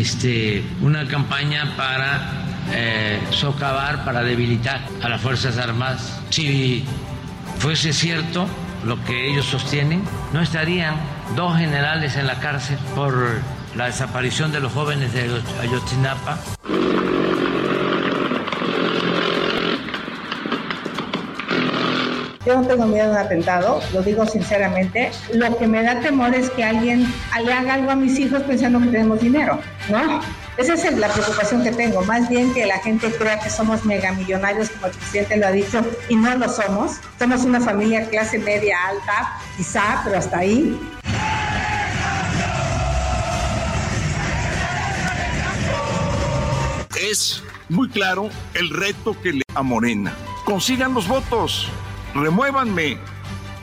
Este, una campaña para eh, socavar, para debilitar a las Fuerzas Armadas. Si fuese cierto lo que ellos sostienen, no estarían dos generales en la cárcel por la desaparición de los jóvenes de Ayotzinapa. Yo no tengo miedo de un atentado, lo digo sinceramente. Lo que me da temor es que alguien le haga algo a mis hijos pensando que tenemos dinero, ¿no? Esa es la preocupación que tengo, más bien que la gente crea que somos megamillonarios, como el presidente lo ha dicho, y no lo somos. Somos una familia clase media alta, quizá, pero hasta ahí. Es muy claro el reto que le a Morena. Consigan los votos, remuévanme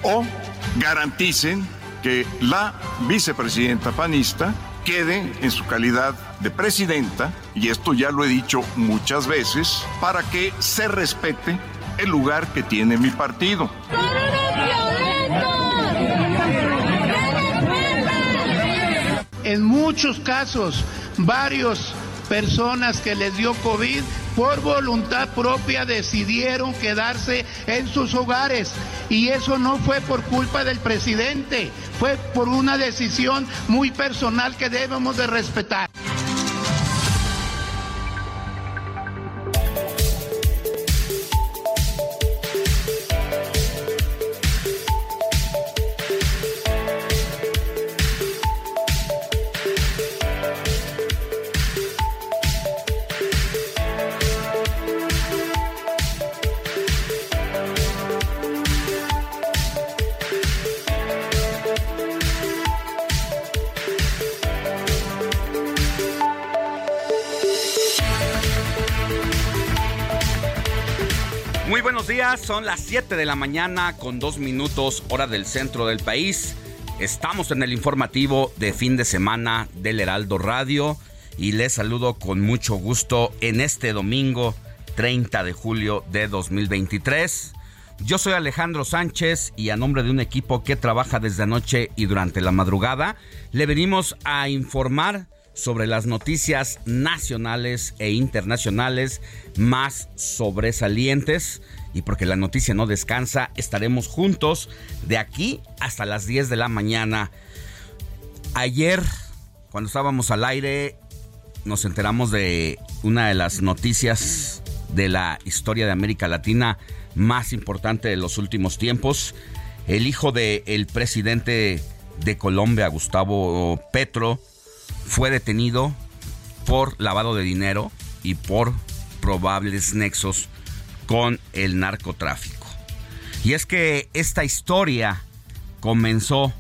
o garanticen que la vicepresidenta panista quede en su calidad de presidenta, y esto ya lo he dicho muchas veces, para que se respete el lugar que tiene mi partido. En muchos casos, varios personas que les dio COVID por voluntad propia decidieron quedarse en sus hogares y eso no fue por culpa del presidente, fue por una decisión muy personal que debemos de respetar. Son las 7 de la mañana con dos minutos hora del centro del país. Estamos en el informativo de fin de semana del Heraldo Radio y les saludo con mucho gusto en este domingo 30 de julio de 2023. Yo soy Alejandro Sánchez y a nombre de un equipo que trabaja desde anoche y durante la madrugada, le venimos a informar sobre las noticias nacionales e internacionales más sobresalientes. Y porque la noticia no descansa, estaremos juntos de aquí hasta las 10 de la mañana. Ayer, cuando estábamos al aire, nos enteramos de una de las noticias de la historia de América Latina más importante de los últimos tiempos. El hijo del presidente de Colombia, Gustavo Petro, fue detenido por lavado de dinero y por probables nexos con el narcotráfico. Y es que esta historia comenzó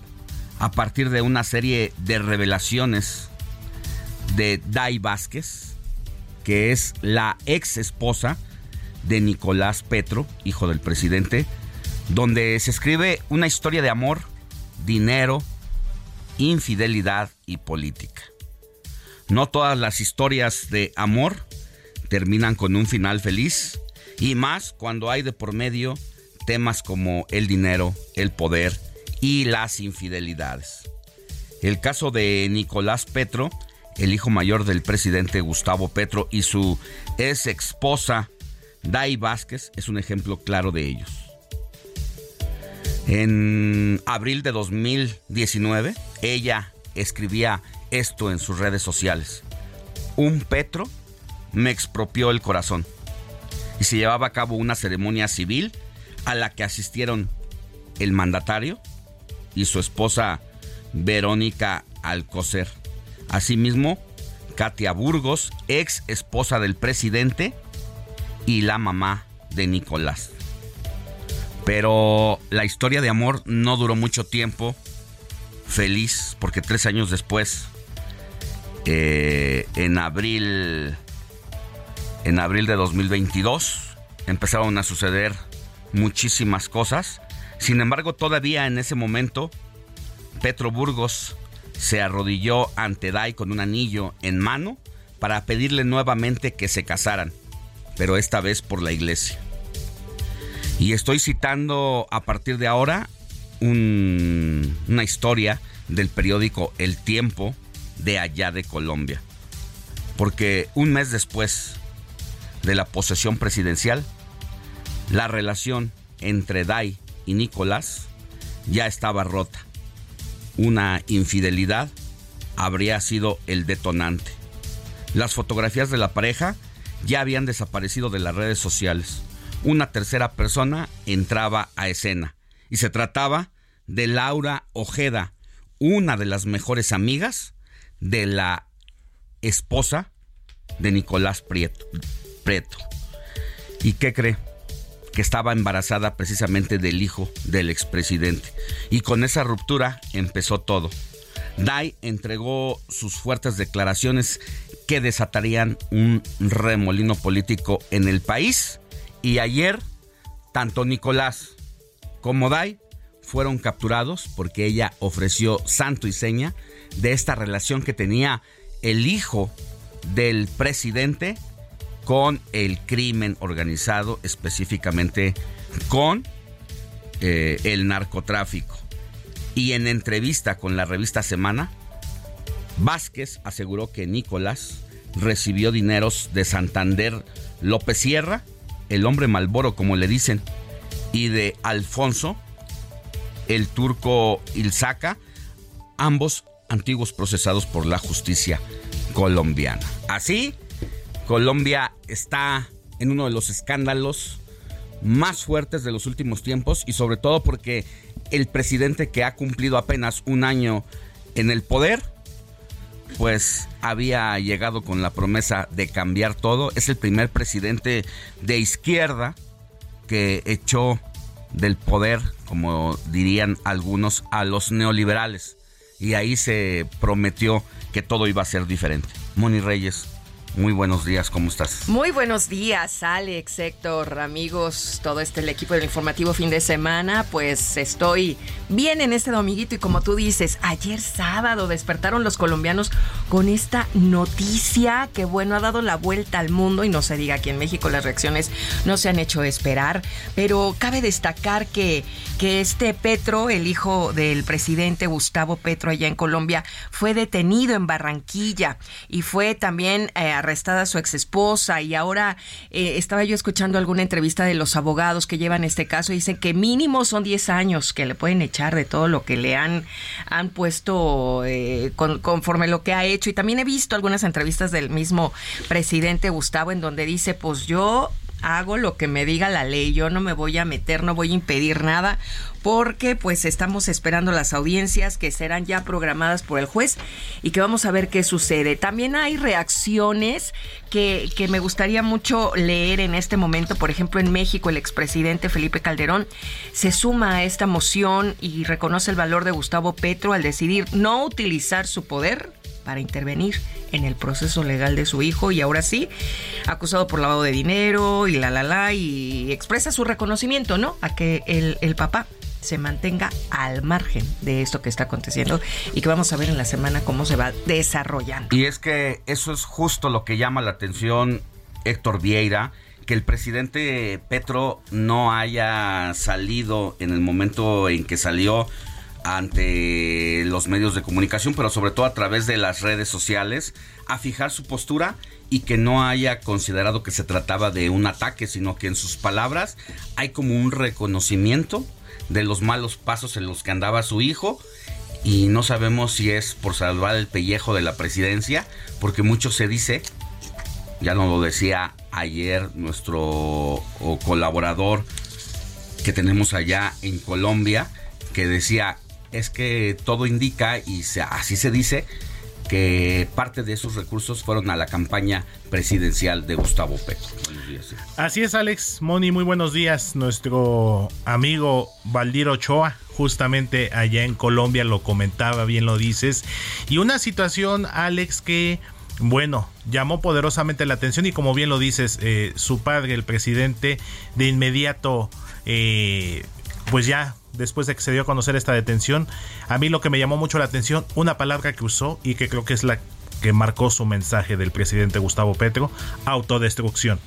a partir de una serie de revelaciones de Dai Vázquez, que es la ex esposa de Nicolás Petro, hijo del presidente, donde se escribe una historia de amor, dinero, infidelidad y política. No todas las historias de amor terminan con un final feliz y más cuando hay de por medio temas como el dinero, el poder y las infidelidades. El caso de Nicolás Petro el hijo mayor del presidente Gustavo Petro y su ex esposa Dai Vázquez es un ejemplo claro de ellos. En abril de 2019, ella escribía esto en sus redes sociales. Un Petro me expropió el corazón. Y se llevaba a cabo una ceremonia civil a la que asistieron el mandatario y su esposa Verónica Alcocer. Asimismo, Katia Burgos, ex esposa del presidente, y la mamá de Nicolás. Pero la historia de amor no duró mucho tiempo feliz, porque tres años después, eh, en abril, en abril de 2022, empezaron a suceder muchísimas cosas. Sin embargo, todavía en ese momento, Petro Burgos se arrodilló ante Dai con un anillo en mano para pedirle nuevamente que se casaran, pero esta vez por la iglesia. Y estoy citando a partir de ahora una historia del periódico El Tiempo de allá de Colombia. Porque un mes después de la posesión presidencial, la relación entre Dai y Nicolás ya estaba rota. Una infidelidad habría sido el detonante. Las fotografías de la pareja ya habían desaparecido de las redes sociales. Una tercera persona entraba a escena y se trataba de Laura Ojeda, una de las mejores amigas de la esposa de Nicolás Prieto. ¿Y qué cree? que estaba embarazada precisamente del hijo del expresidente. Y con esa ruptura empezó todo. Dai entregó sus fuertes declaraciones que desatarían un remolino político en el país. Y ayer, tanto Nicolás como Dai fueron capturados porque ella ofreció santo y seña de esta relación que tenía el hijo del presidente con el crimen organizado, específicamente con eh, el narcotráfico. Y en entrevista con la revista Semana, Vázquez aseguró que Nicolás recibió dineros de Santander López Sierra, el hombre Malboro como le dicen, y de Alfonso, el turco Ilzaca, ambos antiguos procesados por la justicia colombiana. Así, Colombia está en uno de los escándalos más fuertes de los últimos tiempos y sobre todo porque el presidente que ha cumplido apenas un año en el poder, pues había llegado con la promesa de cambiar todo. Es el primer presidente de izquierda que echó del poder, como dirían algunos, a los neoliberales. Y ahí se prometió que todo iba a ser diferente. Moni Reyes, muy buenos días, ¿cómo estás? Muy buenos días, Alex, Héctor, amigos, todo este el equipo del informativo fin de semana. Pues estoy bien en este dominguito y como tú dices, ayer sábado despertaron los colombianos con esta noticia que bueno ha dado la vuelta al mundo y no se diga aquí en México las reacciones no se han hecho esperar, pero cabe destacar que que este Petro, el hijo del presidente Gustavo Petro allá en Colombia, fue detenido en Barranquilla y fue también eh, arrestada su ex esposa y ahora eh, estaba yo escuchando alguna entrevista de los abogados que llevan este caso y dicen que mínimo son 10 años que le pueden echar de todo lo que le han, han puesto eh, conforme lo que ha hecho. Y también he visto algunas entrevistas del mismo presidente Gustavo en donde dice pues yo hago lo que me diga la ley, yo no me voy a meter, no voy a impedir nada, porque pues estamos esperando las audiencias que serán ya programadas por el juez y que vamos a ver qué sucede. También hay reacciones que, que me gustaría mucho leer en este momento, por ejemplo en México el expresidente Felipe Calderón se suma a esta moción y reconoce el valor de Gustavo Petro al decidir no utilizar su poder para intervenir en el proceso legal de su hijo y ahora sí, acusado por lavado de dinero y la la la y expresa su reconocimiento, ¿no? A que el, el papá se mantenga al margen de esto que está aconteciendo y que vamos a ver en la semana cómo se va desarrollando. Y es que eso es justo lo que llama la atención Héctor Vieira, que el presidente Petro no haya salido en el momento en que salió ante los medios de comunicación, pero sobre todo a través de las redes sociales, a fijar su postura y que no haya considerado que se trataba de un ataque, sino que en sus palabras hay como un reconocimiento de los malos pasos en los que andaba su hijo. Y no sabemos si es por salvar el pellejo de la presidencia, porque mucho se dice, ya nos lo decía ayer nuestro colaborador que tenemos allá en Colombia, que decía es que todo indica, y así se dice, que parte de esos recursos fueron a la campaña presidencial de Gustavo Petro. Así es, Alex. Moni, muy buenos días. Nuestro amigo Valdir Ochoa, justamente allá en Colombia, lo comentaba, bien lo dices. Y una situación, Alex, que, bueno, llamó poderosamente la atención y como bien lo dices, eh, su padre, el presidente, de inmediato, eh, pues ya después de que se dio a conocer esta detención, a mí lo que me llamó mucho la atención, una palabra que usó y que creo que es la que marcó su mensaje del presidente Gustavo Petro, autodestrucción.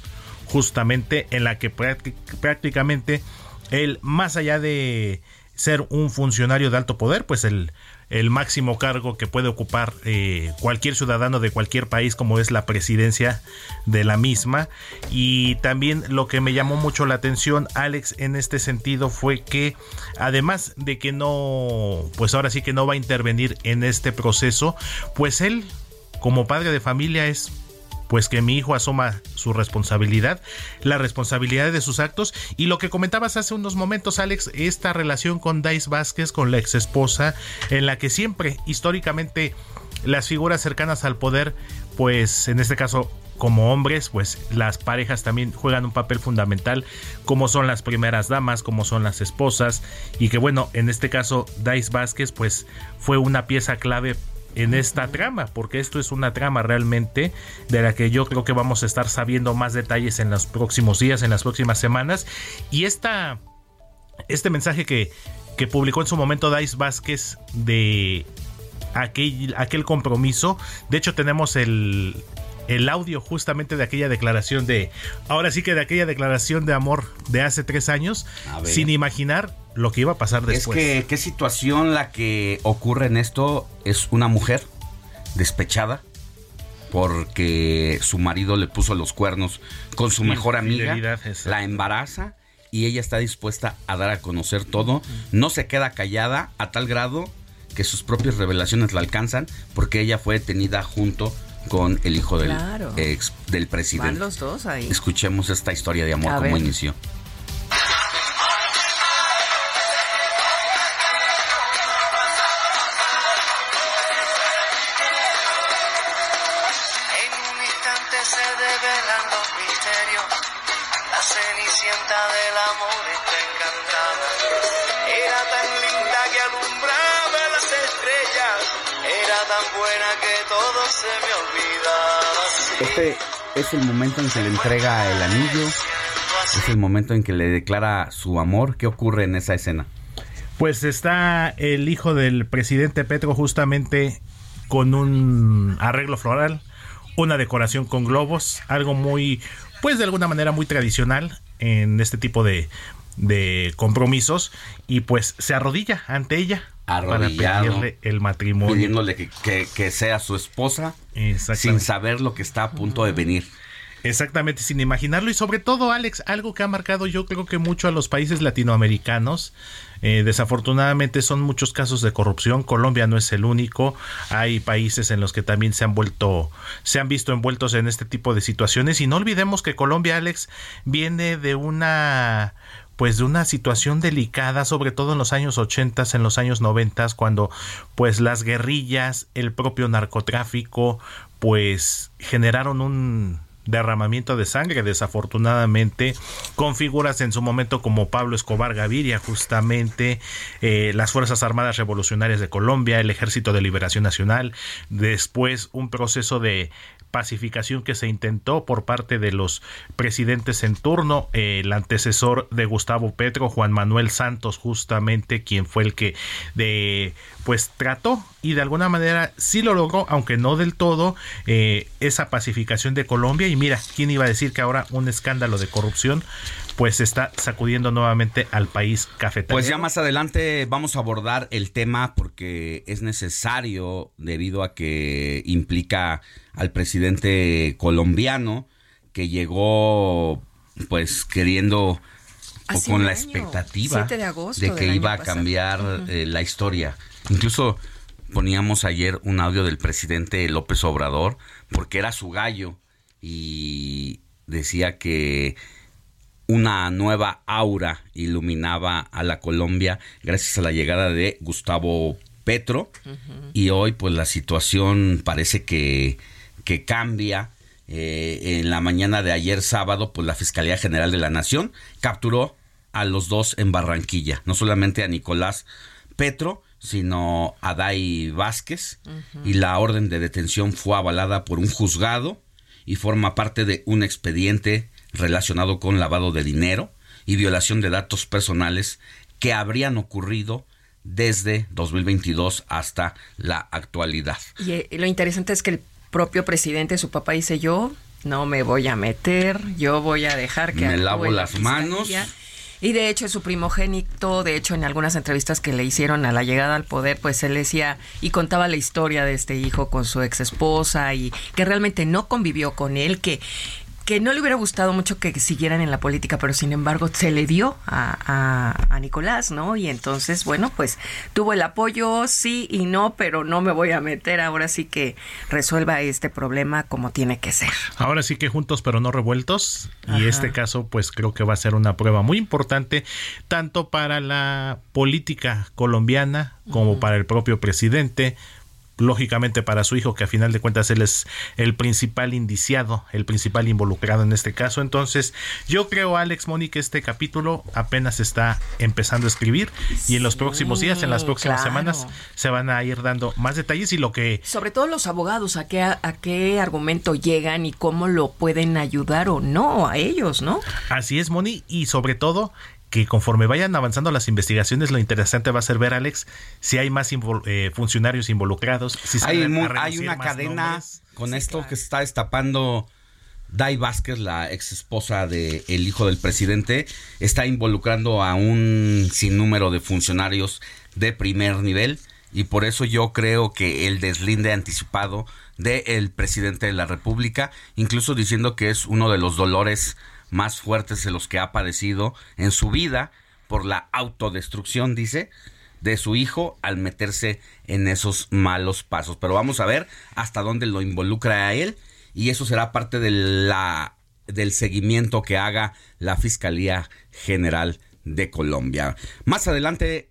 Justamente en la que prácticamente él, más allá de ser un funcionario de alto poder, pues el, el máximo cargo que puede ocupar eh, cualquier ciudadano de cualquier país como es la presidencia de la misma. Y también lo que me llamó mucho la atención Alex en este sentido fue que además de que no pues ahora sí que no va a intervenir en este proceso pues él como padre de familia es pues que mi hijo asuma su responsabilidad, la responsabilidad de sus actos. Y lo que comentabas hace unos momentos, Alex, esta relación con Dice Vázquez, con la ex esposa, en la que siempre históricamente las figuras cercanas al poder, pues en este caso como hombres, pues las parejas también juegan un papel fundamental, como son las primeras damas, como son las esposas, y que bueno, en este caso Dice Vázquez, pues fue una pieza clave en esta trama, porque esto es una trama realmente de la que yo creo que vamos a estar sabiendo más detalles en los próximos días, en las próximas semanas. Y esta, este mensaje que, que publicó en su momento Dice Vázquez de aquel, aquel compromiso, de hecho tenemos el, el audio justamente de aquella declaración de, ahora sí que de aquella declaración de amor de hace tres años, sin imaginar lo que iba a pasar después. Es que, ¿qué situación la que ocurre en esto? Es una mujer despechada porque su marido le puso los cuernos con su mejor amiga, la embaraza y ella está dispuesta a dar a conocer todo, no se queda callada a tal grado que sus propias revelaciones la alcanzan porque ella fue detenida junto con el hijo del, ex, del presidente. Van los dos ahí. Escuchemos esta historia de amor, como inició. Este es el momento en que le entrega el anillo, es el momento en que le declara su amor. ¿Qué ocurre en esa escena? Pues está el hijo del presidente Petro justamente con un arreglo floral, una decoración con globos, algo muy, pues de alguna manera muy tradicional en este tipo de, de compromisos y pues se arrodilla ante ella para pedirle el matrimonio. Pidiéndole que, que, sea su esposa sin saber lo que está a punto de venir. Exactamente, sin imaginarlo. Y sobre todo, Alex, algo que ha marcado yo creo que mucho a los países latinoamericanos. Eh, desafortunadamente son muchos casos de corrupción. Colombia no es el único. Hay países en los que también se han vuelto, se han visto envueltos en este tipo de situaciones. Y no olvidemos que Colombia, Alex, viene de una pues de una situación delicada, sobre todo en los años 80, en los años 90, cuando pues las guerrillas, el propio narcotráfico, pues generaron un derramamiento de sangre, desafortunadamente, con figuras en su momento como Pablo Escobar Gaviria, justamente, eh, las Fuerzas Armadas Revolucionarias de Colombia, el Ejército de Liberación Nacional, después un proceso de pacificación que se intentó por parte de los presidentes en turno, el antecesor de Gustavo Petro, Juan Manuel Santos, justamente quien fue el que de pues trató y de alguna manera sí lo logró, aunque no del todo, eh, esa pacificación de Colombia. Y mira, ¿quién iba a decir que ahora un escándalo de corrupción pues está sacudiendo nuevamente al país cafetalero? Pues ya más adelante vamos a abordar el tema porque es necesario debido a que implica al presidente colombiano que llegó pues queriendo o con la expectativa de, que iba a cambiar eh, la historia. Incluso poníamos ayer un audio del presidente López Obrador porque era su gallo y decía que una nueva aura iluminaba a la Colombia gracias a la llegada de Gustavo Petro. Y hoy pues la situación parece que, que cambia. Eh, en la mañana de ayer sábado pues la Fiscalía General de la Nación capturó a los dos en Barranquilla, no solamente a Nicolás Petro, sino a Dai Vázquez. Y la orden de detención fue avalada por un juzgado y forma parte de un expediente relacionado con lavado de dinero y violación de datos personales que habrían ocurrido desde 2022 hasta la actualidad. Y eh, lo interesante es que el propio presidente, su papá dice yo no me voy a meter, yo voy a dejar que me lavo las manos. Y de hecho, su primogénito, de hecho, en algunas entrevistas que le hicieron a la llegada al poder, pues él decía y contaba la historia de este hijo con su ex esposa y que realmente no convivió con él, que que no le hubiera gustado mucho que siguieran en la política, pero sin embargo se le dio a, a, Nicolás, ¿no? Y entonces, bueno, pues tuvo el apoyo, sí y no, pero no me voy a meter, ahora sí que resuelva este problema como tiene que ser. Ahora sí que juntos pero no revueltos, y este caso pues creo que va a ser una prueba muy importante, tanto para la política colombiana como para el propio presidente, lógicamente para su hijo, que a final de cuentas él es el principal indiciado, el principal involucrado en este caso. Entonces, yo creo, Alex Moni, que este capítulo apenas está empezando a escribir y en los próximos días, en las próximas semanas, se van a ir dando más detalles y lo que... Sobre todo los abogados, a qué, a qué argumento llegan y cómo lo pueden ayudar o no a ellos, ¿no? Así es, Moni, y sobre todo que conforme vayan avanzando las investigaciones, lo interesante va a ser ver, Alex, si hay más eh, funcionarios involucrados. Si hay, hay una cadena con esto que está destapando Dai Vázquez, la ex esposa del el hijo del presidente, está involucrando a un sinnúmero de funcionarios de primer nivel y por eso yo creo que el deslinde anticipado del presidente de la República, incluso diciendo que es uno de los dolores más fuertes de los que ha padecido en su vida por la autodestrucción, dice, de su hijo al meterse en esos malos pasos. Pero vamos a ver hasta dónde lo involucra a él y eso será parte de la del seguimiento que haga la Fiscalía General de Colombia. Más adelante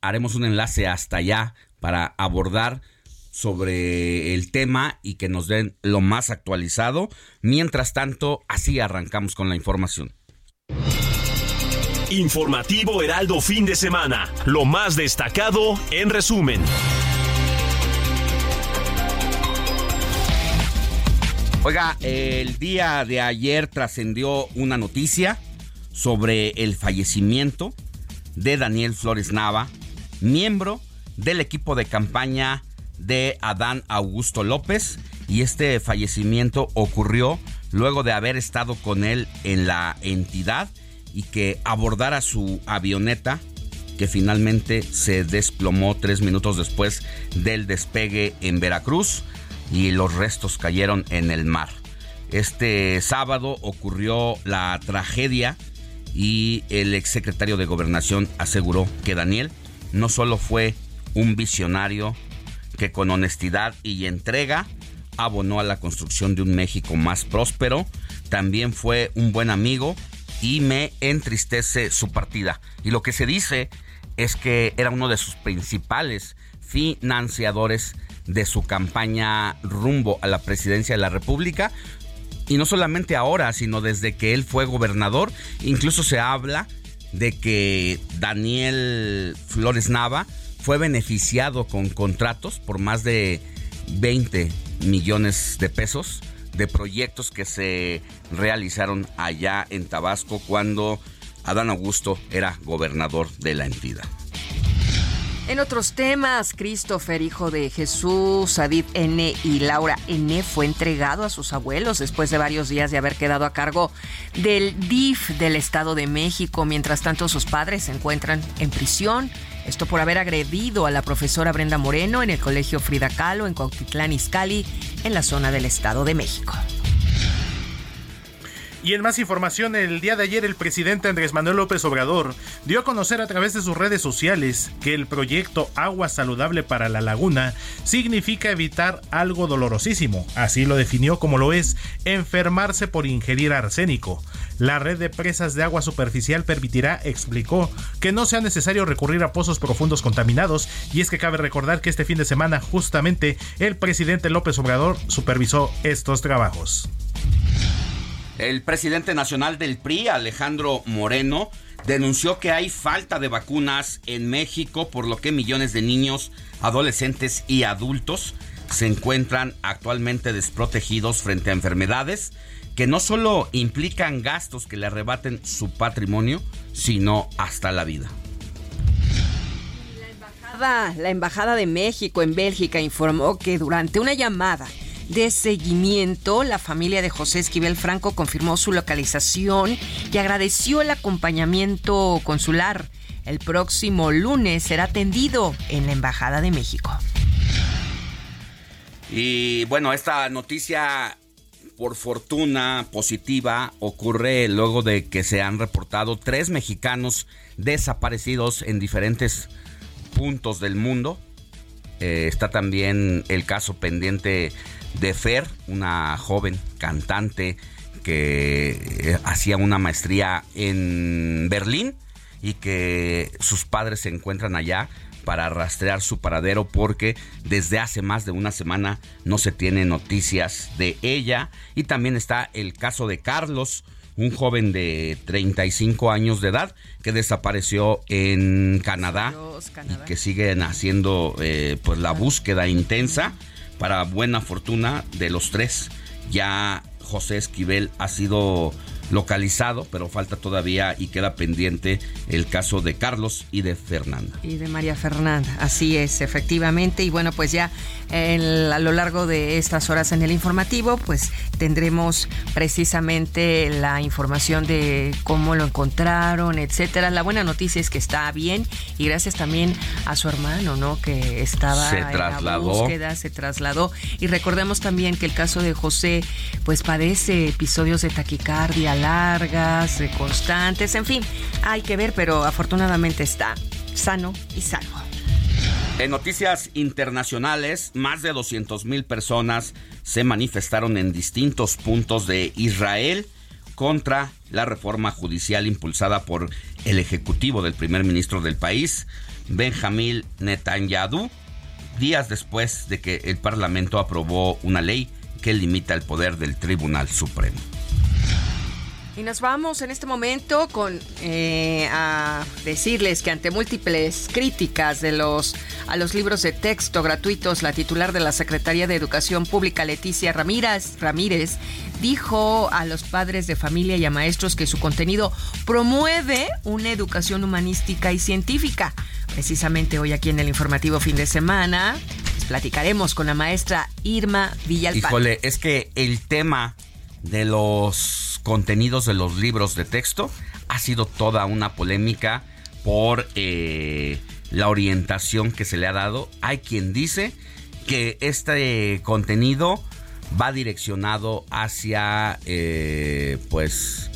haremos un enlace hasta allá para abordar sobre el tema y que nos den lo más actualizado. Mientras tanto, así arrancamos con la información. Informativo Heraldo fin de semana. Lo más destacado en resumen. Oiga, el día de ayer trascendió una noticia sobre el fallecimiento de Daniel Flores Nava, miembro del equipo de campaña de Adán Augusto López y este fallecimiento ocurrió luego de haber estado con él en la entidad y que abordara su avioneta que finalmente se desplomó tres minutos después del despegue en Veracruz y los restos cayeron en el mar. Este sábado ocurrió la tragedia y el exsecretario de gobernación aseguró que Daniel no solo fue un visionario que con honestidad y entrega abonó a la construcción de un México más próspero. También fue un buen amigo y me entristece su partida. Y lo que se dice es que era uno de sus principales financiadores de su campaña rumbo a la presidencia de la República. Y no solamente ahora, sino desde que él fue gobernador. Incluso se habla de que Daniel Flores Nava fue beneficiado con contratos por más de 20 millones de pesos de proyectos que se realizaron allá en Tabasco cuando Adán Augusto era gobernador de la entidad. En otros temas, Christopher, hijo de Jesús, Adid N y Laura N, fue entregado a sus abuelos después de varios días de haber quedado a cargo del DIF del Estado de México. Mientras tanto, sus padres se encuentran en prisión. Esto por haber agredido a la profesora Brenda Moreno en el colegio Frida Kahlo en Cuautitlán Izcalli, en la zona del Estado de México. Y en más información, el día de ayer el presidente Andrés Manuel López Obrador dio a conocer a través de sus redes sociales que el proyecto Agua Saludable para la Laguna significa evitar algo dolorosísimo. Así lo definió como lo es enfermarse por ingerir arsénico. La red de presas de agua superficial permitirá, explicó, que no sea necesario recurrir a pozos profundos contaminados y es que cabe recordar que este fin de semana justamente el presidente López Obrador supervisó estos trabajos. El presidente nacional del PRI, Alejandro Moreno, denunció que hay falta de vacunas en México, por lo que millones de niños, adolescentes y adultos se encuentran actualmente desprotegidos frente a enfermedades que no solo implican gastos que le arrebaten su patrimonio, sino hasta la vida. La embajada, la embajada de México en Bélgica informó que durante una llamada de seguimiento, la familia de José Esquivel Franco confirmó su localización y agradeció el acompañamiento consular. El próximo lunes será atendido en la Embajada de México. Y bueno, esta noticia por fortuna positiva ocurre luego de que se han reportado tres mexicanos desaparecidos en diferentes puntos del mundo. Eh, está también el caso pendiente de Fer, una joven cantante que eh, hacía una maestría en Berlín y que sus padres se encuentran allá para rastrear su paradero porque desde hace más de una semana no se tiene noticias de ella. Y también está el caso de Carlos, un joven de 35 años de edad que desapareció en Canadá, y que siguen haciendo eh, pues la búsqueda intensa para buena fortuna de los tres. Ya José Esquivel ha sido localizado, pero falta todavía y queda pendiente el caso de Carlos y de Fernanda. Y de María Fernanda, así es, efectivamente. Y bueno, pues ya a lo largo de estas horas en el informativo, pues tendremos precisamente la información de cómo lo encontraron, etcétera. La buena noticia es que está bien y gracias también a su hermano, ¿no? Que estaba se trasladó. en la búsqueda, se trasladó. Y recordemos también que el caso de José, pues padece episodios de taquicardia largas, constantes, en fin, hay que ver, pero afortunadamente está sano y salvo. En noticias internacionales, más de 200 mil personas se manifestaron en distintos puntos de Israel contra la reforma judicial impulsada por el ejecutivo del primer ministro del país, Benjamín Netanyahu, días después de que el Parlamento aprobó una ley que limita el poder del Tribunal Supremo. Y nos vamos en este momento con eh, a decirles que ante múltiples críticas de los a los libros de texto gratuitos, la titular de la Secretaría de Educación Pública, Leticia Ramírez, Ramírez, dijo a los padres de familia y a maestros que su contenido promueve una educación humanística y científica. Precisamente hoy aquí en el informativo fin de semana pues, platicaremos con la maestra Irma Villalpán. Híjole, es que el tema de los contenidos de los libros de texto. Ha sido toda una polémica por eh, la orientación que se le ha dado. Hay quien dice que este contenido va direccionado hacia, eh, pues,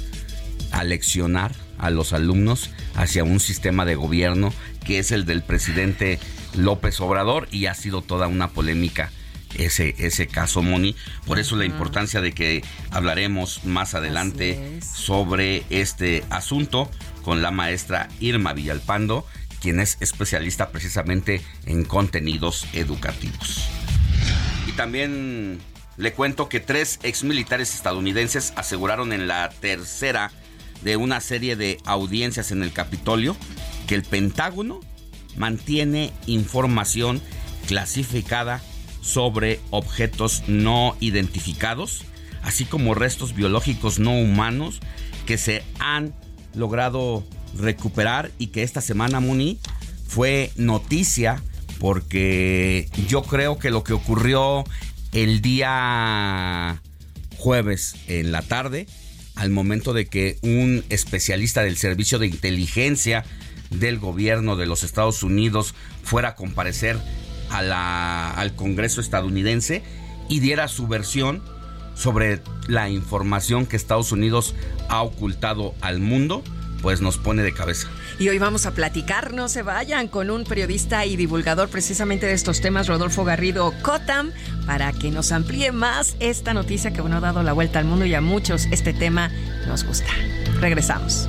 aleccionar a los alumnos hacia un sistema de gobierno que es el del presidente López Obrador y ha sido toda una polémica ese, ese caso, Moni. Por eso la importancia de que hablaremos más adelante sobre este asunto con la maestra Irma Villalpando, quien es especialista precisamente en contenidos educativos. Y también le cuento que tres exmilitares estadounidenses aseguraron en la tercera de una serie de audiencias en el Capitolio que el Pentágono mantiene información clasificada sobre objetos no identificados, así como restos biológicos no humanos que se han logrado recuperar y que esta semana Muni fue noticia porque yo creo que lo que ocurrió el día jueves en la tarde, al momento de que un especialista del Servicio de Inteligencia del gobierno de los Estados Unidos fuera a comparecer al Congreso estadounidense y diera su versión sobre la información que Estados Unidos ha ocultado al mundo, pues nos pone de cabeza. Y hoy vamos a platicar, no se vayan, con un periodista y divulgador precisamente de estos temas, Rodolfo Garrido Cotam, para que nos amplíe más esta noticia que bueno, ha dado la vuelta al mundo y a muchos este tema nos gusta. Regresamos.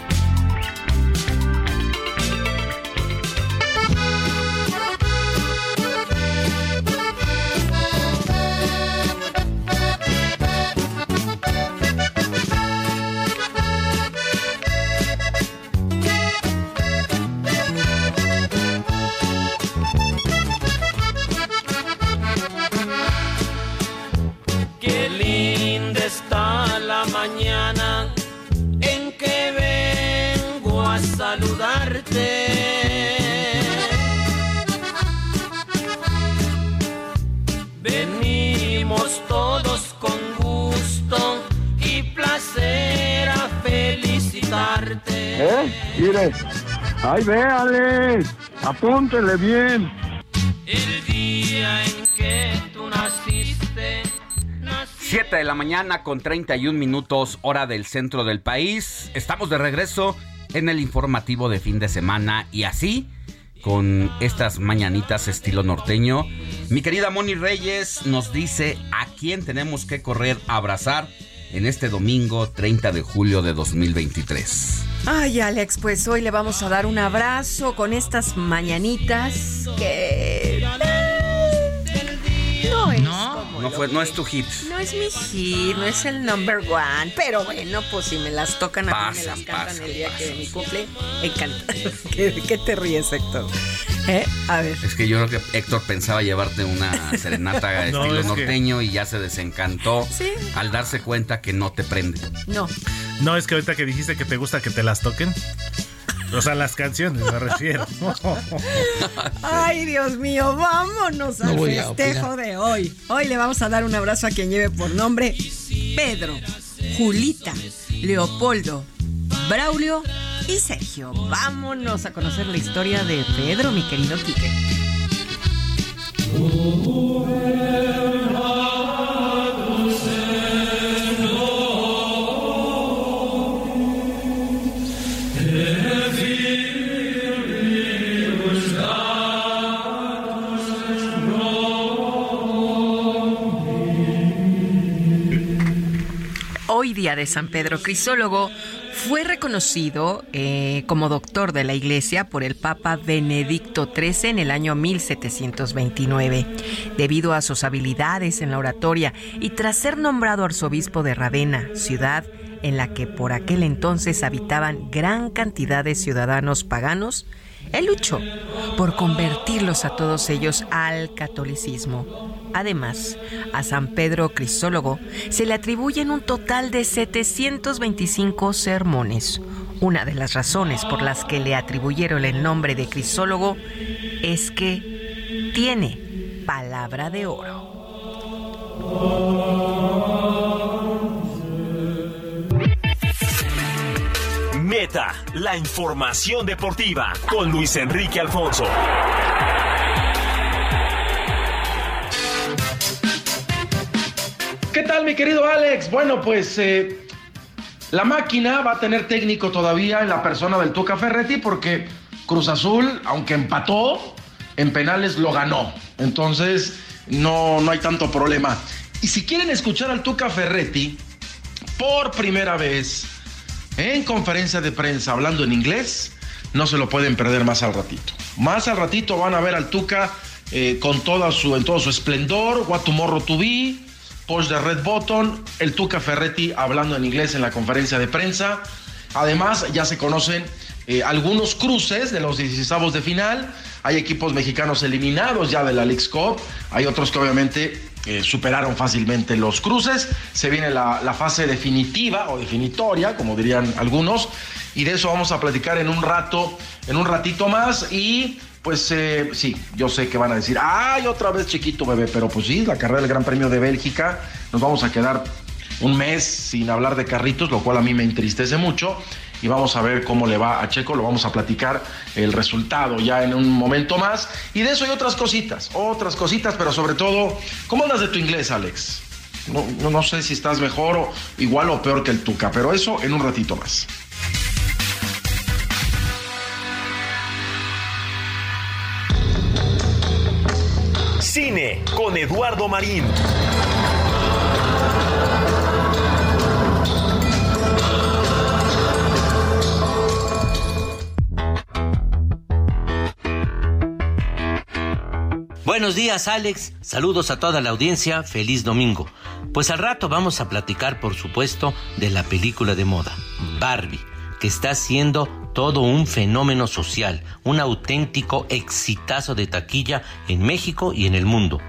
¿Eh? Mire. Ay, véale. Apúntele bien. El día en que tú naciste. 7 de la mañana con 31 minutos hora del centro del país. Estamos de regreso en el informativo de fin de semana y así con estas mañanitas estilo norteño. Mi querida Moni Reyes nos dice a quién tenemos que correr a abrazar en este domingo 30 de julio de 2023. Ay, Alex, pues hoy le vamos a dar un abrazo con estas mañanitas que... No es como No, fue, no es tu hit. No es mi hit, no es el number one, pero bueno, pues si me las tocan a mí, me las cantan pasan, el día que de mi cumple, encanta. ¿Qué, qué te ríes, Héctor? ¿Eh? A ver. Es que yo creo que Héctor pensaba llevarte una serenata No, estilo es que- norteño y ya se desencantó Sí. al darse cuenta que no te prende. No. No, es que ahorita que dijiste que te gusta que te las toquen. O sea, las canciones me refiero. Ay, Dios mío, vámonos No al festejo de hoy. Hoy le vamos a dar un abrazo a quien lleve por nombre Pedro, Julita, Leopoldo, Braulio y Sergio. Vámonos a conocer la historia de Pedro, mi querido Quique. Día de San Pedro Crisólogo fue reconocido eh, como doctor de la Iglesia por el Papa Benedicto XIII en el año 1729, debido a sus habilidades en la oratoria y tras ser nombrado arzobispo de Ravenna, ciudad en la que por aquel entonces habitaban gran cantidad de ciudadanos paganos, él luchó por convertirlos a todos ellos al catolicismo. Además, a San Pedro Crisólogo se le atribuyen un total de 725 sermones. Una de las razones por las que le atribuyeron el nombre de Crisólogo es que tiene palabra de oro. La información deportiva con Luis Enrique Alfonso. ¿Qué tal, mi querido Alex? Bueno, pues eh, la máquina va a tener técnico todavía en la persona del Tuca Ferretti porque Cruz Azul, aunque empató, en penales lo ganó. Entonces, no, no hay tanto problema. Y si quieren escuchar al Tuca Ferretti por primera vez en conferencia de prensa hablando en inglés, no se lo pueden perder más al ratito. Más al ratito van a ver al Tuca eh, con su, en todo su esplendor, What Tomorrow to Be, Post de Red Button, el Tuca Ferretti hablando en inglés en la conferencia de prensa. Además, ya se conocen eh, algunos cruces de los 16 de final. Hay equipos mexicanos eliminados ya de la League Cup. Hay otros que obviamente eh, superaron fácilmente los cruces. Se viene la, fase definitiva o definitoria, como dirían algunos. Y de eso vamos a platicar en un rato, en un ratito más. Y pues eh, sí, yo sé que van a decir, ay, otra vez chiquito bebé, pero pues sí, la carrera del Gran Premio de Bélgica, nos vamos a quedar un mes sin hablar de carritos, lo cual a mí me entristece mucho. Y vamos a ver cómo le va a Checo, lo vamos a platicar el resultado ya en un momento más. Y de eso hay otras cositas, otras cositas, pero sobre todo, ¿cómo andas de tu inglés, Alex? No, no, no sé si estás mejor o igual o peor que el Tuca, pero eso en un ratito más. Cine con Eduardo Marín. Buenos días Alex, saludos a toda la audiencia, feliz domingo. Pues al rato vamos a platicar por supuesto de la película de moda, Barbie, que está siendo todo un fenómeno social, un auténtico exitazo de taquilla en México y en el mundo.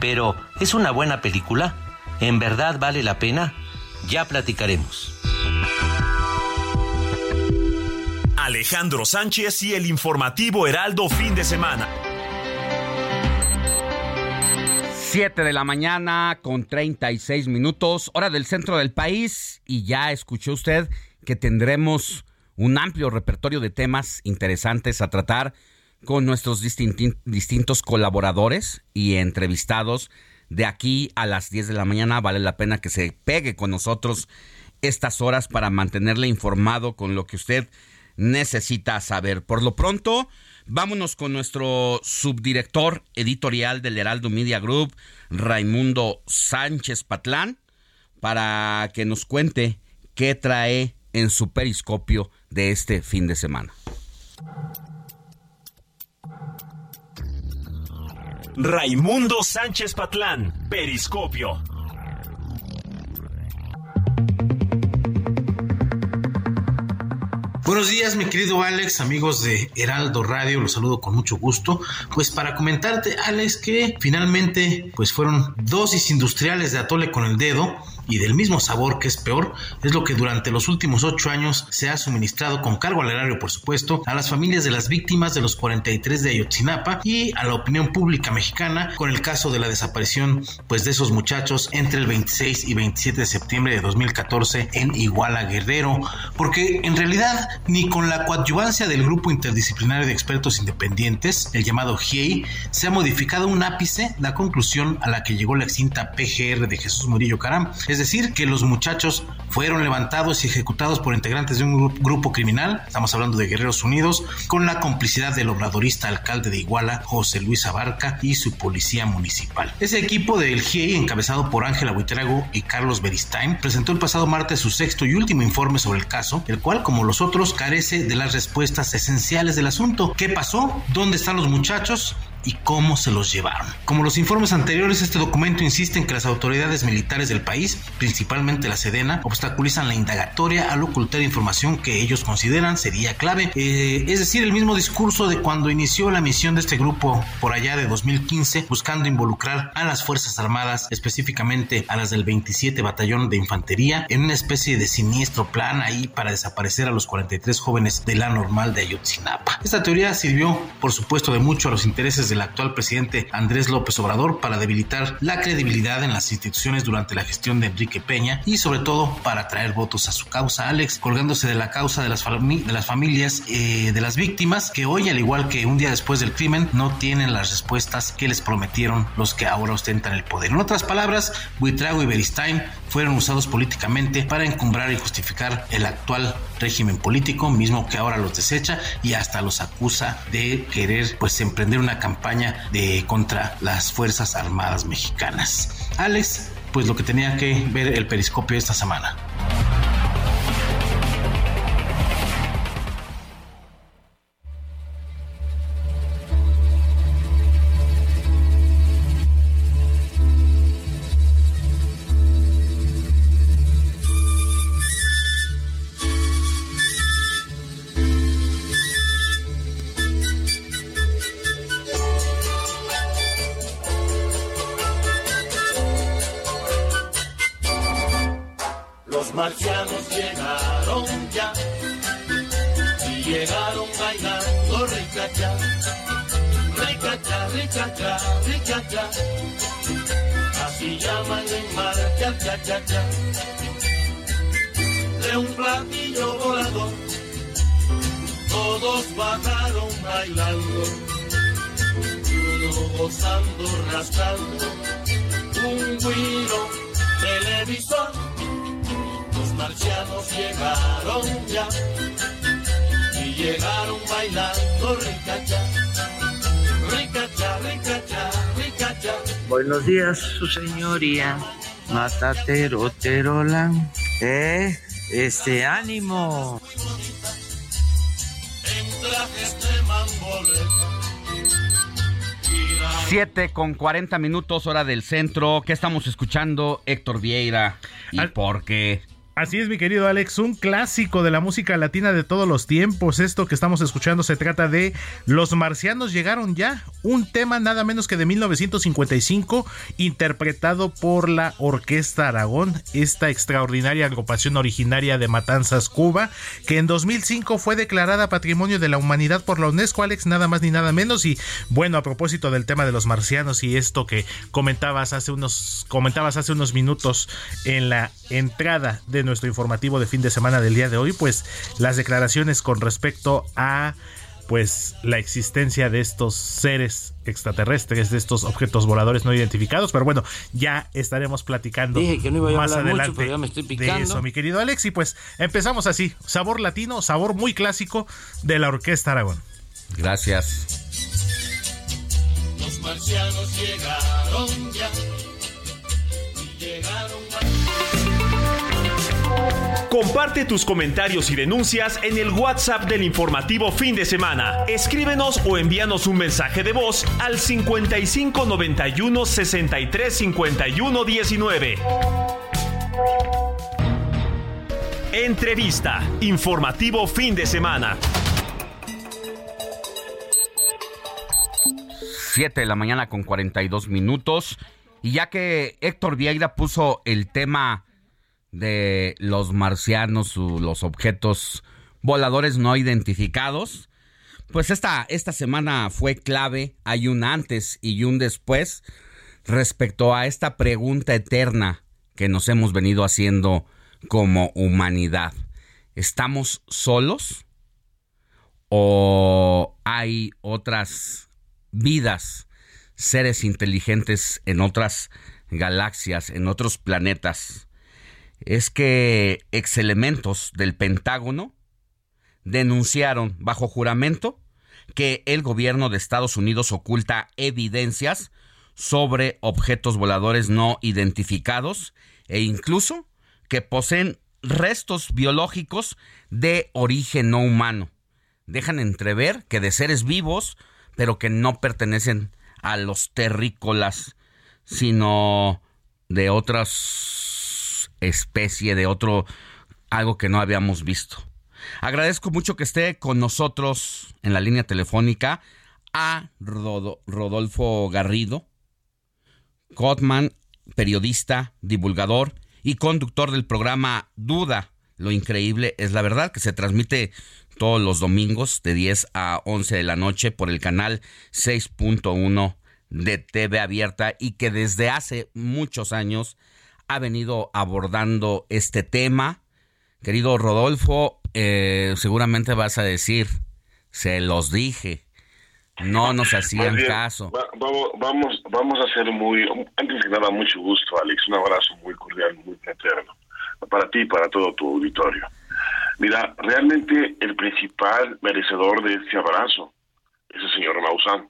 Pero, ¿es una buena película? ¿En verdad vale la pena? Ya platicaremos. Alejandro Sánchez y el informativo Heraldo fin de semana. 7 de la mañana con 36 minutos, hora del centro del país, y ya escuchó usted que tendremos un amplio repertorio de temas interesantes a tratar con nuestros distintos colaboradores y entrevistados de aquí a las 10 de la mañana. Vale la pena que se pegue con nosotros estas horas para mantenerle informado con lo que usted necesita saber. Por lo pronto, vámonos con nuestro subdirector editorial del Heraldo Media Group, Raimundo Sánchez Patlán, para que nos cuente qué trae en su periscopio de este fin de semana. Raimundo Sánchez Patlán, Periscopio. Buenos días, mi querido Alex, amigos de Heraldo Radio, los saludo con mucho gusto. Pues para comentarte, Alex, que finalmente pues fueron dosis industriales de atole con el dedo y del mismo sabor que es peor, es lo que durante los últimos ocho años se ha suministrado con cargo al erario, por supuesto, a las familias de las víctimas de los 43 de Ayotzinapa y a la opinión pública mexicana con el caso de la desaparición pues de esos muchachos entre el 26 y 27 de septiembre de 2014 en Iguala Guerrero, porque en realidad ni con la coadyuvancia del grupo interdisciplinario de expertos independientes, el llamado GIEI, se ha modificado un ápice la conclusión a la que llegó la extinta PGR de Jesús Murillo Caram, decir, que los muchachos fueron levantados y ejecutados por integrantes de un grupo criminal, estamos hablando de Guerreros Unidos, con la complicidad del obradorista alcalde de Iguala, José Luis Abarca, y su policía municipal. Ese equipo del GIEI, encabezado por Ángela Buitrago y Carlos Beristain, presentó el pasado martes su sexto y último informe sobre el caso, el cual, como los otros, carece de las respuestas esenciales del asunto. ¿Qué pasó? ¿Dónde están los muchachos? Y cómo se los llevaron. Como los informes anteriores, este documento insiste en que las autoridades militares del país, principalmente la Sedena, obstaculizan la indagatoria al ocultar información que ellos consideran sería clave. Eh, es decir, el mismo discurso de cuando inició la misión de este grupo por allá de 2015, buscando involucrar a las Fuerzas Armadas, específicamente a las del 27 Batallón de Infantería, en una especie de siniestro plan ahí para desaparecer a los 43 jóvenes de la normal de Ayotzinapa. Esta teoría sirvió, por supuesto, de mucho a los intereses de del actual presidente Andrés López Obrador para debilitar la credibilidad en las instituciones durante la gestión de Enrique Peña y sobre todo para traer votos a su causa, Alex, colgándose de la causa de las, de las familias eh, de las víctimas que hoy, al igual que un día después del crimen, no tienen las respuestas que les prometieron los que ahora ostentan el poder. En otras palabras, Buitrago y Beristain fueron usados políticamente para encumbrar y justificar el actual régimen político, mismo que ahora los desecha y hasta los acusa de querer pues emprender una campaña de contra las Fuerzas Armadas mexicanas. Alex, pues lo que tenía que ver el periscopio esta semana. Su señoría, matatero terolan, eh, este ánimo. Siete con 40 minutos hora del centro. ¿Qué estamos escuchando, Héctor Vieira? ¿Y por qué? Así es, mi querido Alex, un clásico de la música latina de todos los tiempos. Esto que estamos escuchando se trata de Los marcianos llegaron ya, un tema nada menos que de 1955, interpretado por la Orquesta Aragón, esta extraordinaria agrupación originaria de Matanzas, Cuba, que en 2005 fue declarada Patrimonio de la Humanidad por la UNESCO, Alex, nada más ni nada menos. Y bueno, a propósito del tema de los marcianos y esto que comentabas hace unos, comentabas hace unos minutos en la entrada de nuestro informativo de fin de semana del día de hoy, pues las declaraciones con respecto a pues la existencia de estos seres extraterrestres, de estos objetos voladores no identificados, pero bueno, ya estaremos platicando más adelante de eso, mi querido Alex, y pues empezamos así, sabor latino, sabor muy clásico de la Orquesta Aragón. Gracias. Los marcianos llegaron ya llegaron Comparte tus comentarios y denuncias en el WhatsApp del informativo fin de semana. Escríbenos o envíanos un mensaje de voz al 55 91 63 51 19. Entrevista. Informativo fin de semana. 7 de la mañana con 42 minutos. Y ya que Héctor Vieira puso el tema de los marcianos, los objetos voladores no identificados. Pues esta, esta semana fue clave, hay un antes y un después respecto a esta pregunta eterna que nos hemos venido haciendo como humanidad. ¿Estamos solos? ¿O hay otras vidas, seres inteligentes en otras galaxias, en otros planetas? Es que exelementos del Pentágono denunciaron bajo juramento que el gobierno de Estados Unidos oculta evidencias sobre objetos voladores no identificados e incluso que poseen restos biológicos de origen no humano. Dejan entrever que de seres vivos, pero que no pertenecen a los terrícolas, sino de otras especie, de otro, algo que no habíamos visto. Agradezco mucho que esté con nosotros en la línea telefónica a Rodolfo Garrido, Cotman, periodista, divulgador y conductor del programa Duda. Lo increíble es la verdad que se transmite todos los domingos de 10 a 11 de la noche por el canal 6.1 de TV abierta y que desde hace muchos años ha venido abordando este tema. Querido Rodolfo, eh, seguramente vas a decir, se los dije, no nos hacían caso. vamos, vamos, vamos a ser muy, antes que nada, mucho gusto, Alex, un abrazo muy cordial, muy fraterno, para ti y para todo tu auditorio. Mira, realmente el principal merecedor de este abrazo es el señor Maussan,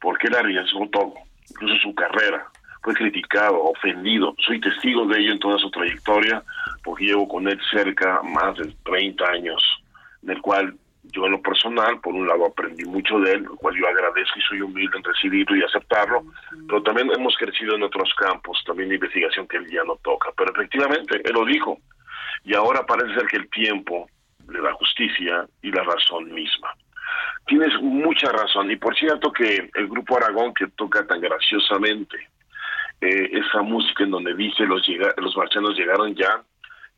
porque él arriesgó todo, incluso su carrera, fue criticado, ofendido. Soy testigo de ello en toda su trayectoria, porque llevo con él cerca más de 30 años, en el cual yo en lo personal, por un lado, aprendí mucho de él, lo cual yo agradezco y soy humilde en recibirlo y aceptarlo, pero también hemos crecido en otros campos, también investigación que él ya no toca. Pero efectivamente, él lo dijo, y ahora parece ser que el tiempo le da justicia y la razón misma. Tienes mucha razón, y por cierto que el grupo Aragón que toca tan graciosamente eh, esa música en donde dice los, los marcianos llegaron ya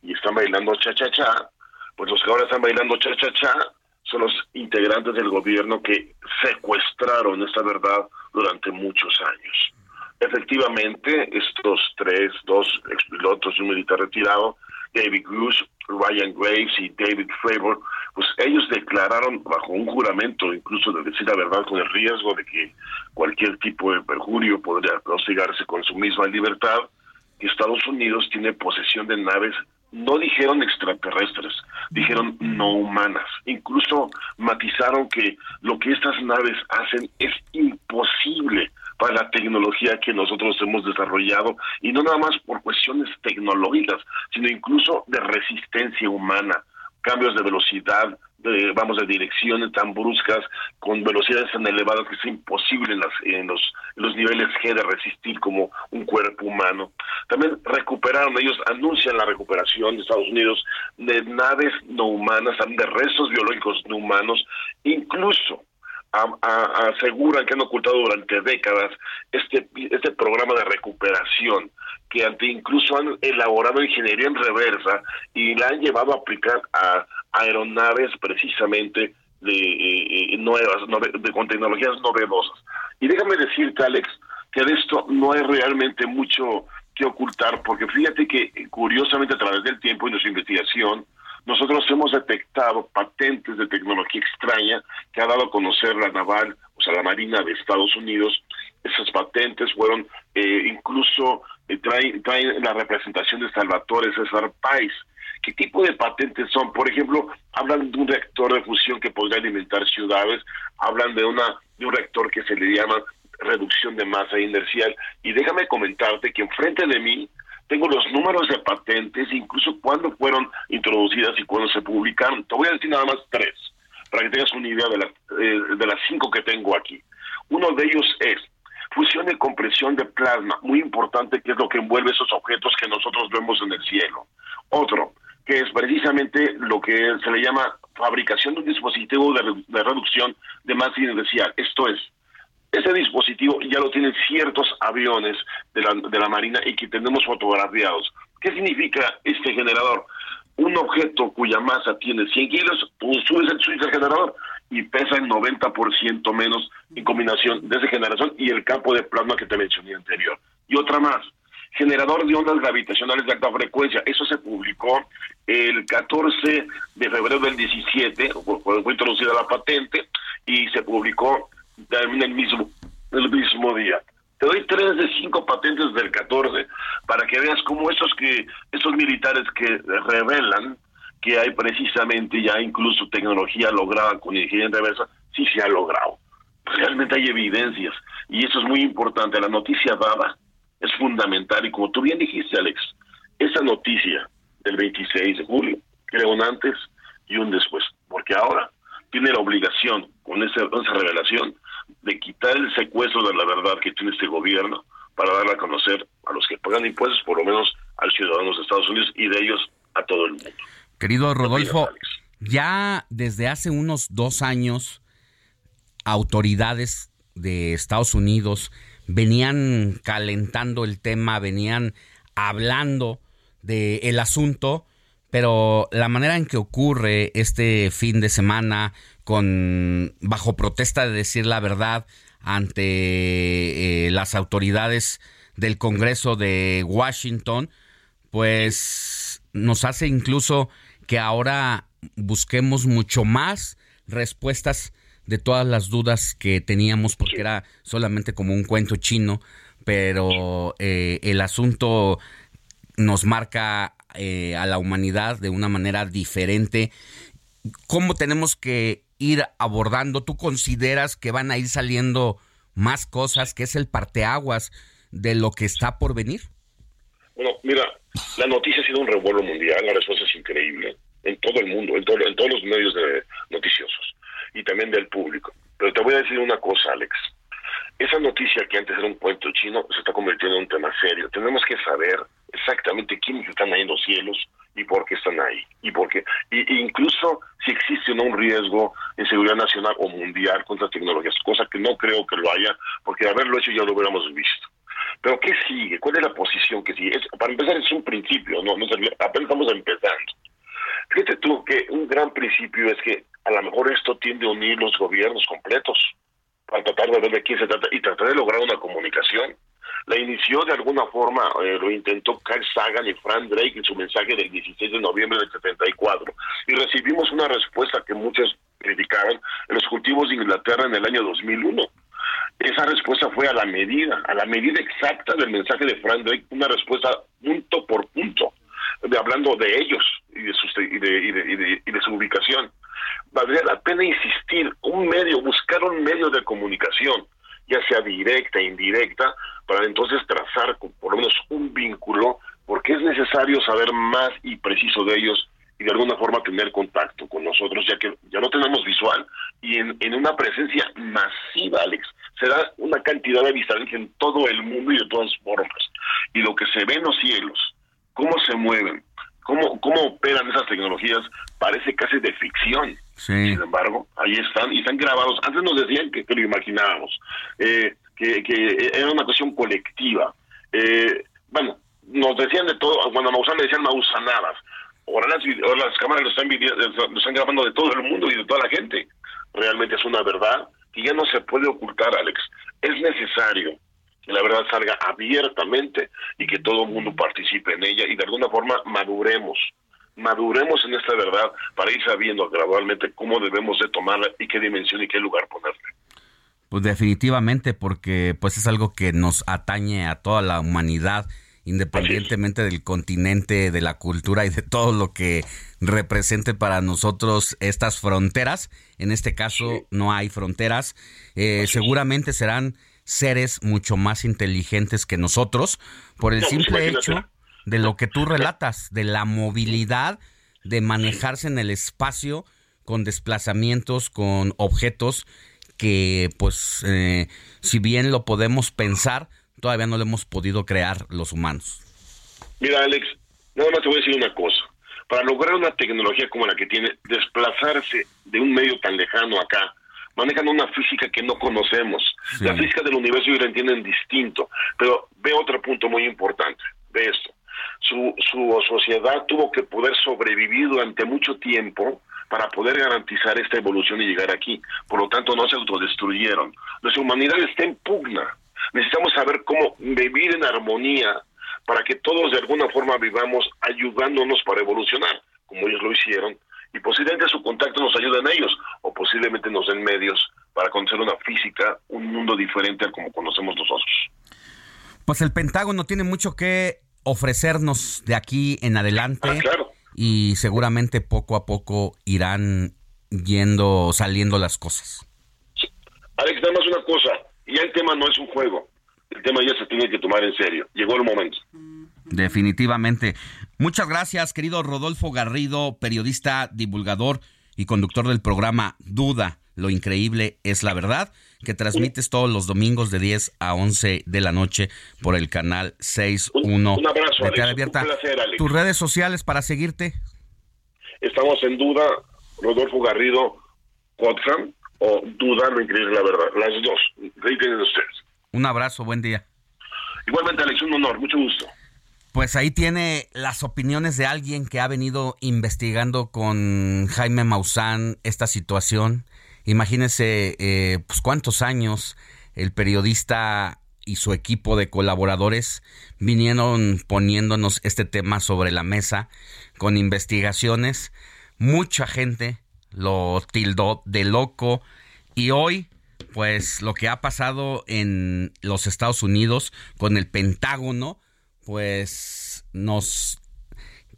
y están bailando cha-cha-cha, pues los que ahora están bailando cha-cha-cha son los integrantes del gobierno que secuestraron esta verdad durante muchos años. Efectivamente, estos tres, dos expilotos y un militar retirado, David Cruz, Ryan Graves y David Fravor, pues ellos declararon bajo un juramento incluso de decir la verdad con el riesgo de que cualquier tipo de perjurio podría prostigarse con su misma libertad, que Estados Unidos tiene posesión de naves no dijeron extraterrestres, dijeron no humanas. Incluso matizaron que lo que estas naves hacen es imposible para la tecnología que nosotros hemos desarrollado y no nada más por cuestiones tecnológicas, sino incluso de resistencia humana, cambios de velocidad, de, vamos, de direcciones tan bruscas, con velocidades tan elevadas que es imposible en, las, en, los, los niveles G de resistir como un cuerpo humano. También recuperaron, ellos anuncian la recuperación de Estados Unidos de naves no humanas, de restos biológicos no humanos, incluso aseguran que han ocultado durante décadas este, este programa de recuperación, que ante incluso han elaborado ingeniería en reversa y la han llevado a aplicar a aeronaves precisamente de eh, nuevas, de, con tecnologías novedosas. Y déjame decirte, Alex, que de esto no hay realmente mucho que ocultar, porque fíjate que curiosamente a través del tiempo y nuestra investigación, nosotros hemos detectado patentes de tecnología extraña que ha dado a conocer la naval, o sea, la Marina de Estados Unidos. Esas patentes fueron eh, incluso eh, traen, la representación de Salvatore César Pais. ¿Qué tipo de patentes son? Por ejemplo, hablan de un reactor de fusión que podría alimentar ciudades, hablan de una de un reactor que se le llama reducción de masa inercial. Y déjame comentarte que enfrente de mí tengo los números de patentes, incluso cuándo fueron introducidas y cuándo se publicaron. Te voy a decir nada más tres, para que tengas una idea de, eh, de las cinco que tengo aquí. Uno de ellos es fusión y compresión de plasma, muy importante, que es lo que envuelve esos objetos que nosotros vemos en el cielo. Otro, que es precisamente lo que se le llama fabricación de un dispositivo de, de reducción de masa inercial. Esto es, ese dispositivo ya lo tienen ciertos aviones de la, Marina y que tenemos fotografiados. ¿Qué significa este generador? Un objeto cuya masa tiene 100 kilos, tú subes el, subes el generador y pesa el 90% menos en combinación de esa generación y el campo de plasma que te mencioné anterior. Y otra más, generador de ondas gravitacionales de alta frecuencia. Eso se publicó el 14 de febrero del 17, fue introducida la patente y se publicó en el mismo, el mismo día. Te doy tres de cinco patentes del 14 para que veas cómo esos que esos militares que revelan que hay precisamente ya incluso tecnología lograda con ingeniería reversa, sí se ha logrado. Realmente hay evidencias y eso es muy importante. La noticia dada es fundamental y como tú bien dijiste, Alex, esa noticia del 26 de julio crea un antes y un después, porque ahora tiene la obligación con esa, esa revelación de quitar el secuestro de la verdad que tiene este gobierno para darla a conocer a los que pagan impuestos, por lo menos a los ciudadanos de Estados Unidos y de ellos a todo el mundo. Querido Rodolfo, ya desde hace unos dos años, autoridades de Estados Unidos venían calentando el tema, venían hablando del el asunto pero la manera en que ocurre este fin de semana con bajo protesta de decir la verdad ante eh, las autoridades del Congreso de Washington, pues nos hace incluso que ahora busquemos mucho más respuestas de todas las dudas que teníamos porque era solamente como un cuento chino, pero eh, el asunto nos marca eh, a la humanidad de una manera diferente. ¿Cómo tenemos que ir abordando? ¿Tú consideras que van a ir saliendo más cosas, que es el parteaguas de lo que está por venir? Bueno, mira, la noticia ha sido un revuelo mundial, la respuesta es increíble en todo el mundo, en, en todos los medios de noticiosos y también del público. Pero te voy a decir una cosa, Alex. Esa noticia que antes era un cuento chino se está convirtiendo en un tema serio. Tenemos que saber exactamente quiénes están ahí en los cielos y por qué están ahí. Y por qué. Y, incluso si existe o no un riesgo en seguridad nacional o mundial contra tecnologías, cosa que no creo que lo haya, porque de haberlo hecho ya lo hubiéramos visto. Pero ¿qué sigue? ¿Cuál es la posición que sigue? para empezar es un principio, no, no apenas estamos empezando. Fíjate tú que un gran principio es que a lo mejor esto tiende a unir los gobiernos completos para tratar de ver de quién se trata y tratar de lograr una comunicación. La inició de alguna forma, eh, lo intentó Carl Sagan y Frank Drake en su mensaje del 16 de noviembre del 74 y recibimos una respuesta que muchos criticaron en los cultivos de Inglaterra en el año 2001. Esa respuesta fue a la medida, a la medida exacta del mensaje de Frank Drake, una respuesta punto por punto, de, hablando de ellos y de, su, y de, y de su ubicación valdría la pena insistir, un medio, buscar un medio de comunicación, ya sea directa indirecta, para entonces trazar por lo menos un vínculo, porque es necesario saber más y preciso de ellos y de alguna forma tener contacto con nosotros, ya que ya no tenemos visual y en, en una presencia masiva, Alex. Se da una cantidad de avistamientos en todo el mundo y de todas formas. Y lo que se ve en los cielos, cómo se mueven, cómo, cómo operan esas tecnologías, parece casi de ficción. Sin embargo, ahí están y están grabados. Antes nos decían que, lo imaginábamos, eh, que, era una cuestión colectiva. Eh, bueno, nos decían de todo, cuando Maussan le decían Mausanadas. Ahora las, las cámaras lo están, lo están grabando de todo el mundo y de toda la gente. Realmente es una verdad que ya no se puede ocultar, Alex. Es necesario que la verdad salga abiertamente y que todo el mundo participe en ella y de alguna forma maduremos maduremos en esta verdad para ir sabiendo gradualmente cómo debemos de tomarla y qué dimensión y qué lugar ponerle. Pues definitivamente porque pues es algo que nos atañe a toda la humanidad independientemente del continente, de la cultura y de todo lo que represente para nosotros estas fronteras. En este caso no hay fronteras. Eh, seguramente serán seres mucho más inteligentes que nosotros por el pues simple hecho de lo que tú relatas, de la movilidad, de manejarse en el espacio con desplazamientos, con objetos que pues eh, si bien lo podemos pensar, todavía no lo hemos podido crear los humanos. Mira Alex, nada más te voy a decir una cosa. Para lograr una tecnología como la que tiene, desplazarse de un medio tan lejano acá, manejan una física que no conocemos. La física del universo y la entienden distinto. Pero ve otro punto muy importante de esto su, su sociedad tuvo que poder sobrevivir durante mucho tiempo para poder garantizar esta evolución y llegar aquí. Por lo tanto, no se autodestruyeron. Nuestra humanidad está en pugna. Necesitamos saber cómo vivir en armonía para que todos de alguna forma vivamos ayudándonos para evolucionar, como ellos lo hicieron, y posiblemente su contacto nos ayude en ellos, o posiblemente nos den medios para conocer una física, un mundo diferente al como conocemos nosotros. Pues el Pentágono tiene mucho que ofrecernos de aquí en adelante. Ah, y seguramente poco a poco irán yendo, saliendo las cosas. Alex, nada más una cosa. Ya el tema no es un juego. El tema ya se tiene que tomar en serio. Llegó el momento. Definitivamente. Muchas gracias, querido Rodolfo Garrido, periodista, divulgador y conductor del programa Duda. Lo increíble es la verdad que transmites todos los domingos de 10 a 11 de la noche por el canal 61 un, abrazo, de Abierta. Un placer, Alex. ¿Tus redes sociales para seguirte? Estamos en duda, Rodolfo Garrido Potsdam o Duda, lo increíble la verdad. Las dos. Ahí tienen ustedes. Un abrazo, buen día. Igualmente, Alex, un honor, mucho gusto. Pues ahí tiene las opiniones de alguien que ha venido investigando con Jaime Maussan esta situación. Imagínense, eh, pues cuántos años el periodista y su equipo de colaboradores vinieron poniéndonos este tema sobre la mesa con investigaciones. Mucha gente lo tildó de loco y hoy pues lo que ha pasado en los Estados Unidos con el Pentágono pues nos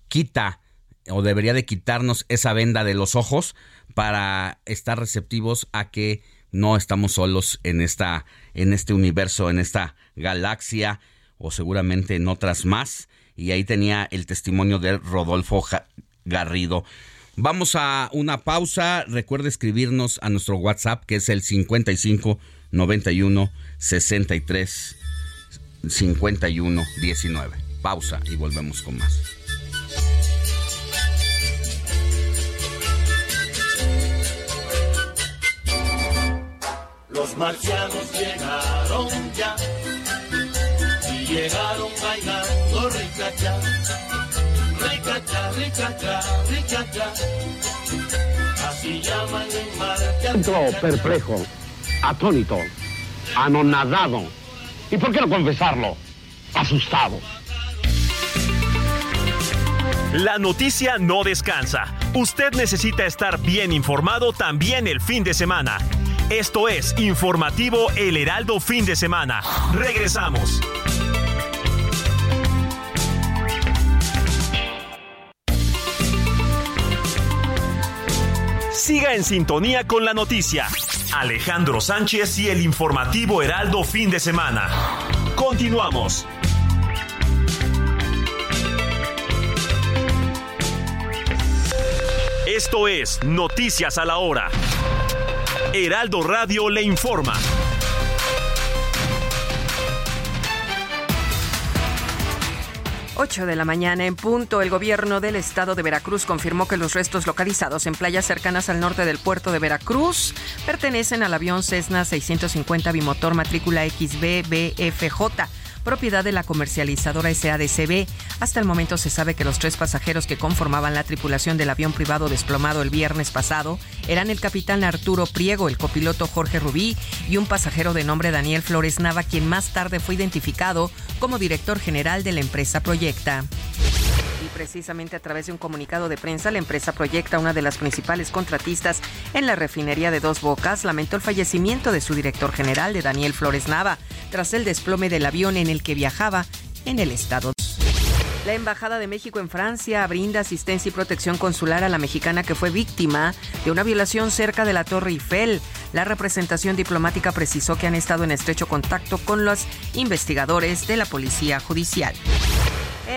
quita o debería de quitarnos esa venda de los ojos para estar receptivos a que no estamos solos en esta en este universo, en esta galaxia o seguramente en otras más y ahí tenía el testimonio de Rodolfo Garrido. Vamos a una pausa. Recuerde escribirnos a nuestro WhatsApp que es el 55 91 63 51 19. Pausa y volvemos con más. Los marcianos llegaron ya y llegaron bailando ricacha, ricacha, ricacha, ricacha. Así llaman en marcha. Entro perplejo, atónito, anonadado. ¿Y por qué no confesarlo? Asustado. La noticia no descansa. Usted necesita estar bien informado también el fin de semana. Esto es Informativo El Heraldo Fin de Semana. Regresamos. Siga en sintonía con la noticia. Alejandro Sánchez y el Informativo Heraldo Fin de Semana. Continuamos. Esto es Noticias a la Hora. Heraldo Radio le informa. Ocho de la mañana en punto, el gobierno del estado de Veracruz confirmó que los restos localizados en playas cercanas al norte del puerto de Veracruz pertenecen al avión Cessna 650 bimotor matrícula XBBFJ propiedad de la comercializadora SADCB. Hasta el momento se sabe que los tres pasajeros que conformaban la tripulación del avión privado desplomado el viernes pasado eran el capitán Arturo Priego, el copiloto Jorge Rubí y un pasajero de nombre Daniel Flores Nava, quien más tarde fue identificado como director general de la empresa Proyecta. Precisamente a través de un comunicado de prensa, la empresa Proyecta, una de las principales contratistas en la refinería de Dos Bocas, lamentó el fallecimiento de su director general, de Daniel Flores Nava, tras el desplome del avión en el que viajaba en el estado. La Embajada de México en Francia brinda asistencia y protección consular a la mexicana que fue víctima de una violación cerca de la Torre Eiffel. La representación diplomática precisó que han estado en estrecho contacto con los investigadores de la Policía Judicial.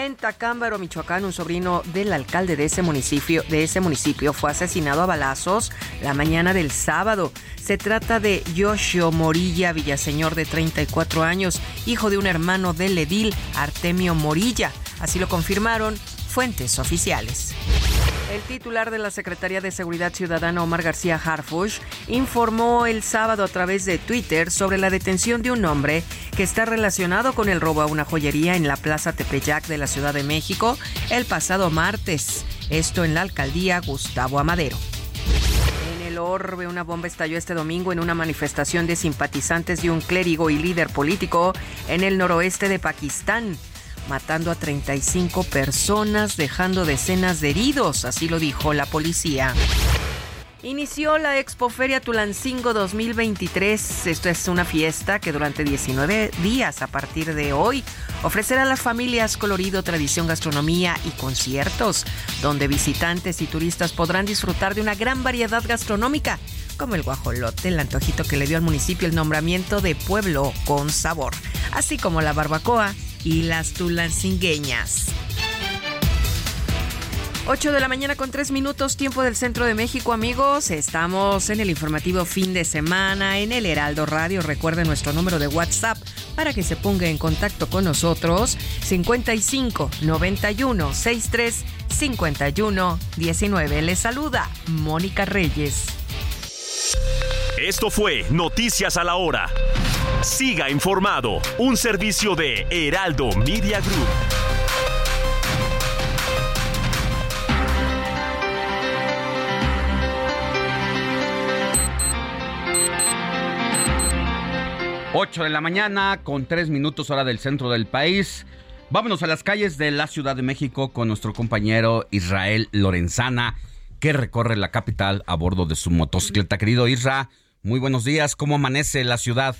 En Tacámbaro, Michoacán, un sobrino del alcalde de ese municipio, de ese municipio fue asesinado a balazos la mañana del sábado. Se trata de Yoshio Morilla Villaseñor de 34 años, hijo de un hermano del edil Artemio Morilla. Así lo confirmaron fuentes oficiales. El titular de la Secretaría de Seguridad Ciudadana, Omar García Harfush, informó el sábado a través de Twitter sobre la detención de un hombre que está relacionado con el robo a una joyería en la Plaza Tepeyac de la Ciudad de México el pasado martes. Esto en la alcaldía Gustavo Amadero. En el orbe, una bomba estalló este domingo en una manifestación de simpatizantes de un clérigo y líder político en el noroeste de Pakistán matando a 35 personas, dejando decenas de heridos, así lo dijo la policía. Inició la Expoferia Tulancingo 2023. Esto es una fiesta que durante 19 días a partir de hoy ofrecerá a las familias colorido, tradición, gastronomía y conciertos, donde visitantes y turistas podrán disfrutar de una gran variedad gastronómica, como el guajolote, el antojito que le dio al municipio el nombramiento de pueblo con sabor, así como la barbacoa y las tulancingueñas. 8 de la mañana con 3 minutos, tiempo del centro de México, amigos. Estamos en el informativo fin de semana en el Heraldo Radio. Recuerden nuestro número de WhatsApp para que se ponga en contacto con nosotros: 55 91 63 51 19. Les saluda Mónica Reyes. Esto fue Noticias a la Hora. Siga informado, un servicio de Heraldo Media Group. Ocho de la mañana con tres minutos hora del centro del país. Vámonos a las calles de la Ciudad de México con nuestro compañero Israel Lorenzana, que recorre la capital a bordo de su motocicleta. Querido Isra, muy buenos días. ¿Cómo amanece la ciudad?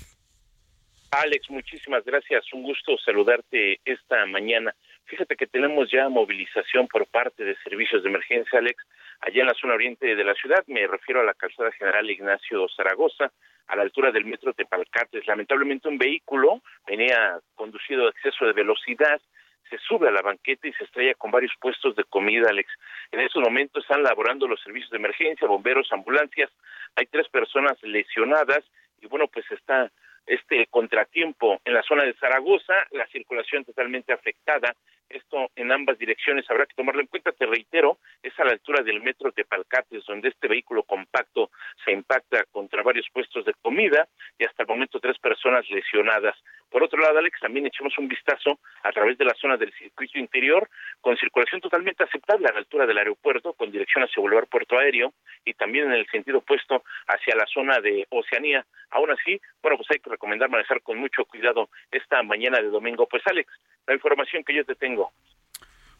Alex, muchísimas gracias. Un gusto saludarte esta mañana. Fíjate que tenemos ya movilización por parte de servicios de emergencia, Alex, allá en la zona oriente de la ciudad. Me refiero a la calzada general Ignacio Zaragoza, a la altura del metro de Palcates. Lamentablemente un vehículo venía conducido a exceso de velocidad, se sube a la banqueta y se estrella con varios puestos de comida, Alex. En estos momentos están laborando los servicios de emergencia, bomberos, ambulancias. Hay tres personas lesionadas y bueno, pues está este contratiempo en la zona de Zaragoza, la circulación totalmente afectada esto en ambas direcciones habrá que tomarlo en cuenta, te reitero, es a la altura del metro de Palcates, donde este vehículo compacto se impacta contra varios puestos de comida y hasta el momento tres personas lesionadas. Por otro lado, Alex, también echamos un vistazo a través de la zona del circuito interior, con circulación totalmente aceptable a la altura del aeropuerto, con dirección hacia Boulevard Puerto Aéreo y también en el sentido opuesto hacia la zona de Oceanía. Aún así, bueno, pues hay que recomendar manejar con mucho cuidado esta mañana de domingo. Pues Alex, la información que yo te tengo.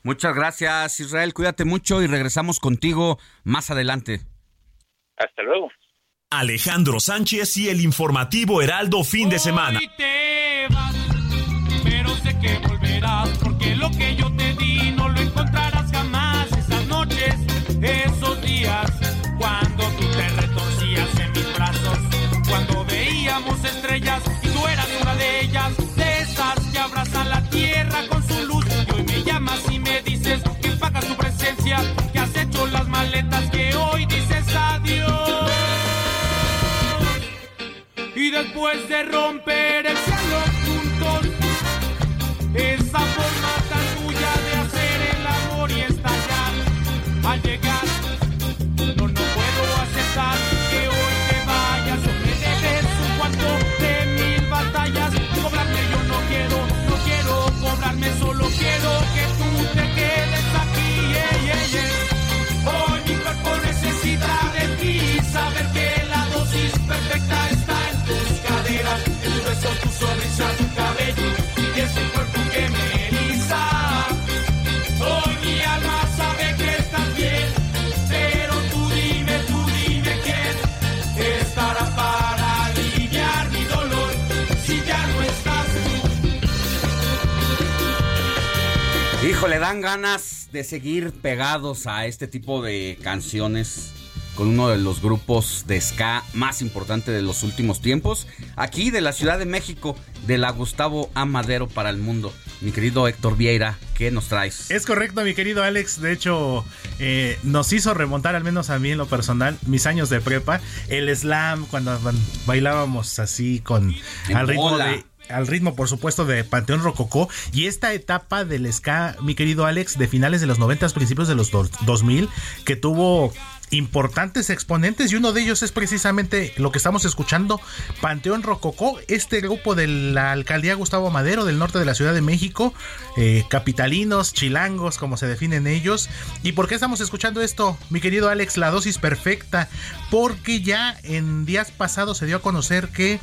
Muchas gracias, Israel. Cuídate mucho y regresamos contigo más adelante. Hasta luego. Alejandro Sánchez y el informativo Heraldo fin de semana. Hoy te vas, pero sé que volverás, porque lo que yo te Y después de romper el cielo juntos, esa forma tan tuya de hacer el amor y estallar al llegar, Híjole, dan ganas de seguir pegados a este tipo de canciones con uno de los grupos de ska más importante de los últimos tiempos, aquí de la Ciudad de México, de la Gustavo Amadero para el mundo. Mi querido Héctor Vieira, ¿qué nos traes? Es correcto, mi querido Alex. De hecho, eh, nos hizo remontar, al menos a mí en lo personal, mis años de prepa. El slam, cuando ba- bailábamos así con En al ritmo de al ritmo, por supuesto, de Panteón Rococó. Y esta etapa del ska, mi querido Alex, de finales de los 90, principios de los do- 2000, que tuvo importantes exponentes y uno de ellos es precisamente lo que estamos escuchando, Panteón Rococó, este grupo de la alcaldía Gustavo Madero del norte de la Ciudad de México, eh, capitalinos, chilangos, como se definen ellos. ¿Y por qué estamos escuchando esto, mi querido Alex? La dosis perfecta, porque ya en días pasados se dio a conocer que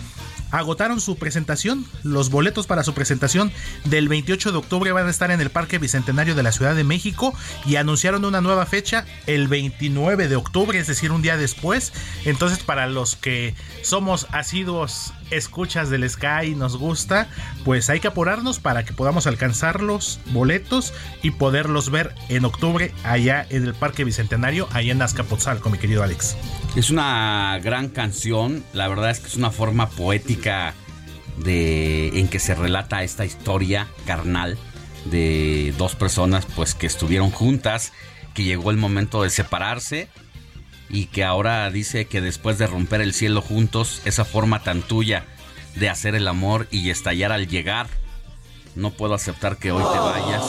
agotaron su presentación. Los boletos para su presentación del 28 de octubre van a estar en el Parque Bicentenario de la Ciudad de México y anunciaron una nueva fecha el 29 de octubre, es decir, un día después. Entonces, para los que somos asiduos escuchas del Sky nos gusta, pues hay que apurarnos para que podamos alcanzar los boletos y poderlos ver en octubre allá en el Parque Bicentenario, allá en Azcapotzalco, mi querido Alex. Es una gran canción, la verdad es que es una forma poética de en que se relata esta historia carnal de dos personas pues que estuvieron juntas, que llegó el momento de separarse y que ahora dice que después de romper el cielo juntos, esa forma tan tuya de hacer el amor y estallar al llegar, no puedo aceptar que hoy te vayas,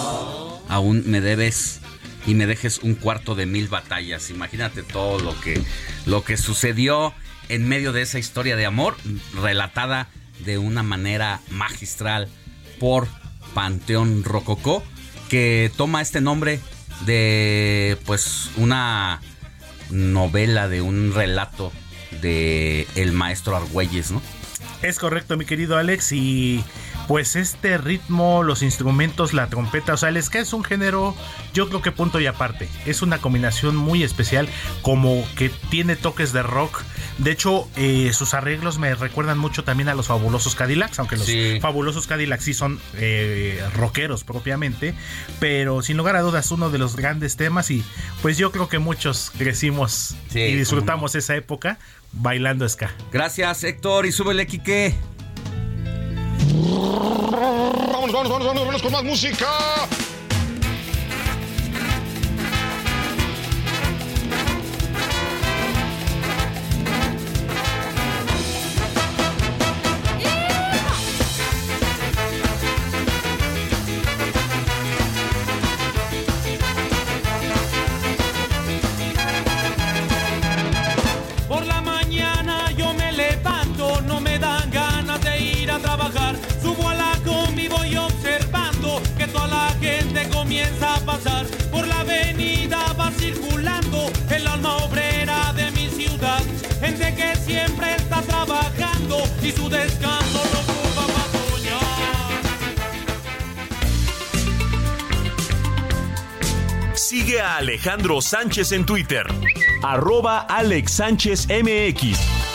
aún me debes y me dejes un cuarto de mil batallas. Imagínate todo lo que, lo que sucedió en medio de esa historia de amor, relatada de una manera magistral por Panteón Rococó, que toma este nombre de pues una novela, de un relato de el maestro Argüelles, ¿no? Es correcto, mi querido Alex, y pues este ritmo, los instrumentos, la trompeta, o sea, el ska es un género, yo creo que punto y aparte. Es una combinación muy especial, como que tiene toques de rock. De hecho, eh, sus arreglos me recuerdan mucho también a los fabulosos Cadillacs, aunque los fabulosos Cadillacs sí son eh, rockeros propiamente, pero sin lugar a dudas uno de los grandes temas y pues yo creo que muchos crecimos y disfrutamos esa época bailando ska. Gracias, Héctor. Y súbele, Kike. Vamos, vamos, vamos, vamos, vamos con más música. 'Sigue a Alejandro Sánchez en Twitter, arroba Alex Sánchez MX.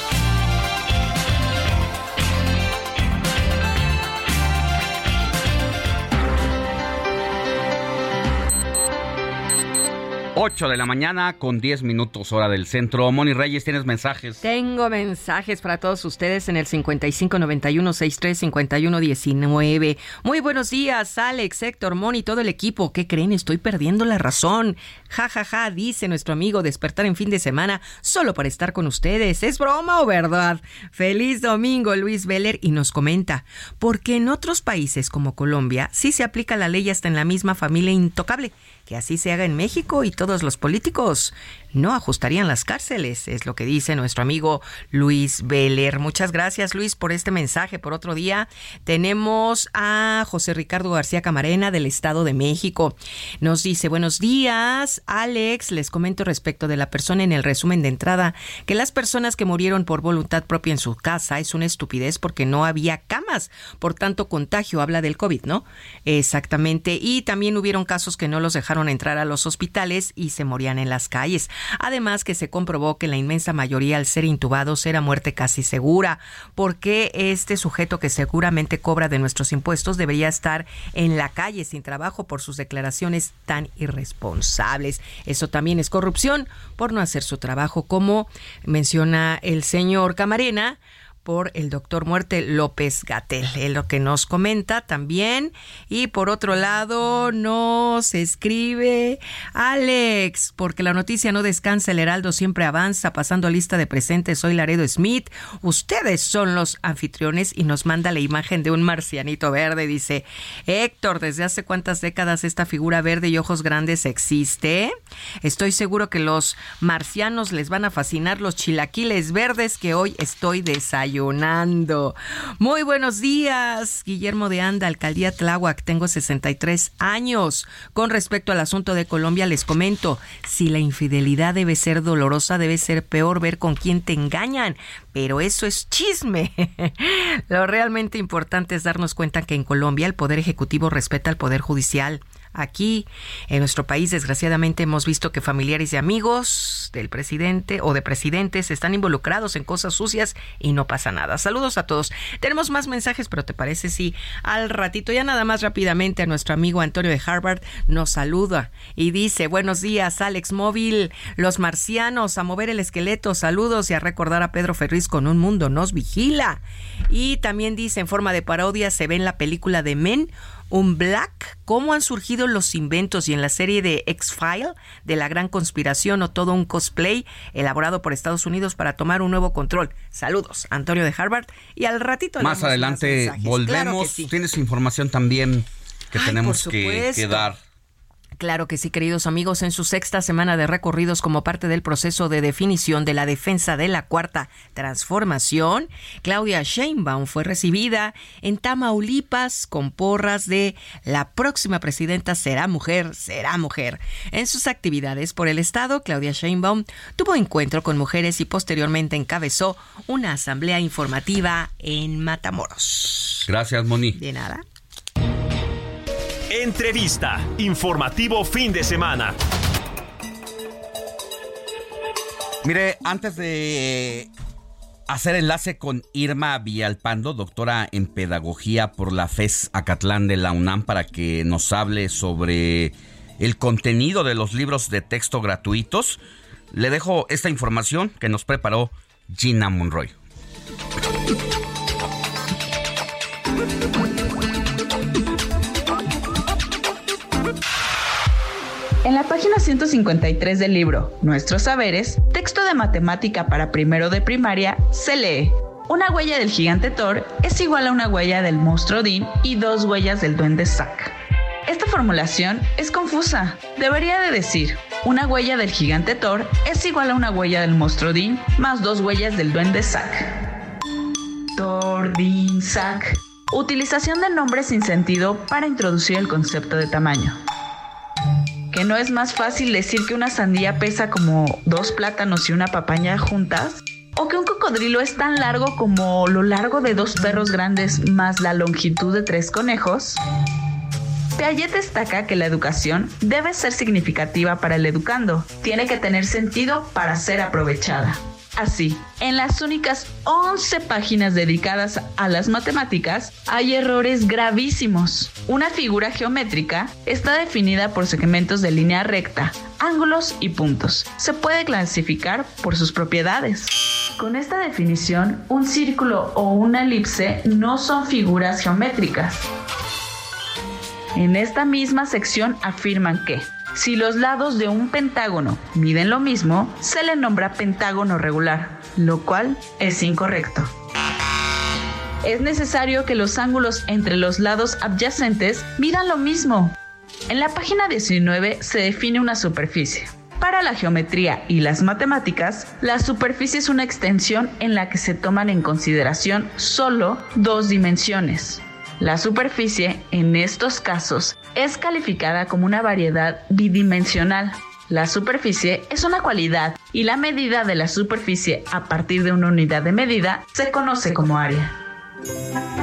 8 de la mañana con 10 minutos hora del centro. Moni Reyes, ¿tienes mensajes? Tengo mensajes para todos ustedes en el 5591-635119. Muy buenos días, Alex, Héctor, Moni, todo el equipo. ¿Qué creen? Estoy perdiendo la razón. Ja, ja, ja, dice nuestro amigo despertar en fin de semana solo para estar con ustedes. ¿Es broma o verdad? Feliz domingo, Luis Veller, y nos comenta, porque en otros países como Colombia sí se aplica la ley hasta en la misma familia intocable que así se haga en México y todos los políticos no ajustarían las cárceles, es lo que dice nuestro amigo Luis Veller. Muchas gracias Luis por este mensaje. Por otro día tenemos a José Ricardo García Camarena del Estado de México. Nos dice, buenos días Alex, les comento respecto de la persona en el resumen de entrada que las personas que murieron por voluntad propia en su casa es una estupidez porque no había camas, por tanto contagio, habla del COVID, ¿no? Exactamente. Y también hubieron casos que no los dejaron entrar a los hospitales y se morían en las calles. Además que se comprobó que la inmensa mayoría al ser intubados era muerte casi segura, porque este sujeto que seguramente cobra de nuestros impuestos debería estar en la calle sin trabajo por sus declaraciones tan irresponsables. Eso también es corrupción por no hacer su trabajo, como menciona el señor Camarena por el doctor Muerte López Gatel. Es lo que nos comenta también. Y por otro lado, nos escribe Alex, porque la noticia no descansa, el Heraldo siempre avanza, pasando lista de presentes. Soy Laredo Smith. Ustedes son los anfitriones y nos manda la imagen de un marcianito verde. Dice Héctor, ¿desde hace cuántas décadas esta figura verde y ojos grandes existe? Estoy seguro que los marcianos les van a fascinar los chilaquiles verdes que hoy estoy desayunando muy buenos días, Guillermo de Anda, Alcaldía Tláhuac, tengo 63 años. Con respecto al asunto de Colombia, les comento, si la infidelidad debe ser dolorosa, debe ser peor ver con quién te engañan, pero eso es chisme. Lo realmente importante es darnos cuenta que en Colombia el Poder Ejecutivo respeta al Poder Judicial. Aquí, en nuestro país, desgraciadamente, hemos visto que familiares y amigos del presidente o de presidentes están involucrados en cosas sucias y no pasa nada. Saludos a todos. Tenemos más mensajes, pero ¿te parece si al ratito, ya nada más rápidamente, a nuestro amigo Antonio de Harvard nos saluda y dice, buenos días, Alex Móvil, los marcianos, a mover el esqueleto, saludos y a recordar a Pedro Ferriz con un mundo nos vigila. Y también dice, en forma de parodia, se ve en la película de Men, un Black, cómo han surgido los inventos y en la serie de X-File de la gran conspiración o todo un cosplay elaborado por Estados Unidos para tomar un nuevo control. Saludos, Antonio de Harvard. Y al ratito más adelante volvemos. Tienes información también que tenemos que, que dar. Claro que sí, queridos amigos, en su sexta semana de recorridos como parte del proceso de definición de la defensa de la cuarta transformación, Claudia Sheinbaum fue recibida en Tamaulipas con porras de la próxima presidenta será mujer, será mujer. En sus actividades por el estado, Claudia Sheinbaum tuvo encuentro con mujeres y posteriormente encabezó una asamblea informativa en Matamoros. Gracias, Moni. De nada. Entrevista. Informativo fin de semana. Mire, antes de hacer enlace con Irma Villalpando, doctora en pedagogía por la FES Acatlán de la UNAM, para que nos hable sobre el contenido de los libros de texto gratuitos, le dejo esta información que nos preparó Gina Monroy. En la página 153 del libro Nuestros Saberes, texto de matemática para primero de primaria, se lee una huella del gigante Thor es igual a una huella del monstruo Din y dos huellas del duende Zack. Esta formulación es confusa. Debería de decir, una huella del gigante Thor es igual a una huella del monstruo Din más dos huellas del duende Zack. Thor, Din, Zack. Utilización de nombres sin sentido para introducir el concepto de tamaño que no es más fácil decir que una sandía pesa como dos plátanos y una papaña juntas, o que un cocodrilo es tan largo como lo largo de dos perros grandes más la longitud de tres conejos. Piaget destaca que la educación debe ser significativa para el educando, tiene que tener sentido para ser aprovechada. Así, en las únicas 11 páginas dedicadas a las matemáticas hay errores gravísimos. Una figura geométrica está definida por segmentos de línea recta, ángulos y puntos. Se puede clasificar por sus propiedades. Con esta definición, un círculo o una elipse no son figuras geométricas. En esta misma sección afirman que si los lados de un pentágono miden lo mismo, se le nombra pentágono regular, lo cual es incorrecto. Es necesario que los ángulos entre los lados adyacentes midan lo mismo. En la página 19 se define una superficie. Para la geometría y las matemáticas, la superficie es una extensión en la que se toman en consideración solo dos dimensiones. La superficie, en estos casos, es calificada como una variedad bidimensional. La superficie es una cualidad y la medida de la superficie a partir de una unidad de medida se conoce como área.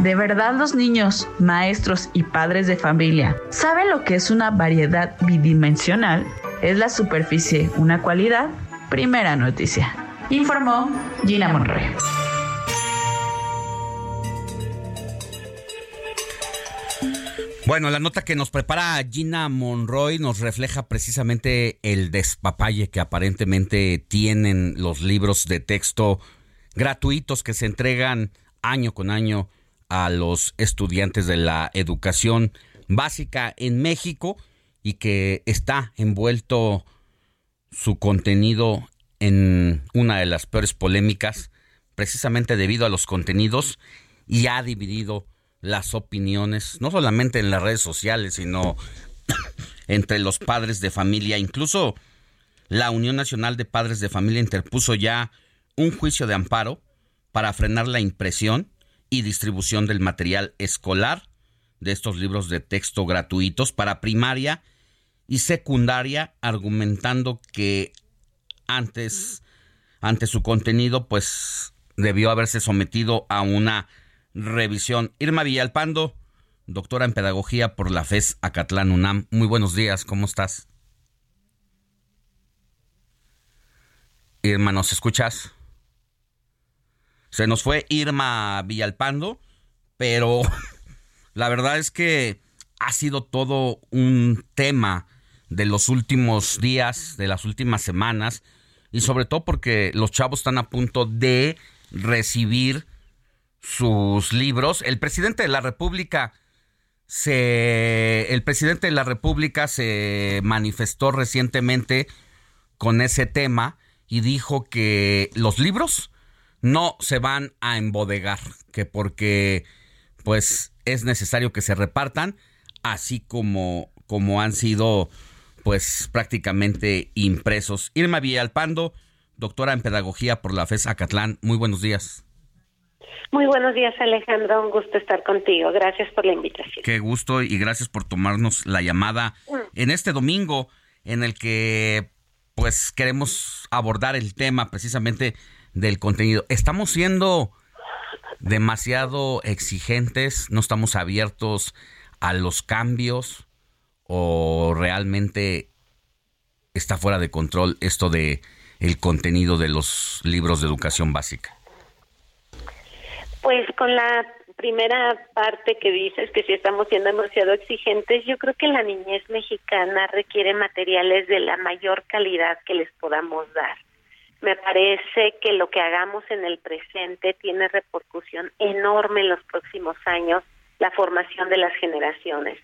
¿De verdad los niños, maestros y padres de familia saben lo que es una variedad bidimensional? ¿Es la superficie una cualidad? Primera noticia. Informó Gina Monroy. Bueno, la nota que nos prepara Gina Monroy nos refleja precisamente el despapalle que aparentemente tienen los libros de texto gratuitos que se entregan año con año a los estudiantes de la educación básica en México y que está envuelto su contenido en una de las peores polémicas precisamente debido a los contenidos y ha dividido las opiniones, no solamente en las redes sociales, sino entre los padres de familia. Incluso la Unión Nacional de Padres de Familia interpuso ya un juicio de amparo para frenar la impresión y distribución del material escolar de estos libros de texto gratuitos para primaria y secundaria, argumentando que antes, ante su contenido, pues debió haberse sometido a una revisión. Irma Villalpando, doctora en pedagogía por la FES Acatlán UNAM. Muy buenos días, ¿cómo estás? Irma, ¿nos escuchas? Se nos fue Irma Villalpando, pero la verdad es que ha sido todo un tema de los últimos días, de las últimas semanas, y sobre todo porque los chavos están a punto de recibir sus libros. El presidente de la República se el presidente de la República se manifestó recientemente con ese tema y dijo que los libros no se van a embodegar, que porque pues es necesario que se repartan así como como han sido pues prácticamente impresos. Irma Villalpando, doctora en pedagogía por la FES Acatlán, muy buenos días. Muy buenos días, Alejandro. Un gusto estar contigo. Gracias por la invitación. Qué gusto y gracias por tomarnos la llamada mm. en este domingo en el que pues queremos abordar el tema precisamente del contenido. Estamos siendo demasiado exigentes, no estamos abiertos a los cambios o realmente está fuera de control esto de el contenido de los libros de educación básica. Pues con la primera parte que dices que si estamos siendo demasiado exigentes, yo creo que la niñez mexicana requiere materiales de la mayor calidad que les podamos dar. Me parece que lo que hagamos en el presente tiene repercusión enorme en los próximos años, la formación de las generaciones.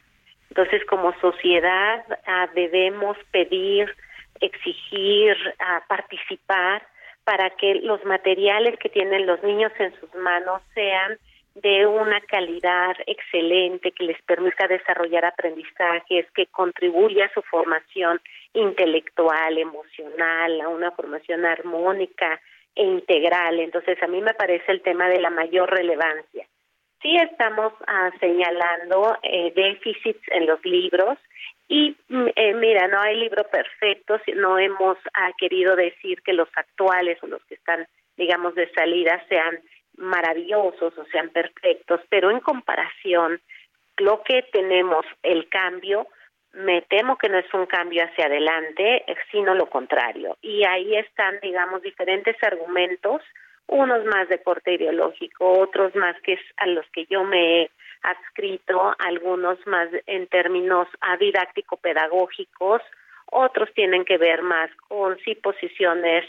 Entonces, como sociedad, ah, debemos pedir, exigir, ah, participar para que los materiales que tienen los niños en sus manos sean de una calidad excelente que les permita desarrollar aprendizajes, que contribuya a su formación intelectual, emocional, a una formación armónica e integral. Entonces, a mí me parece el tema de la mayor relevancia. Sí estamos ah, señalando eh, déficits en los libros y mm, eh, mira, no hay libro perfecto, no hemos ah, querido decir que los actuales o los que están, digamos, de salida sean maravillosos o sean perfectos, pero en comparación, lo que tenemos, el cambio, me temo que no es un cambio hacia adelante, sino lo contrario. Y ahí están, digamos, diferentes argumentos, unos más de corte ideológico, otros más que es a los que yo me he adscrito, algunos más en términos didáctico-pedagógicos, otros tienen que ver más con sí posiciones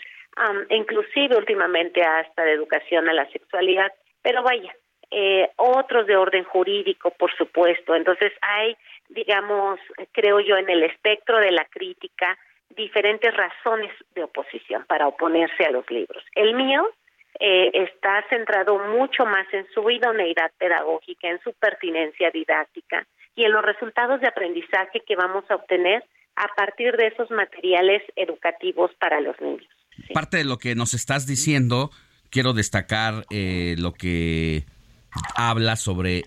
inclusive últimamente hasta de educación a la sexualidad, pero vaya, eh, otros de orden jurídico, por supuesto. Entonces hay, digamos, creo yo, en el espectro de la crítica, diferentes razones de oposición para oponerse a los libros. El mío eh, está centrado mucho más en su idoneidad pedagógica, en su pertinencia didáctica y en los resultados de aprendizaje que vamos a obtener a partir de esos materiales educativos para los niños. Parte de lo que nos estás diciendo, quiero destacar eh, lo que habla sobre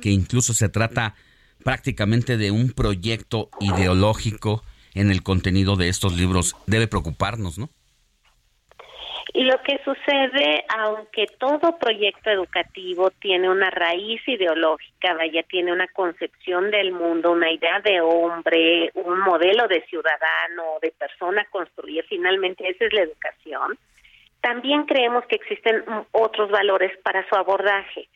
que incluso se trata prácticamente de un proyecto ideológico en el contenido de estos libros. Debe preocuparnos, ¿no? Y lo que sucede, aunque todo proyecto educativo tiene una raíz ideológica, vaya, tiene una concepción del mundo, una idea de hombre, un modelo de ciudadano, de persona construir, finalmente esa es la educación, también creemos que existen otros valores para su abordaje.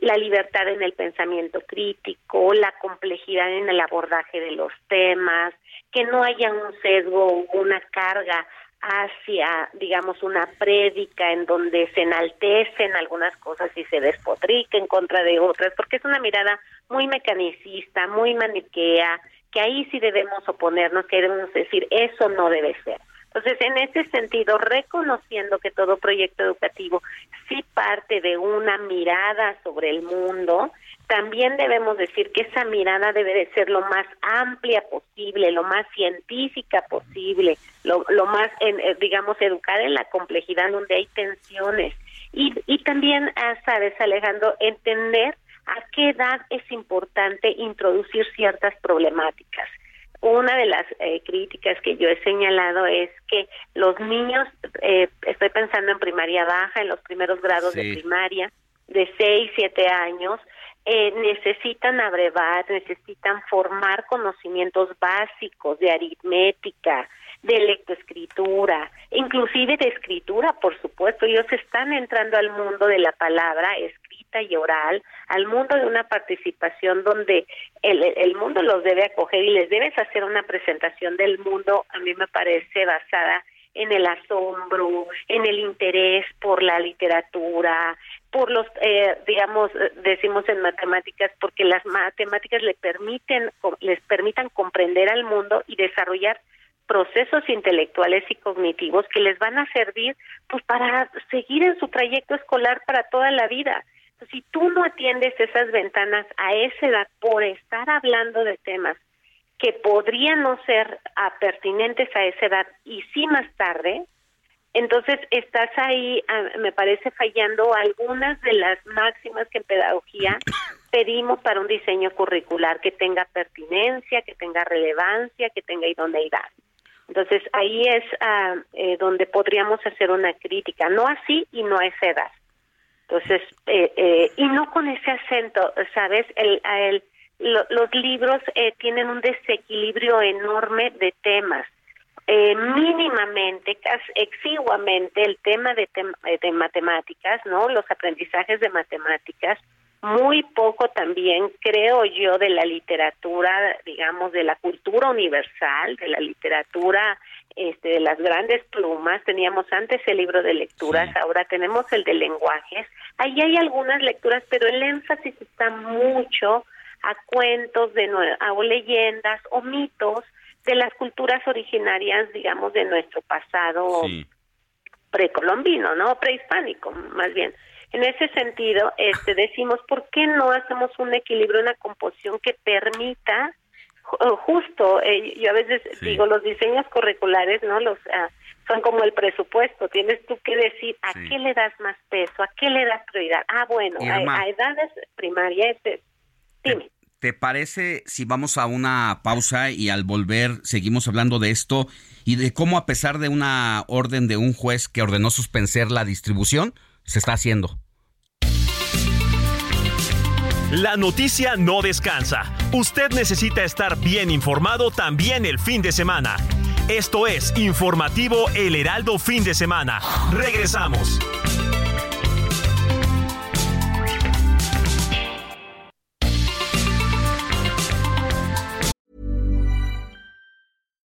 la libertad en el pensamiento crítico, la complejidad en el abordaje de los temas, que no haya un sesgo o una carga hacia, digamos, una prédica en donde se enaltecen algunas cosas y se despotrica en contra de otras, porque es una mirada muy mecanicista, muy maniquea, que ahí sí debemos oponernos, que debemos decir, eso no debe ser. Entonces, en ese sentido, reconociendo que todo proyecto educativo sí parte de una mirada sobre el mundo, también debemos decir que esa mirada debe de ser lo más amplia posible, lo más científica posible, lo, más, en, eh, digamos, educar en la complejidad donde hay tensiones. Y, y también, ah, sabes, Alejandro, entender a qué edad es importante introducir ciertas problemáticas. Una de las eh, críticas que yo he señalado es que los niños, eh, estoy pensando en primaria baja, en los primeros grados de primaria, de 6, 7 años, eh, necesitan abrevar, necesitan formar conocimientos básicos de aritmética, de lectoescritura, inclusive de escritura, por supuesto. Ellos están entrando al mundo de la palabra escrita y oral, al mundo de una participación donde el, el mundo los debe acoger y les debes hacer una presentación del mundo, a mí me parece basada en el asombro, en el interés por la literatura, por los, eh, digamos, decimos en matemáticas, porque las matemáticas le permiten, les permitan comprender al mundo y desarrollar procesos intelectuales y cognitivos que les van a servir pues para seguir en su trayecto escolar para toda la vida. si tú no atiendes esas ventanas a esa edad por estar hablando de temas que podrían no ser pertinentes a esa edad y sí más tarde, entonces estás ahí, ah, me parece, fallando algunas de las máximas que en pedagogía pedimos para un diseño curricular que tenga pertinencia, que tenga relevancia, que tenga idoneidad. Entonces ahí es ah, eh, donde podríamos hacer una crítica, no así y no a esa edad. Entonces, eh, eh, y no con ese acento, ¿sabes? El, el, los libros tienen un desequilibrio enorme de temas. mínimamente, casi exiguamente, el tema de, de matemáticas, ¿no? Los aprendizajes de matemáticas, muy poco también, creo yo, de la literatura, digamos, de la cultura universal, de la literatura este, de las grandes plumas. Teníamos antes el libro de lecturas, ahora tenemos el de lenguajes. Ahí hay algunas lecturas, pero el énfasis está mucho a cuentos de o leyendas o mitos de las culturas originarias, digamos, de nuestro pasado precolombino, ¿no? Prehispánico, más bien. En ese sentido, este, decimos, ¿por qué no hacemos un equilibrio, una composición que permita justo, eh, yo a veces digo, los diseños curriculares, ¿no? Los ah, son como el presupuesto, tienes tú que decir a qué le das más peso, a qué le das prioridad. Ah, bueno, a, edades primarias, dime. ¿Te parece si vamos a una pausa y al volver seguimos hablando de esto y de cómo a pesar de una orden de un juez que ordenó suspender la distribución, se está haciendo. La noticia no descansa. Usted necesita estar bien informado también el fin de semana. Esto es Informativo El Heraldo Fin de Semana. Regresamos.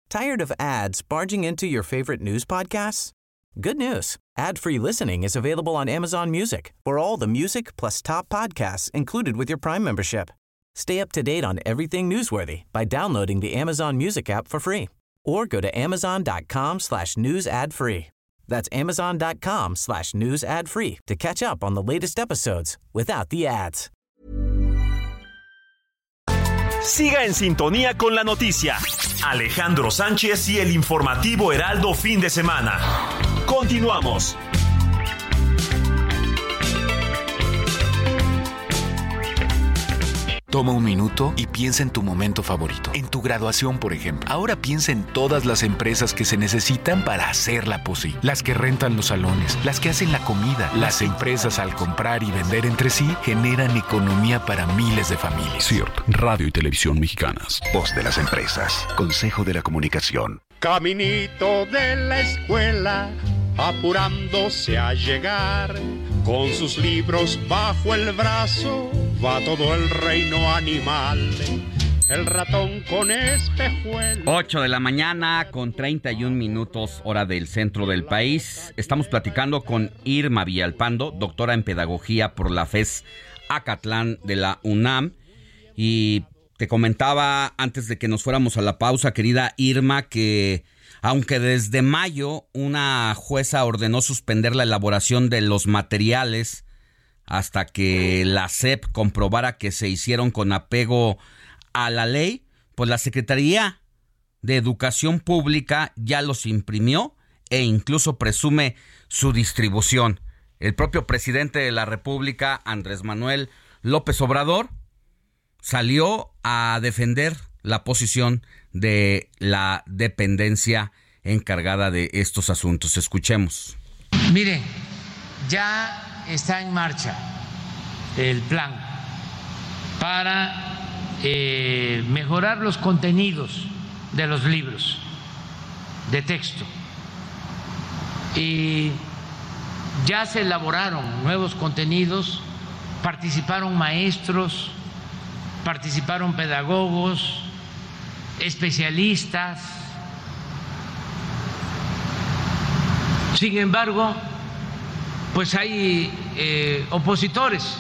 Tired of ads barging into your favorite news podcasts? Good news. Ad-free listening is available on Amazon Music for all the music plus top podcasts included with your Prime membership. Stay up to date on everything newsworthy by downloading the Amazon Music app for free or go to amazon.com slash news ad free. That's amazon.com slash news ad free to catch up on the latest episodes without the ads. Siga en sintonía con la noticia. Alejandro Sánchez y el informativo Heraldo fin de semana. Continuamos. Toma un minuto y piensa en tu momento favorito. En tu graduación, por ejemplo. Ahora piensa en todas las empresas que se necesitan para hacerla posible. Las que rentan los salones, las que hacen la comida. Las empresas al comprar y vender entre sí generan economía para miles de familias. CIRT, Radio y Televisión Mexicanas. Voz de las empresas. Consejo de la Comunicación. Caminito de la escuela, apurándose a llegar, con sus libros bajo el brazo va todo el reino animal. El ratón con espejuelo. 8 de la mañana con 31 minutos hora del centro del país. Estamos platicando con Irma Villalpando, doctora en pedagogía por la FES Acatlán de la UNAM. Y te comentaba antes de que nos fuéramos a la pausa, querida Irma, que aunque desde mayo una jueza ordenó suspender la elaboración de los materiales hasta que la SEP comprobara que se hicieron con apego a la ley, pues la Secretaría de Educación Pública ya los imprimió e incluso presume su distribución. El propio presidente de la República, Andrés Manuel López Obrador, salió a defender la posición de la dependencia encargada de estos asuntos. Escuchemos. Mire, ya está en marcha el plan para eh, mejorar los contenidos de los libros de texto. Y ya se elaboraron nuevos contenidos, participaron maestros, participaron pedagogos, especialistas. Sin embargo, pues hay eh, opositores.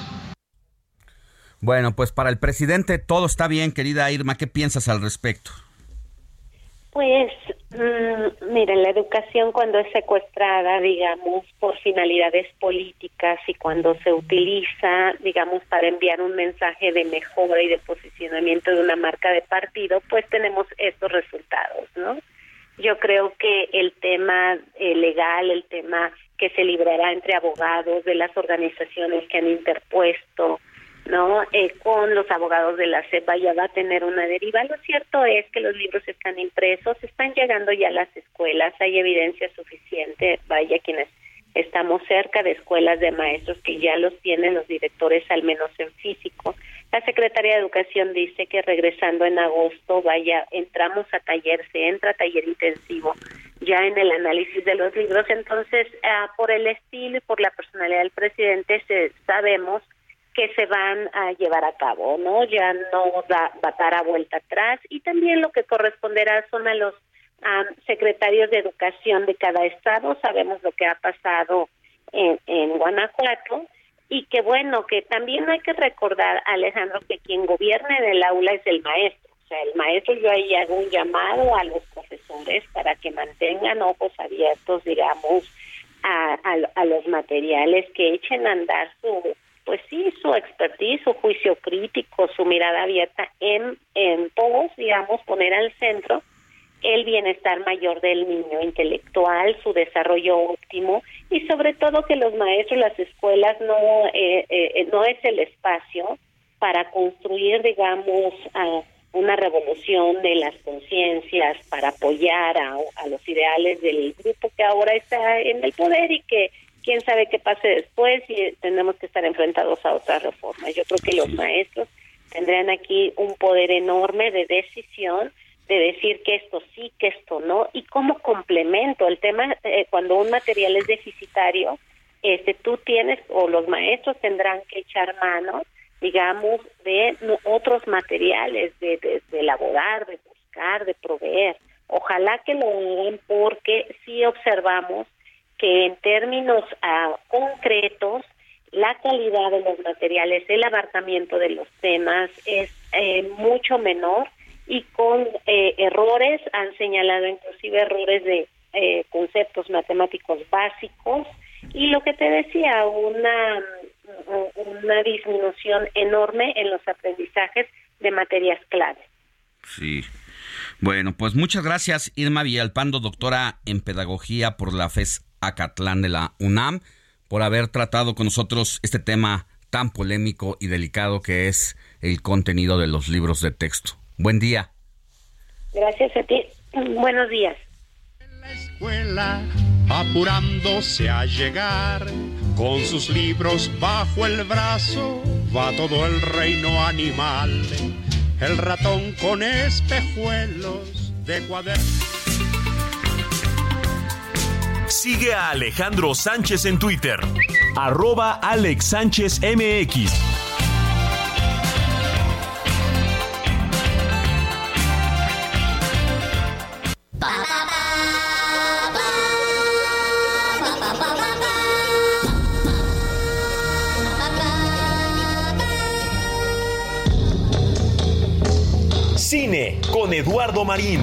Bueno, pues para el presidente todo está bien, querida Irma. ¿Qué piensas al respecto? Pues, mm, mira, la educación cuando es secuestrada, digamos, por finalidades políticas y cuando se utiliza, digamos, para enviar un mensaje de mejora y de posicionamiento de una marca de partido, pues tenemos estos resultados, ¿no? Yo creo que el tema eh, legal, el tema que se librará entre abogados de las organizaciones que han interpuesto, ¿no? Eh, con los abogados de la CEPA ya va a tener una deriva. Lo cierto es que los libros están impresos, están llegando ya a las escuelas, hay evidencia suficiente, vaya quienes estamos cerca de escuelas de maestros que ya los tienen los directores al menos en físico. La Secretaría de Educación dice que regresando en agosto, vaya, entramos a taller, se entra a taller intensivo ya en el análisis de los libros. Entonces, ah, por el estilo y por la personalidad del presidente, se, sabemos que se van a llevar a cabo, ¿no? Ya no da, va a dar a vuelta atrás y también lo que corresponderá son a los ah, secretarios de educación de cada estado. Sabemos lo que ha pasado en, en Guanajuato y que bueno, que también hay que recordar, Alejandro, que quien gobierna en el aula es el maestro. O sea, el maestro yo ahí hago un llamado a los profesores para que mantengan ojos abiertos, digamos, a, a, los materiales, que echen a andar su, pues sí, su expertise, su juicio crítico, su mirada abierta en, en todos, digamos, poner al centro el bienestar mayor del niño intelectual, su desarrollo óptimo y sobre todo que los maestros, las escuelas no eh, eh, no es el espacio para construir, digamos, una revolución de las conciencias, para apoyar a, a los ideales del grupo que ahora está en el poder y que quién sabe qué pase después y tenemos que estar enfrentados a otras reformas. Yo creo que los maestros tendrán aquí un poder enorme de decisión de decir que esto sí, que esto no, y como complemento el tema, eh, cuando un material es deficitario, este, tú tienes o los maestros tendrán que echar mano, digamos, de otros materiales, de, de, elaborar, de buscar, de proveer. Ojalá que lo hagan porque sí observamos que en términos uh, concretos, la calidad de los materiales, el abarcamiento de los temas es eh, mucho menor y con eh, errores, han señalado inclusive errores de eh, conceptos matemáticos básicos y lo que te decía, una, una disminución enorme en los aprendizajes de materias clave. Sí. Bueno, pues muchas gracias Irma Villalpando, doctora en Pedagogía por la FES Acatlán de la UNAM, por haber tratado con nosotros este tema tan polémico y delicado que es el contenido de los libros de texto. Buen día. Gracias a ti. Buenos días. En la escuela, apurándose a llegar, con sus libros bajo el brazo, va todo el reino animal. El ratón con espejuelos de cuadernos. Sigue a Alejandro Sánchez en Twitter, arroba Alex Sánchez MX. Cine con Eduardo Marín.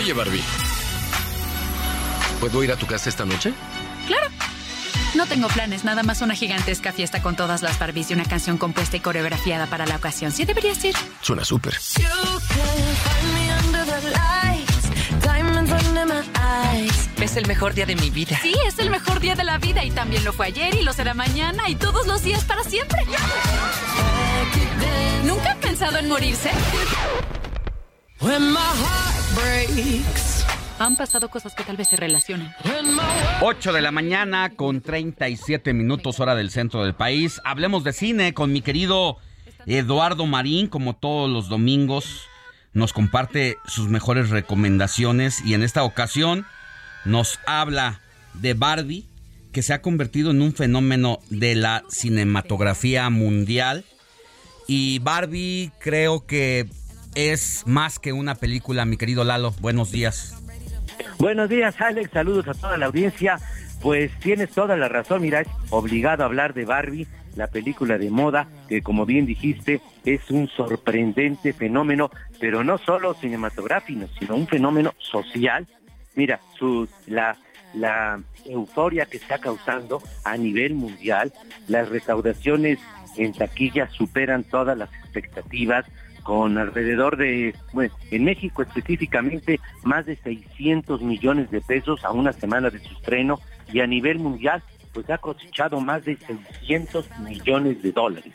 Oye, Barbie. ¿Puedo ir a tu casa esta noche? Claro. No tengo planes, nada más una gigantesca fiesta con todas las Barbies y una canción compuesta y coreografiada para la ocasión. Sí deberías ir. Suena súper. Es el mejor día de mi vida. Sí, es el mejor día de la vida y también lo fue ayer y lo será mañana y todos los días para siempre. ¿Nunca han pensado en morirse? Han pasado cosas que tal vez se relacionen. 8 de la mañana con 37 minutos hora del centro del país. Hablemos de cine con mi querido Eduardo Marín, como todos los domingos. Nos comparte sus mejores recomendaciones y en esta ocasión nos habla de Barbie, que se ha convertido en un fenómeno de la cinematografía mundial. Y Barbie creo que es más que una película, mi querido Lalo. Buenos días. Buenos días, Alex. Saludos a toda la audiencia. Pues tienes toda la razón, mira, es obligado a hablar de Barbie, la película de moda, que como bien dijiste, es un sorprendente fenómeno, pero no solo cinematográfico, sino un fenómeno social. Mira, su, la, la euforia que está causando a nivel mundial, las recaudaciones en taquilla superan todas las expectativas, con alrededor de, bueno, en México específicamente, más de 600 millones de pesos a una semana de su estreno y a nivel mundial, pues ha cosechado más de 600 millones de dólares.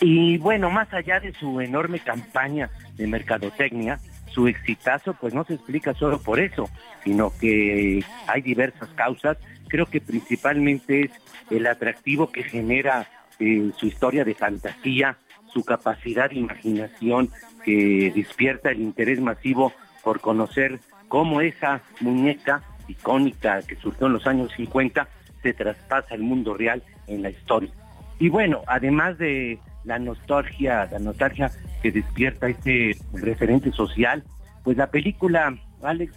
Y bueno, más allá de su enorme campaña de mercadotecnia, su exitazo pues no se explica solo por eso, sino que hay diversas causas. Creo que principalmente es el atractivo que genera eh, su historia de fantasía, su capacidad de imaginación que despierta el interés masivo por conocer cómo esa muñeca icónica que surgió en los años 50 se traspasa el mundo real en la historia. Y bueno, además de la nostalgia, la nostalgia que despierta este referente social, pues la película, Alex,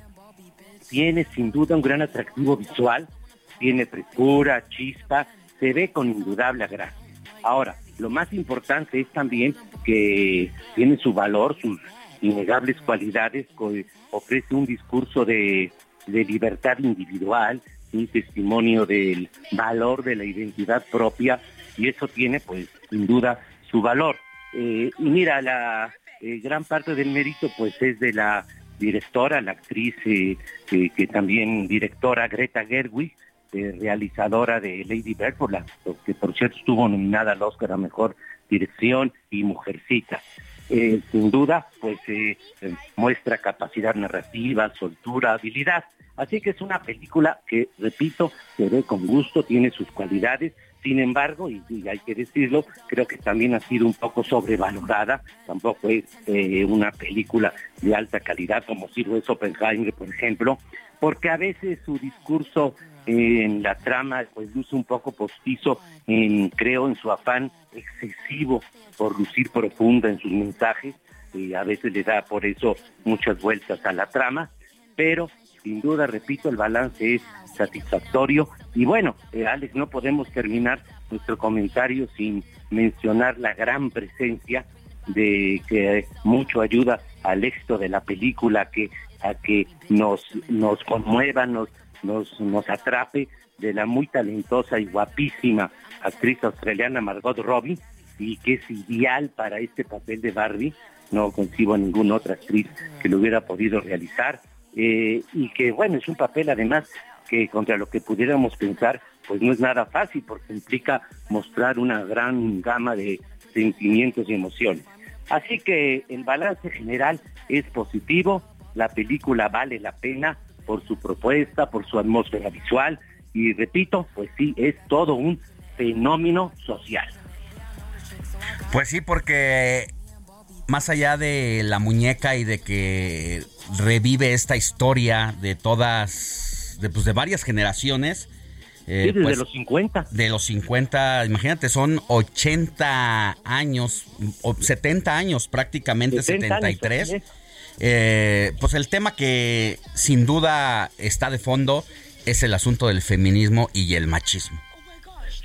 tiene sin duda un gran atractivo visual, tiene frescura, chispa, se ve con indudable agrado. Ahora, lo más importante es también que tiene su valor, sus innegables cualidades, ofrece un discurso de, libertad individual, un testimonio del valor de la identidad propia y eso tiene pues sin duda su valor. Eh, y mira, la eh, gran parte del mérito pues es de la directora, la actriz eh, que también directora Greta Gerwig, realizadora de Lady Bird, por la, que por cierto estuvo nominada al Oscar a Mejor Dirección y Mujercita. Eh, sin duda, pues eh, muestra capacidad narrativa, soltura, habilidad. Así que es una película que, repito, se ve con gusto, tiene sus cualidades, sin embargo, y, hay que decirlo, creo que también ha sido un poco sobrevalorada, tampoco es eh, una película de alta calidad como si es Oppenheimer, por ejemplo, porque a veces su discurso en la trama pues luce un poco postizo, creo, en su afán excesivo por lucir profunda en sus mensajes, y a veces le da por eso muchas vueltas a la trama, pero sin duda, repito, el balance es satisfactorio. Y bueno, eh, Alex, no podemos terminar nuestro comentario sin mencionar la gran presencia de que mucho ayuda al éxito de la película, que a que nos nos conmueva, nos nos, nos atrape de la muy talentosa y guapísima actriz australiana Margot Robbie y que es ideal para este papel de Barbie. No concibo a ninguna otra actriz que lo hubiera podido realizar. Eh, y que, bueno, es un papel además que contra lo que pudiéramos pensar, pues no es nada fácil porque implica mostrar una gran gama de sentimientos y emociones. Así que el balance general es positivo, la película vale la pena, por su propuesta, por su atmósfera visual y repito, pues sí, es todo un fenómeno social. Pues sí, porque más allá de la muñeca y de que revive esta historia de todas, de, pues de varias generaciones. Eh, desde pues, los 50. De los 50, imagínate, son 80 años, o 70 años prácticamente, 73. Eh, pues el tema que sin duda está de fondo es el asunto del feminismo y el machismo.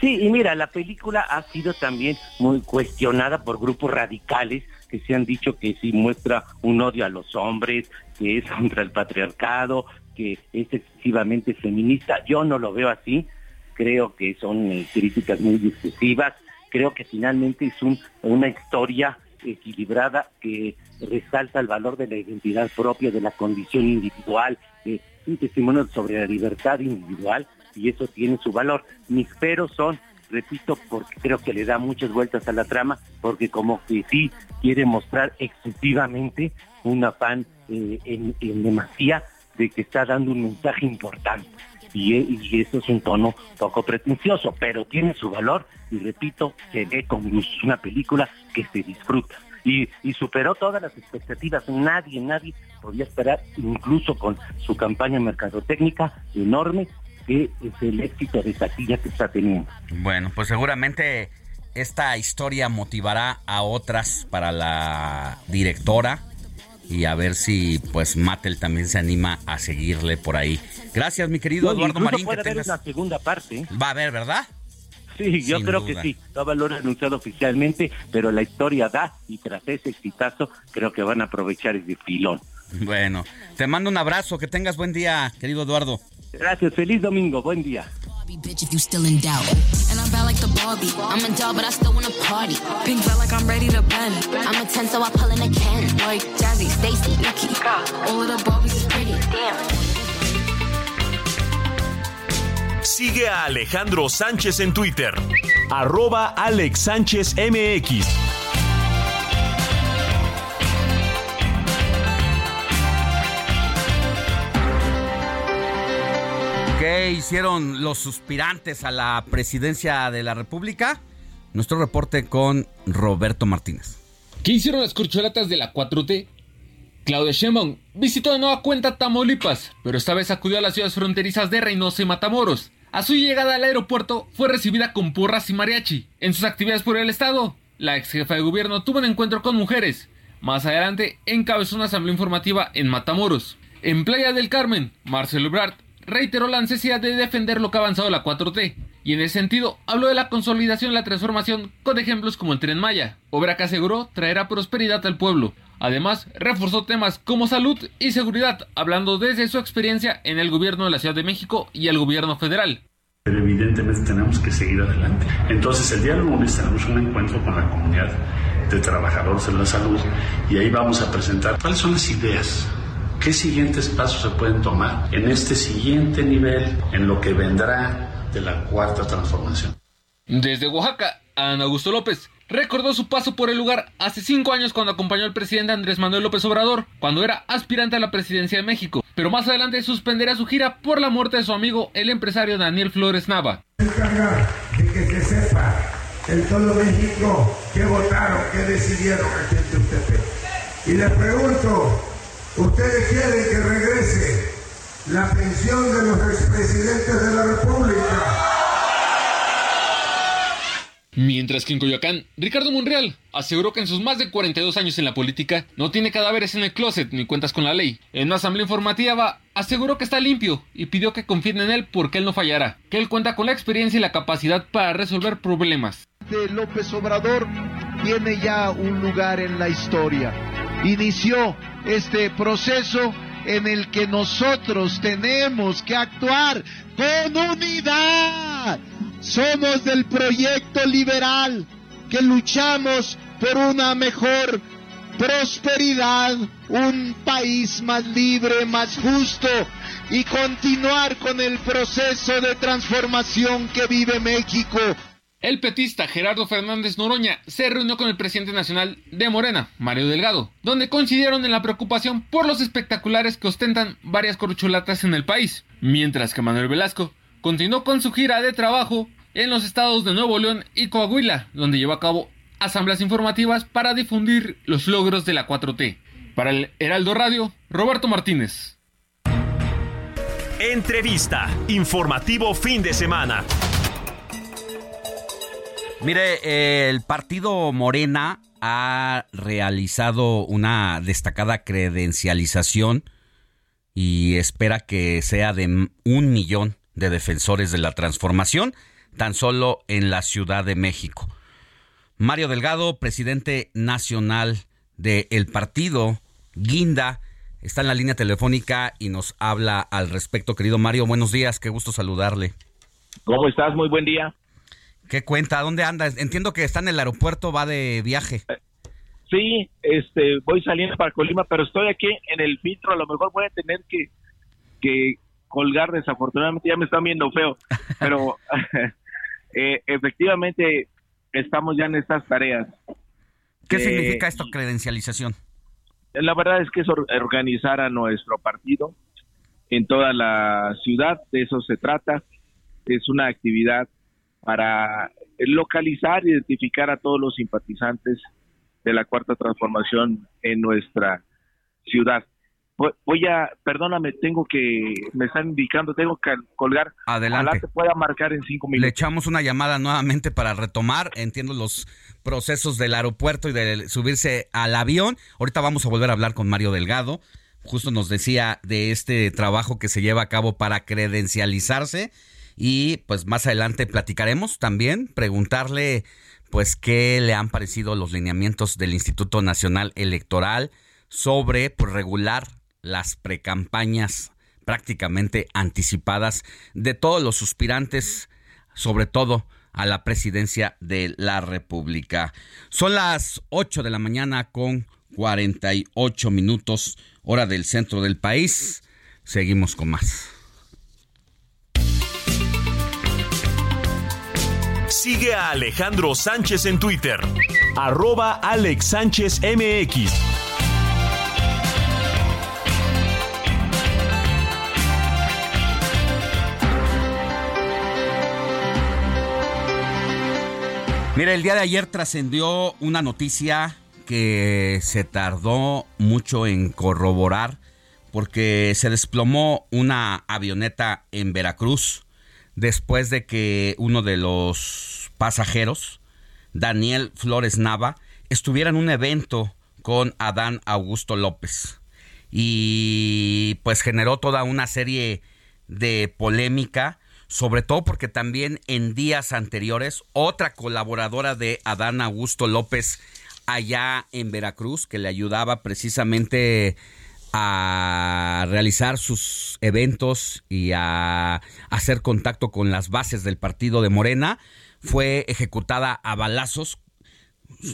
Sí, y mira, la película ha sido también muy cuestionada por grupos radicales que se han dicho que sí muestra un odio a los hombres, que es contra el patriarcado, que es excesivamente feminista. Yo no lo veo así, creo que son eh, críticas muy excesivas, creo que finalmente es un, una historia equilibrada que resalta el valor de la identidad propia, de la condición individual, de un testimonio sobre la libertad individual y eso tiene su valor. Mis peros son, repito, porque creo que le da muchas vueltas a la trama, porque como que sí quiere mostrar excesivamente un afán eh, en, en demasía de que está dando un mensaje importante. Y, eso es un tono poco pretencioso, pero tiene su valor y repito, se ve como una película que se disfruta. Y, superó todas las expectativas. Nadie, nadie podía esperar, incluso con su campaña mercadotécnica enorme, que es el éxito de taquilla que está teniendo. Bueno, pues seguramente esta historia motivará a otras para la directora y a ver si pues Mattel también se anima a seguirle por ahí. Gracias, mi querido Eduardo Marín. Puede haber una segunda parte. Va a haber, ¿verdad? Sí, yo creo que sí. No lo han anunciado oficialmente, pero la historia da y tras ese exitazo creo que van a aprovechar ese filón. Bueno, te mando un abrazo, que tengas buen día, querido Eduardo. Gracias, feliz domingo, buen día. Bitch if you still in doubt. And I'm like the Barbie. I'm a doll, but I still party. Like I'm ready to bend. I'm a 10, so I pull in a can. Sigue a Alejandro Sánchez en Twitter. Arroba Alex Sánchez MX. ¿Qué hicieron los suspirantes a la presidencia de la República? Nuestro reporte con Roberto Martínez. ¿Qué hicieron las corcholatas de la 4T? Claudia Sheinbaum visitó de nueva cuenta Tamaulipas, pero esta vez acudió a las ciudades fronterizas de Reynosa y Matamoros. A su llegada al aeropuerto fue recibida con porras y mariachi. En sus actividades por el estado, la ex jefa de gobierno tuvo un encuentro con mujeres. Más adelante encabezó una asamblea informativa en Matamoros. En Playa del Carmen, Marcelo Ebrard reiteró la necesidad de defender lo que ha avanzado la 4T, y en ese sentido habló de la consolidación y la transformación con ejemplos como el Tren Maya, obra que aseguró traerá prosperidad al pueblo. Además, reforzó temas como salud y seguridad, hablando desde su experiencia en el gobierno de la Ciudad de México y el gobierno federal. Pero evidentemente tenemos que seguir adelante. Entonces el día lunes tenemos un encuentro con la comunidad de trabajadores de la salud y ahí vamos a presentar cuáles son las ideas ¿Qué siguientes pasos se pueden tomar en este siguiente nivel, en lo que vendrá de la cuarta transformación? Desde Oaxaca, Ana Augusto López recordó su paso por el lugar hace cinco años cuando acompañó al presidente Andrés Manuel López Obrador, cuando era aspirante a la presidencia de México, pero más adelante suspenderá su gira por la muerte de su amigo, el empresario Daniel Flores Nava. de que se sepa en todo México qué votaron, qué decidieron aquí en Y les pregunto, Ustedes quieren que regrese la pensión de los expresidentes de la República. Mientras que en Coyoacán, Ricardo Monreal aseguró que en sus más de 42 años en la política no tiene cadáveres en el closet ni cuentas con la ley. En una asamblea informativa aseguró que está limpio y pidió que confíen en él porque él no fallará, que él cuenta con la experiencia y la capacidad para resolver problemas. De López Obrador tiene ya un lugar en la historia. Inició este proceso en el que nosotros tenemos que actuar con unidad. Somos del proyecto liberal que luchamos por una mejor prosperidad, un país más libre, más justo y continuar con el proceso de transformación que vive México. El petista Gerardo Fernández Noroña se reunió con el presidente nacional de Morena, Mario Delgado, donde coincidieron en la preocupación por los espectaculares que ostentan varias corcholatas en el país, mientras que Manuel Velasco continuó con su gira de trabajo en los estados de Nuevo León y Coahuila, donde llevó a cabo asambleas informativas para difundir los logros de la 4T. Para el Heraldo Radio, Roberto Martínez. Entrevista, informativo fin de semana. Mire, el partido Morena ha realizado una destacada credencialización y espera que sea de un millón de defensores de la transformación, tan solo en la Ciudad de México. Mario Delgado, presidente nacional del partido Guinda, está en la línea telefónica y nos habla al respecto. Querido Mario, buenos días, qué gusto saludarle. ¿Cómo estás? Muy buen día. ¿Qué cuenta? ¿Dónde anda? Entiendo que está en el aeropuerto, va de viaje. Sí, este, voy saliendo para Colima, pero estoy aquí en el filtro. A lo mejor voy a tener que, que colgar, desafortunadamente ya me están viendo feo. Pero eh, efectivamente estamos ya en estas tareas. ¿Qué significa esto, credencialización? La verdad es que es organizar a nuestro partido en toda la ciudad, de eso se trata. Es una actividad para localizar, identificar a todos los simpatizantes de la cuarta transformación en nuestra ciudad. voy a, perdóname, tengo que, me están indicando, tengo que colgar. Adelante. Ojalá te pueda marcar en cinco minutos. Le echamos una llamada nuevamente para retomar, entiendo los procesos del aeropuerto y de subirse al avión. Ahorita vamos a volver a hablar con Mario Delgado. Justo nos decía de este trabajo que se lleva a cabo para credencializarse y pues más adelante platicaremos también, preguntarle pues qué le han parecido los lineamientos del Instituto Nacional Electoral sobre pues, regular las precampañas prácticamente anticipadas de todos los suspirantes, sobre todo a la presidencia de la República. Son las 8 de la mañana con 48 minutos, hora del centro del país. Seguimos con más. Sigue a Alejandro Sánchez en Twitter, arroba Alex Sánchez MX. Mira, el día de ayer trascendió una noticia que se tardó mucho en corroborar porque se desplomó una avioneta en Veracruz después de que uno de los pasajeros, Daniel Flores Nava, estuviera en un evento con Adán Augusto López. Y pues generó toda una serie de polémica sobre todo porque también en días anteriores otra colaboradora de Adán Augusto López allá en Veracruz que le ayudaba precisamente a realizar sus eventos y a hacer contacto con las bases del partido de Morena, fue ejecutada a balazos.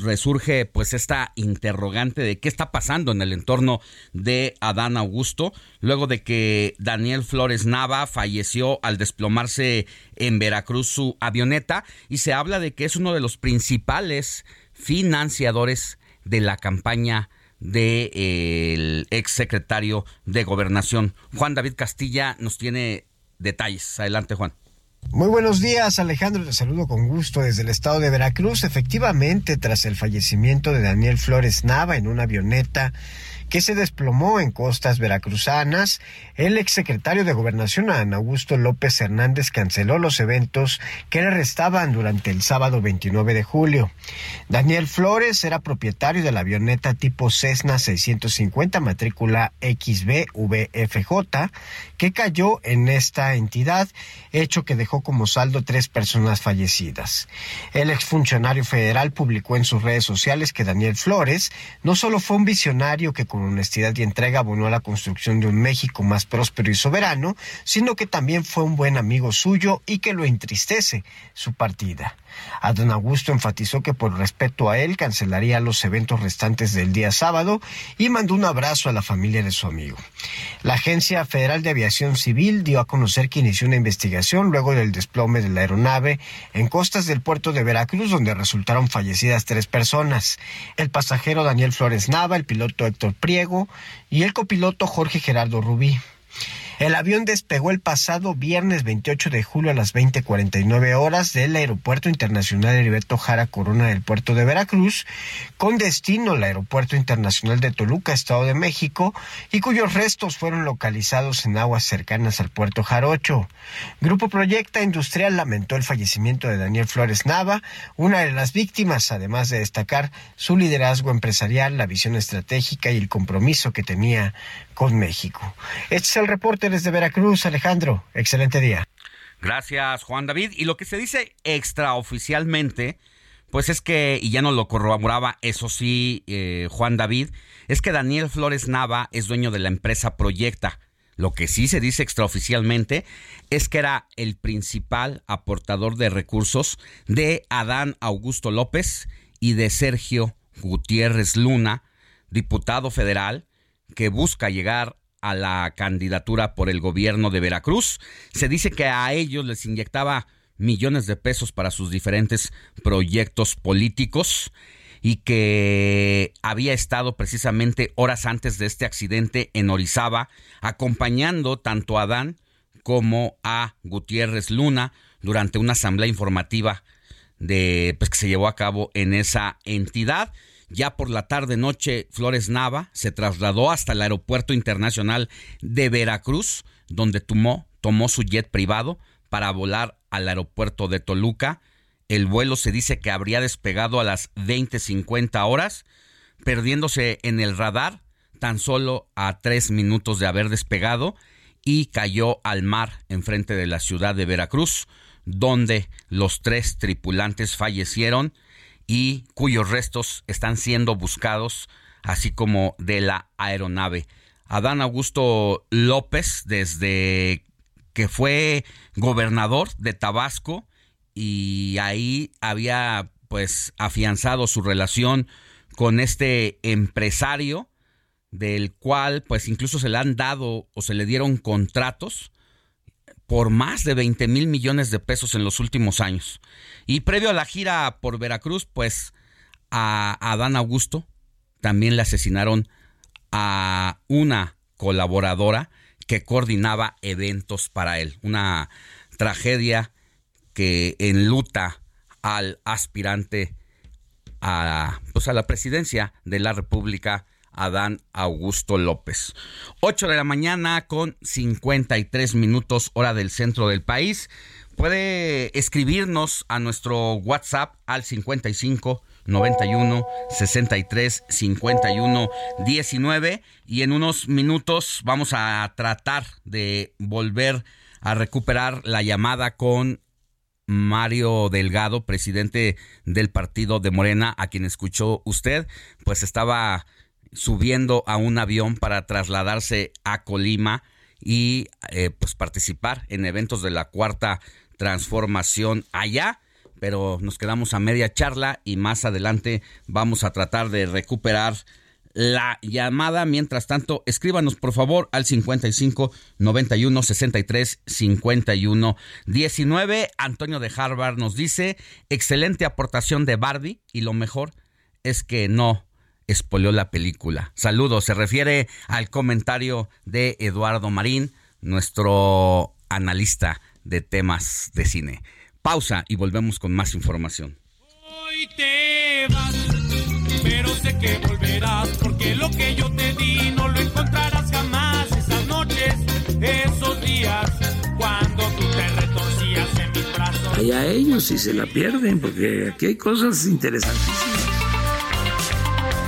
Resurge pues esta interrogante de qué está pasando en el entorno de Adán Augusto, luego de que Daniel Flores Nava falleció al desplomarse en Veracruz su avioneta y se habla de que es uno de los principales financiadores de la campaña del de, ex secretario de Gobernación. Juan David Castilla nos tiene detalles. Adelante, Juan. Muy buenos días, Alejandro. Te saludo con gusto desde el estado de Veracruz. Efectivamente, tras el fallecimiento de Daniel Flores Nava en una avioneta que se desplomó en costas veracruzanas, el exsecretario de Gobernación, Ana Augusto López Hernández, canceló los eventos que le restaban durante el sábado 29 de julio. Daniel Flores era propietario de la avioneta tipo Cessna 650 matrícula XBVFJ que cayó en esta entidad, hecho que dejó como saldo tres personas fallecidas. El exfuncionario federal publicó en sus redes sociales que Daniel Flores no solo fue un visionario que con honestidad y entrega abonó a la construcción de un México más próspero y soberano, sino que también fue un buen amigo suyo y que lo entristece su partida. A don Augusto enfatizó que por respeto a él cancelaría los eventos restantes del día sábado y mandó un abrazo a la familia de su amigo. La Agencia Federal de Aviación Civil dio a conocer que inició una investigación luego del desplome de la aeronave en costas del puerto de Veracruz, donde resultaron fallecidas tres personas. El pasajero Daniel Flores Nava, el piloto Héctor Priego y el copiloto Jorge Gerardo Rubí. El avión despegó el pasado viernes 28 de julio a las 20:49 horas del Aeropuerto Internacional Heriberto Jara Corona del puerto de Veracruz, con destino al Aeropuerto Internacional de Toluca, Estado de México, y cuyos restos fueron localizados en aguas cercanas al puerto Jarocho. Grupo Proyecta Industrial lamentó el fallecimiento de Daniel Flores Nava, una de las víctimas, además de destacar su liderazgo empresarial, la visión estratégica y el compromiso que tenía con México. Este es el reporte desde Veracruz, Alejandro. Excelente día. Gracias, Juan David. Y lo que se dice extraoficialmente, pues es que, y ya no lo corroboraba, eso sí, eh, Juan David, es que Daniel Flores Nava es dueño de la empresa Proyecta. Lo que sí se dice extraoficialmente es que era el principal aportador de recursos de Adán Augusto López y de Sergio Gutiérrez Luna, diputado federal, que busca llegar a la candidatura por el gobierno de Veracruz. Se dice que a ellos les inyectaba millones de pesos para sus diferentes proyectos políticos y que había estado precisamente horas antes de este accidente en Orizaba acompañando tanto a Adán como a Gutiérrez Luna durante una asamblea informativa de pues que se llevó a cabo en esa entidad Ya por la tarde-noche, Flores Nava se trasladó hasta el Aeropuerto Internacional de Veracruz, donde tomó, su jet privado para volar al aeropuerto de Toluca. El vuelo se dice que habría despegado a las 20.50 horas, perdiéndose en el radar tan solo a tres minutos de haber despegado y cayó al mar enfrente de la ciudad de Veracruz, donde los tres tripulantes fallecieron y cuyos restos están siendo buscados, así como de la aeronave. Adán Augusto López, desde que fue gobernador de Tabasco y ahí había pues afianzado su relación con este empresario del cual pues incluso se le han dado o se le dieron contratos por más de 20 mil millones de pesos en los últimos años. Y previo a la gira por Veracruz, pues a Adán Augusto también le asesinaron a una colaboradora que coordinaba eventos para él. Una tragedia que enluta al aspirante a, pues a la presidencia de la República Adán Augusto López. 8 de la mañana con 53 minutos hora del centro del país. Puede escribirnos a nuestro WhatsApp al 55 91 63 51 19 y en unos minutos vamos a tratar de volver a recuperar la llamada con Mario Delgado, presidente del partido de Morena, a quien escuchó usted, pues estaba subiendo a un avión para trasladarse a Colima y eh, pues participar en eventos de la cuarta transformación allá pero nos quedamos a media charla y más adelante vamos a tratar de recuperar la llamada. Mientras tanto, escríbanos por favor al 55 91 63 51 19. Antonio de Harvard nos dice: excelente aportación de Barbie y lo mejor es que no espolió la película. Saludos, se refiere al comentario de Eduardo Marín, nuestro analista de temas de cine. Pausa y volvemos con más información. Hoy te vas, pero sé que volverás, porque lo que yo te di no lo encontrarás jamás. Esas noches, esos días, cuando tú te retorcías en mis brazos. Allá ellos si se la pierden, porque aquí hay cosas interesantísimas.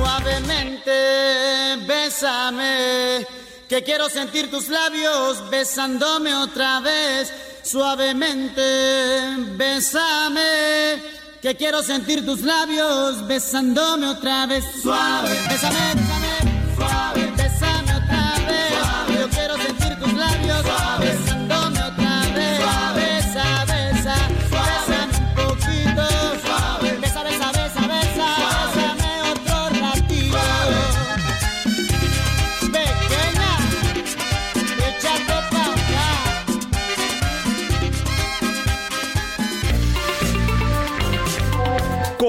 Suavemente, bésame, que quiero sentir tus labios besándome otra vez. Suavemente, bésame, que quiero sentir tus labios besándome otra vez. Suave, bésame, bésame, suave, bésame otra vez. Yo quiero sentir tus labios besándome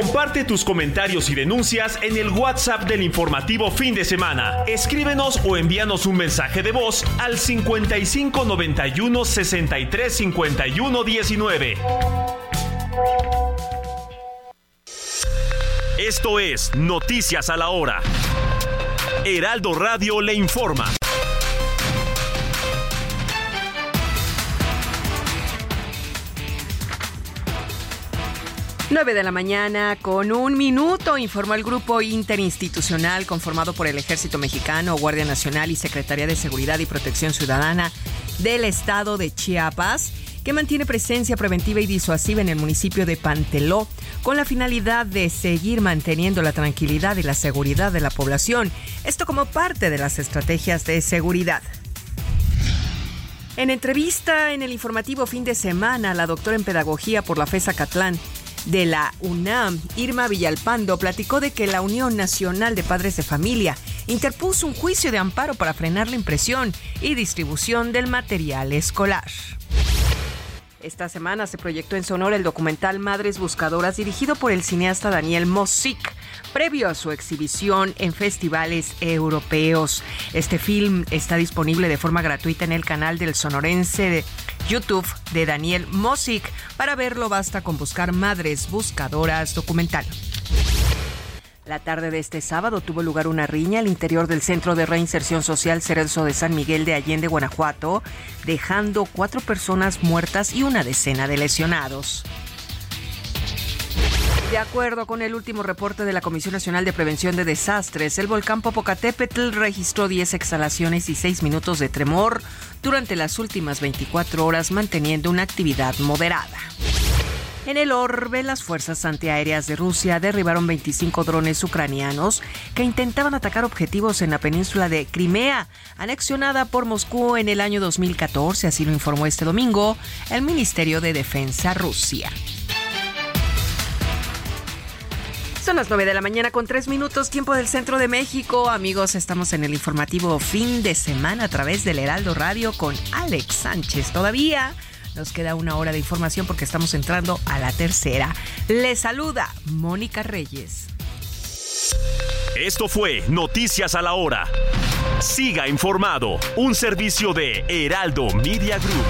Comparte tus comentarios y denuncias en el WhatsApp del informativo fin de semana. Escríbenos o envíanos un mensaje de voz al 55 91 63 51 19. Esto es Noticias a la Hora. Heraldo Radio le informa. Nueve de la mañana con un minuto, informó el grupo interinstitucional conformado por el Ejército Mexicano, Guardia Nacional y Secretaría de Seguridad y Protección Ciudadana del Estado de Chiapas, que mantiene presencia preventiva y disuasiva en el municipio de Panteló, con la finalidad de seguir manteniendo la tranquilidad y la seguridad de la población, esto como parte de las estrategias de seguridad. En entrevista en el informativo fin de semana, la doctora en pedagogía por la FESA Catlán de la UNAM, Irma Villalpando, platicó de que la Unión Nacional de Padres de Familia interpuso un juicio de amparo para frenar la impresión y distribución del material escolar. Esta semana se proyectó en Sonora el documental Madres Buscadoras dirigido por el cineasta Daniel Mosic, previo a su exhibición en festivales europeos. Este film está disponible de forma gratuita en el canal del sonorense de YouTube de Daniel Mosic. Para verlo basta con buscar Madres Buscadoras documental. La tarde de este sábado tuvo lugar una riña al interior del Centro de Reinserción Social Cerezo de San Miguel de Allende, Guanajuato, dejando cuatro personas muertas y una decena de lesionados. De acuerdo con el último reporte de la Comisión Nacional de Prevención de Desastres, el volcán Popocatépetl registró 10 exhalaciones y 6 minutos de tremor durante las últimas 24 horas, manteniendo una actividad moderada. En el orbe, las fuerzas antiaéreas de Rusia derribaron 25 drones ucranianos que intentaban atacar objetivos en la península de Crimea, anexionada por Moscú en el año 2014, así lo informó este domingo el Ministerio de Defensa Rusia. Son las 9 de la mañana con 3 minutos, tiempo del centro de México. Amigos, estamos en el informativo fin de semana a través del Heraldo Radio con Alex Sánchez. Todavía nos queda una hora de información porque estamos entrando a la tercera. Le saluda Mónica Reyes. Esto fue Noticias a la Hora. Siga informado, un servicio de Heraldo Media Group.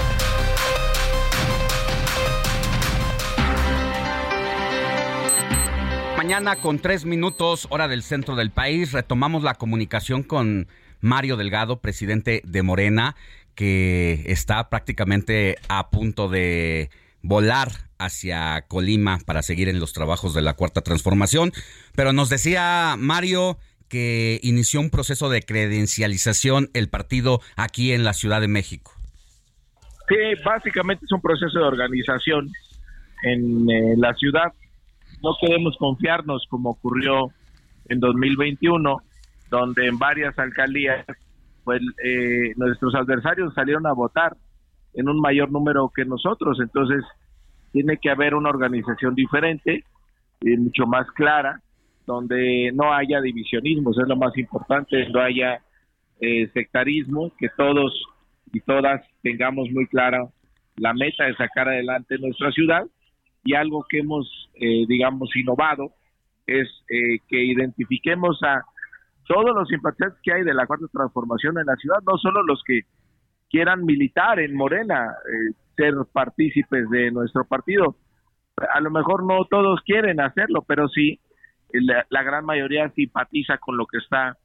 Mañana con tres minutos, hora del centro del país, retomamos la comunicación con Mario Delgado, presidente de Morena que está prácticamente a punto de volar hacia Colima para seguir en los trabajos de la cuarta transformación. Pero nos decía Mario que inició un proceso de credencialización el partido aquí en la Ciudad de México. Sí, básicamente es un proceso de organización en eh, la ciudad. No podemos confiarnos como ocurrió en 2021, donde en varias alcaldías pues eh, nuestros adversarios salieron a votar en un mayor número que nosotros, entonces tiene que haber una organización diferente, y mucho más clara, donde no haya divisionismos, es lo más importante, no haya eh, sectarismo, que todos y todas tengamos muy clara la meta de sacar adelante nuestra ciudad. Y algo que hemos, eh, digamos, innovado es que identifiquemos a todos los simpatizantes que hay de la cuarta transformación en la ciudad, no solo los que quieran militar en Morena, eh, ser partícipes de nuestro partido. A lo mejor no todos quieren hacerlo, pero sí la, gran mayoría simpatiza con lo que está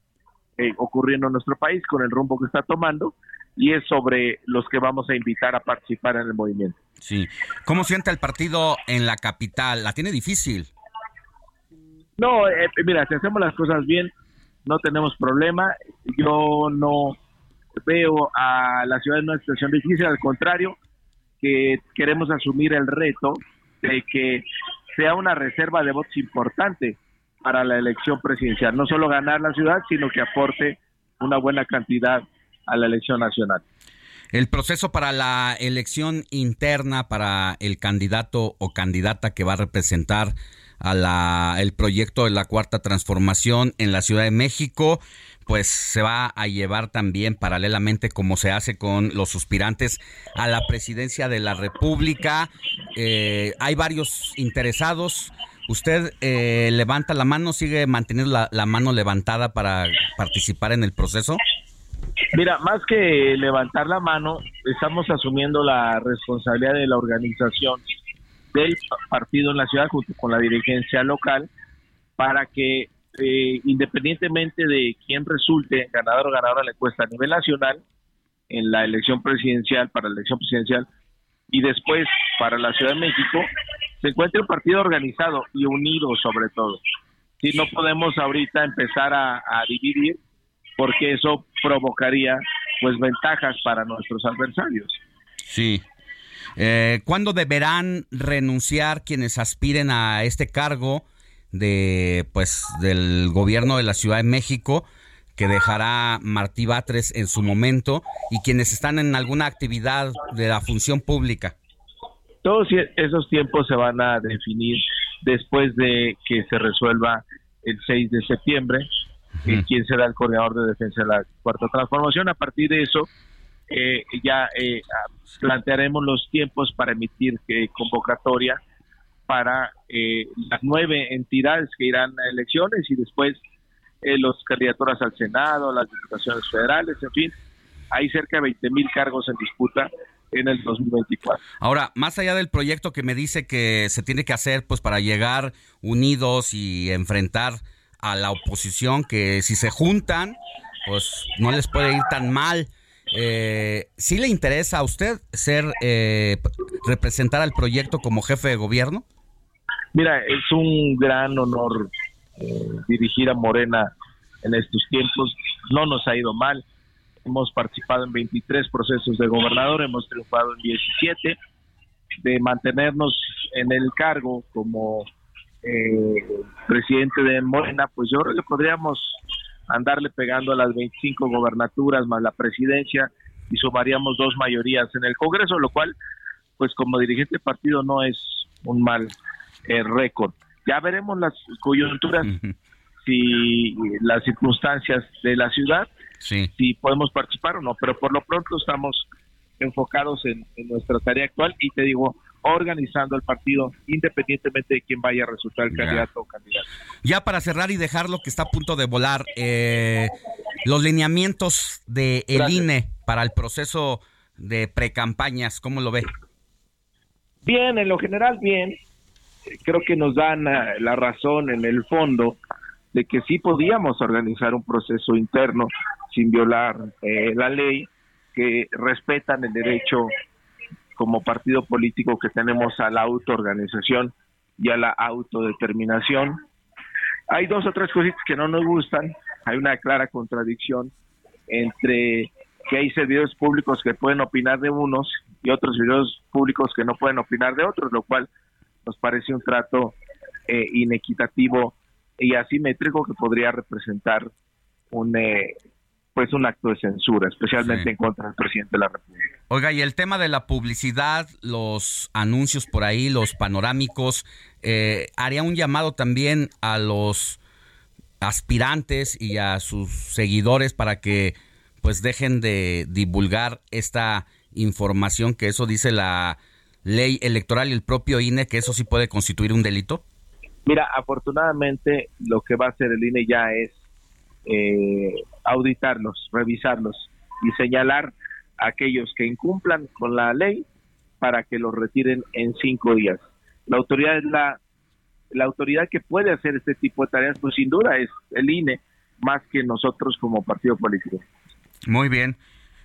eh, ocurriendo en nuestro país, con el rumbo que está tomando, y es sobre los que vamos a invitar a participar en el movimiento. Sí. ¿Cómo siente el partido en la capital? ¿La tiene difícil? No, eh, mira, si hacemos las cosas bien, no tenemos problema. Yo no veo a la ciudad en una situación difícil, al contrario, que queremos asumir el reto de que sea una reserva de votos importante para la elección presidencial. No solo ganar la ciudad, sino que aporte una buena cantidad a la elección nacional. El proceso para la elección interna para el candidato o candidata que va a representar a la, el proyecto de la cuarta transformación en la Ciudad de México, pues se va a llevar también paralelamente como se hace con los suspirantes a la presidencia de la República. Eh, hay varios interesados. ¿Usted eh, levanta la mano, sigue manteniendo la, la mano levantada para participar en el proceso? Mira, más que levantar la mano, estamos asumiendo la responsabilidad de la organización del partido en la ciudad junto con la dirigencia local para que eh, independientemente de quién resulte ganador o ganadora de la encuesta a nivel nacional en la elección presidencial, para la elección presidencial y después para la Ciudad de México, se encuentre un partido organizado y unido sobre todo. Si no podemos ahorita empezar a, a dividir porque eso provocaría pues ventajas para nuestros adversarios. Sí, eh, ¿Cuándo deberán renunciar quienes aspiren a este cargo de, pues, del gobierno de la Ciudad de México? que dejará Martí Batres en su momento y quienes están en alguna actividad de la función pública. Todos esos tiempos se van a definir después de que se resuelva el 6 de septiembre eh, quién será el coordinador de defensa de la cuarta transformación. A partir de eso, eh, ya eh, plantearemos los tiempos para emitir convocatoria para las nueve entidades que irán a elecciones y después los candidaturas al Senado, las diputaciones federales, en fin, hay cerca de 20 mil cargos en disputa en el 2024. Ahora, más allá del proyecto que me dice que se tiene que hacer pues para llegar unidos y enfrentar a la oposición, que si se juntan, pues no les puede ir tan mal. Eh, ¿Sí le interesa a usted ser eh, representar al proyecto como jefe de gobierno? Mira, es un gran honor eh, dirigir a Morena en estos tiempos. No nos ha ido mal. Hemos participado en 23 procesos de gobernador, hemos triunfado en 17. De mantenernos en el cargo como eh, presidente de Morena, pues yo creo que podríamos andarle pegando a las 25 gobernaturas más la presidencia y sumaríamos dos mayorías en el Congreso, lo cual, pues como dirigente de partido no es un mal eh, récord. Ya veremos las coyunturas, si las circunstancias de la ciudad, si podemos participar o no, pero por lo pronto estamos enfocados en nuestra tarea actual y te digo, organizando el partido independientemente de quién vaya a resultar el candidato o candidato. Ya para cerrar y dejar lo que está a punto de volar, eh, los lineamientos de el INE para el proceso de precampañas, ¿cómo lo ve? Bien, en lo general bien. Creo que nos dan eh, la razón en el fondo de que sí podíamos organizar un proceso interno sin violar eh, la ley, que respetan el derecho como partido político que tenemos a la autoorganización y a la autodeterminación. Hay dos o tres cositas que no nos gustan. Hay una clara contradicción entre que hay servidores públicos que pueden opinar de unos y otros servidores públicos que no pueden opinar de otros, lo cual nos parece un trato eh, inequitativo y asimétrico que podría representar un, eh, pues un acto de censura, especialmente en contra del presidente de la República. Oiga, y el tema de la publicidad, los anuncios por ahí, los panorámicos, eh, haría un llamado también a los aspirantes y a sus seguidores para que pues dejen de divulgar esta información que eso dice la ley electoral y el propio INE que eso sí puede constituir un delito? Mira, afortunadamente lo que va a hacer el INE ya es eh, auditarlos, revisarlos y señalar a aquellos que incumplan con la ley para que los retiren en cinco días. La autoridad es la, la autoridad que puede hacer este tipo de tareas, pues sin duda es el INE, más que nosotros como partido político. Muy bien.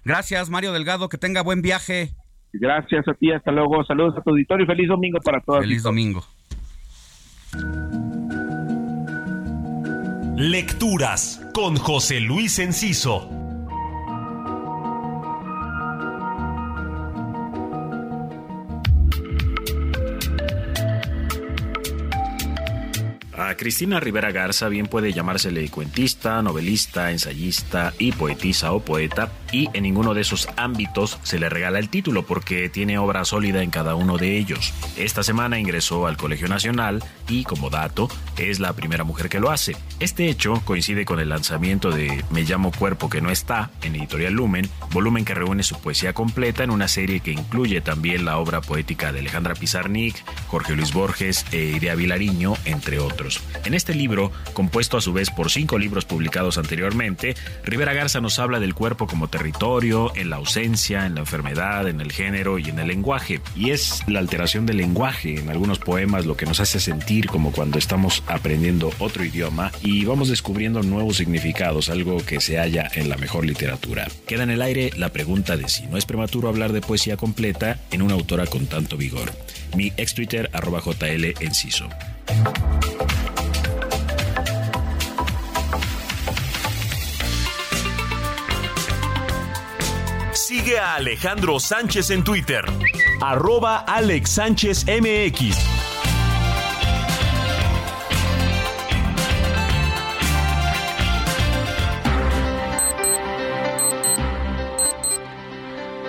Gracias, Mario Delgado. Que tenga buen viaje. Gracias a ti. Hasta luego. Saludos a tu auditorio y feliz domingo para todos. Feliz domingo. Lecturas con José Luis Enciso. A Cristina Rivera Garza bien puede llamársele cuentista, novelista, ensayista y poetisa o poeta, y en ninguno de esos ámbitos se le regala el título porque tiene obra sólida en cada uno de ellos. Esta semana ingresó al Colegio Nacional y, como dato, es la primera mujer que lo hace. Este hecho coincide con el lanzamiento de Me llamo Cuerpo que no está en Editorial Lumen, volumen que reúne su poesía completa en una serie que incluye también la obra poética de Alejandra Pizarnik, Jorge Luis Borges e Iria Vilariño, entre otros. En este libro, compuesto a su vez por cinco libros publicados anteriormente, Rivera Garza nos habla del cuerpo como territorio, en la ausencia, en la enfermedad, en el género y en el lenguaje. Y es la alteración del lenguaje en algunos poemas lo que nos hace sentir como cuando estamos aprendiendo otro idioma y vamos descubriendo nuevos significados, algo que se halla en la mejor literatura. Queda en el aire la pregunta de si no es prematuro hablar de poesía completa en una autora con tanto vigor. Mi ex Twitter JL Enciso. Sigue a Alejandro Sánchez en Twitter. Arroba Alex Sánchez MX.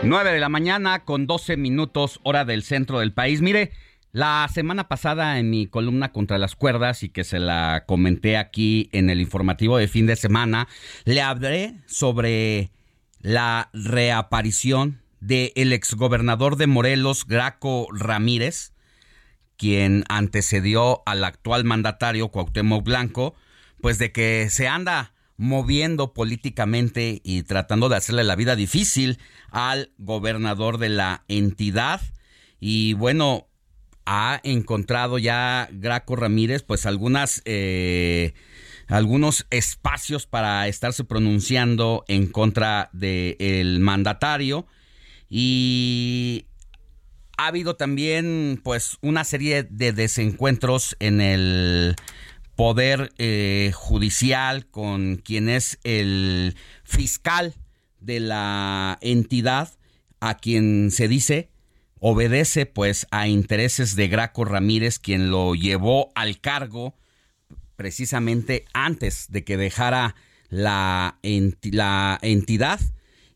Nueve de la mañana con 12 minutos hora del centro del país. Mire, La semana pasada en mi columna contra las cuerdas y que se la comenté aquí en el informativo de fin de semana, le hablé sobre la reaparición del el exgobernador de Morelos, Graco Ramírez, quien antecedió al actual mandatario Cuauhtémoc Blanco, pues de que se anda moviendo políticamente y tratando de hacerle la vida difícil al gobernador de la entidad. Y bueno, ha encontrado ya Graco Ramírez pues algunas eh, algunos espacios para estarse pronunciando en contra del mandatario. Y ha habido también pues una serie de desencuentros en el poder eh, judicial con quien es el fiscal de la entidad a quien se dice obedece pues a intereses de Graco Ramírez, quien lo llevó al cargo precisamente antes de que dejara la, la entidad.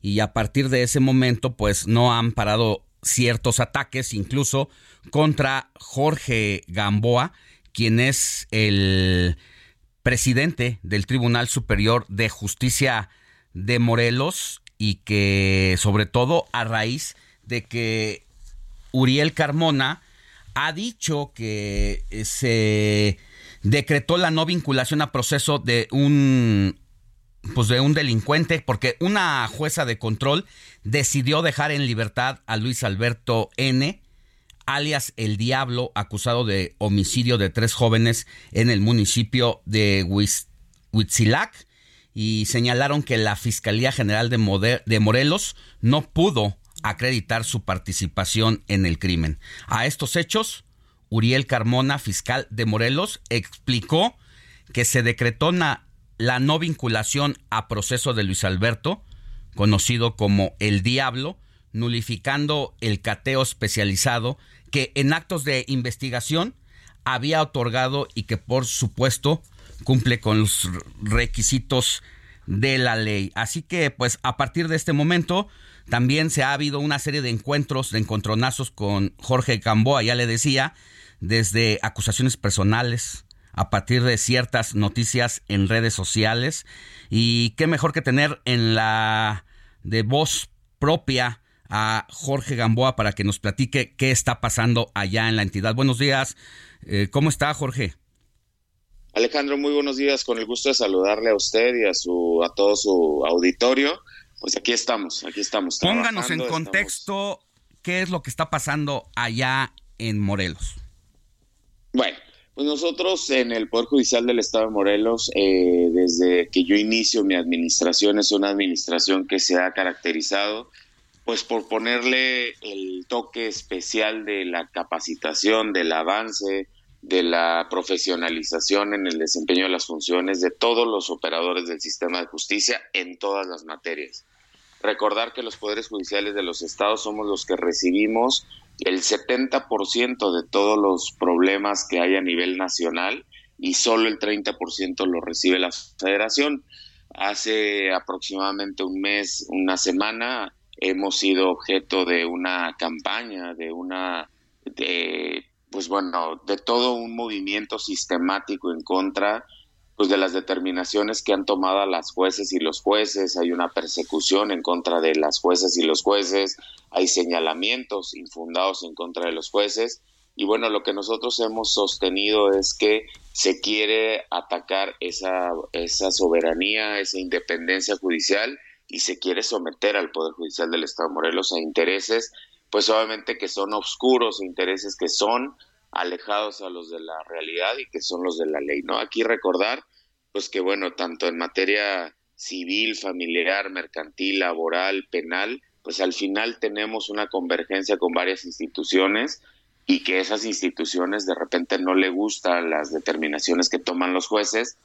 Y a partir de ese momento pues no han parado ciertos ataques incluso contra Jorge Gamboa, quien es el presidente del Tribunal Superior de Justicia de Morelos y que sobre todo a raíz de que Uriel Carmona ha dicho que se decretó la no vinculación a proceso de un pues de un delincuente porque una jueza de control decidió dejar en libertad a Luis Alberto N alias El Diablo acusado de homicidio de tres jóvenes en el municipio de Huitzilac y señalaron que la Fiscalía General de, de Morelos no pudo acreditar su participación en el crimen. A estos hechos, Uriel Carmona, fiscal de Morelos, explicó que se decretó la no vinculación a proceso de Luis Alberto, conocido como el Diablo, nulificando el cateo especializado que en actos de investigación había otorgado y que por supuesto cumple con los requisitos de la ley. Así que pues a partir de este momento también se ha habido una serie de encuentros, de encontronazos con Jorge Gamboa, ya le decía, desde acusaciones personales, a partir de ciertas noticias en redes sociales. Y qué mejor que tener en la de voz propia a Jorge Gamboa para que nos platique qué está pasando allá en la entidad. Buenos días, eh, ¿cómo está Jorge? Alejandro, muy buenos días, con el gusto de saludarle a usted y a su a todo su auditorio. Pues aquí estamos, aquí estamos. Pónganos en contexto qué es lo que está pasando allá en Morelos. Bueno, pues nosotros en el Poder Judicial del Estado de Morelos, eh, desde que yo inicio mi administración, es una administración que se ha caracterizado pues por ponerle el toque especial de la capacitación, del avance, de la profesionalización en el desempeño de las funciones de todos los operadores del sistema de justicia en todas las materias. Recordar que los poderes judiciales de los estados somos los que recibimos el 70% de todos los problemas que hay a nivel nacional y solo el 30% lo recibe la federación. Hace aproximadamente un mes, una semana, hemos sido objeto de una campaña, de una de pues bueno, de todo un movimiento sistemático en contra pues de las determinaciones que han tomado las jueces y los jueces, hay una persecución en contra de las jueces y los jueces, hay señalamientos infundados en contra de los jueces. Y bueno, lo que nosotros hemos sostenido es que se quiere atacar esa, esa soberanía, esa independencia judicial y se quiere someter al Poder Judicial del Estado de Morelos a intereses pues obviamente que son oscuros, intereses que son alejados a los de la realidad y que son los de la ley, ¿no? Aquí recordar, pues que bueno, tanto en materia civil, familiar, mercantil, laboral, penal, pues al final tenemos una convergencia con varias instituciones y que esas instituciones de repente no le gustan las determinaciones que toman los jueces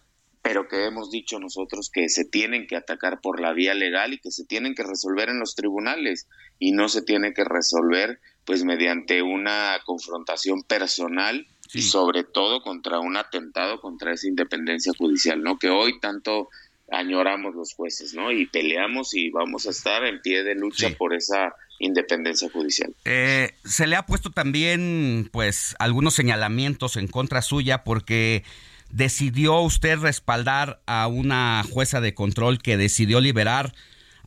pero que hemos dicho nosotros que se tienen que atacar por la vía legal y que se tienen que resolver en los tribunales y no se tiene que resolver pues mediante una confrontación personal y sobre todo contra un atentado contra esa independencia judicial, ¿no? Que hoy tanto añoramos los jueces, ¿no? Y peleamos y vamos a estar en pie de lucha por esa independencia judicial. Eh, se le ha puesto también, pues, algunos señalamientos en contra suya porque decidió usted respaldar a una jueza de control que decidió liberar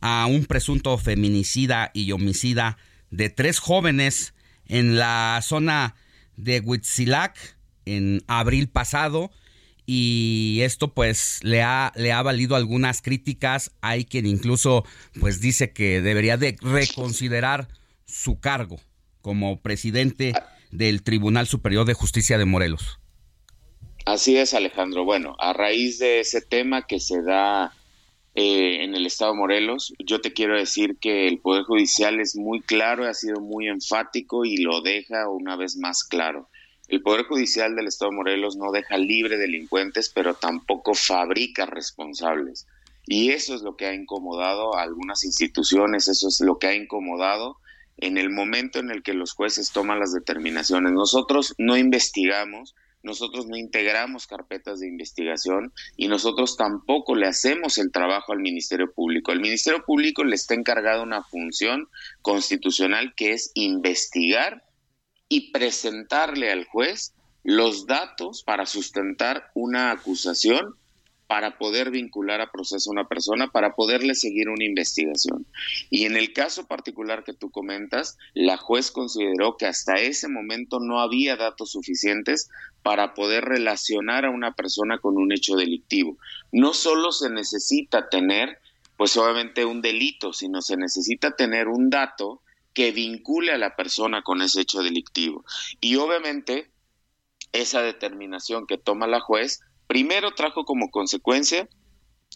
a un presunto feminicida y homicida de tres jóvenes en la zona de Huitzilac en abril pasado y esto pues le ha, le ha valido algunas críticas. Hay quien incluso pues dice que debería de reconsiderar su cargo como presidente del Tribunal Superior de Justicia de Morelos. Así es, Alejandro. Bueno, a raíz de ese tema que se da eh, en el Estado de Morelos, yo te quiero decir que el Poder Judicial es muy claro, ha sido muy enfático y lo deja una vez más claro. El Poder Judicial del Estado de Morelos no deja libre delincuentes, pero tampoco fabrica responsables. Y eso es lo que ha incomodado a algunas instituciones, eso es lo que ha incomodado en el momento en el que los jueces toman las determinaciones. Nosotros no investigamos, nosotros no integramos carpetas de investigación y nosotros tampoco le hacemos el trabajo al Ministerio Público. Al Ministerio Público le está encargada una función constitucional que es investigar y presentarle al juez los datos para sustentar una acusación, para poder vincular a proceso a una persona, para poderle seguir una investigación. Y en el caso particular que tú comentas, la juez consideró que hasta ese momento no había datos suficientes para poder relacionar a una persona con un hecho delictivo. No solo se necesita tener, pues obviamente un delito, sino se necesita tener un dato que vincule a la persona con ese hecho delictivo. Y obviamente esa determinación que toma la juez, primero trajo como consecuencia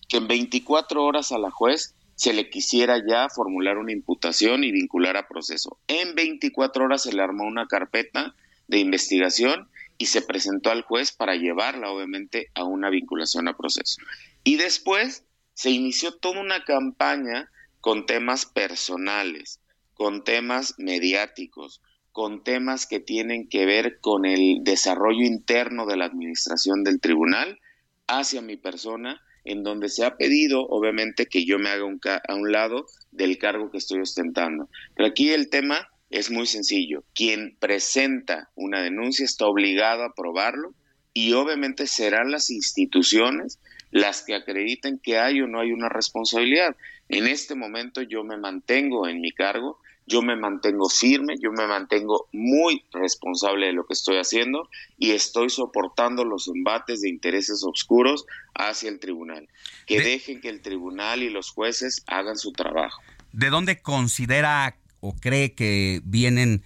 que en 24 horas a la juez se le quisiera ya formular una imputación y vincular a proceso. En 24 horas se le armó una carpeta de investigación y se presentó al juez para llevarla obviamente a una vinculación a proceso. Y después se inició toda una campaña con temas personales, con temas mediáticos, con temas que tienen que ver con el desarrollo interno de la administración del tribunal hacia mi persona, en donde se ha pedido, obviamente, que yo me haga un a un lado del cargo que estoy ostentando. Pero aquí el tema es muy sencillo. Quien presenta una denuncia está obligado a probarlo y obviamente serán las instituciones las que acrediten que hay o no hay una responsabilidad. En este momento yo me mantengo en mi cargo, yo me mantengo firme, yo me mantengo muy responsable de lo que estoy haciendo y estoy soportando los embates de intereses oscuros hacia el tribunal. Que dejen que el tribunal y los jueces hagan su trabajo. ¿De dónde considera o cree que vienen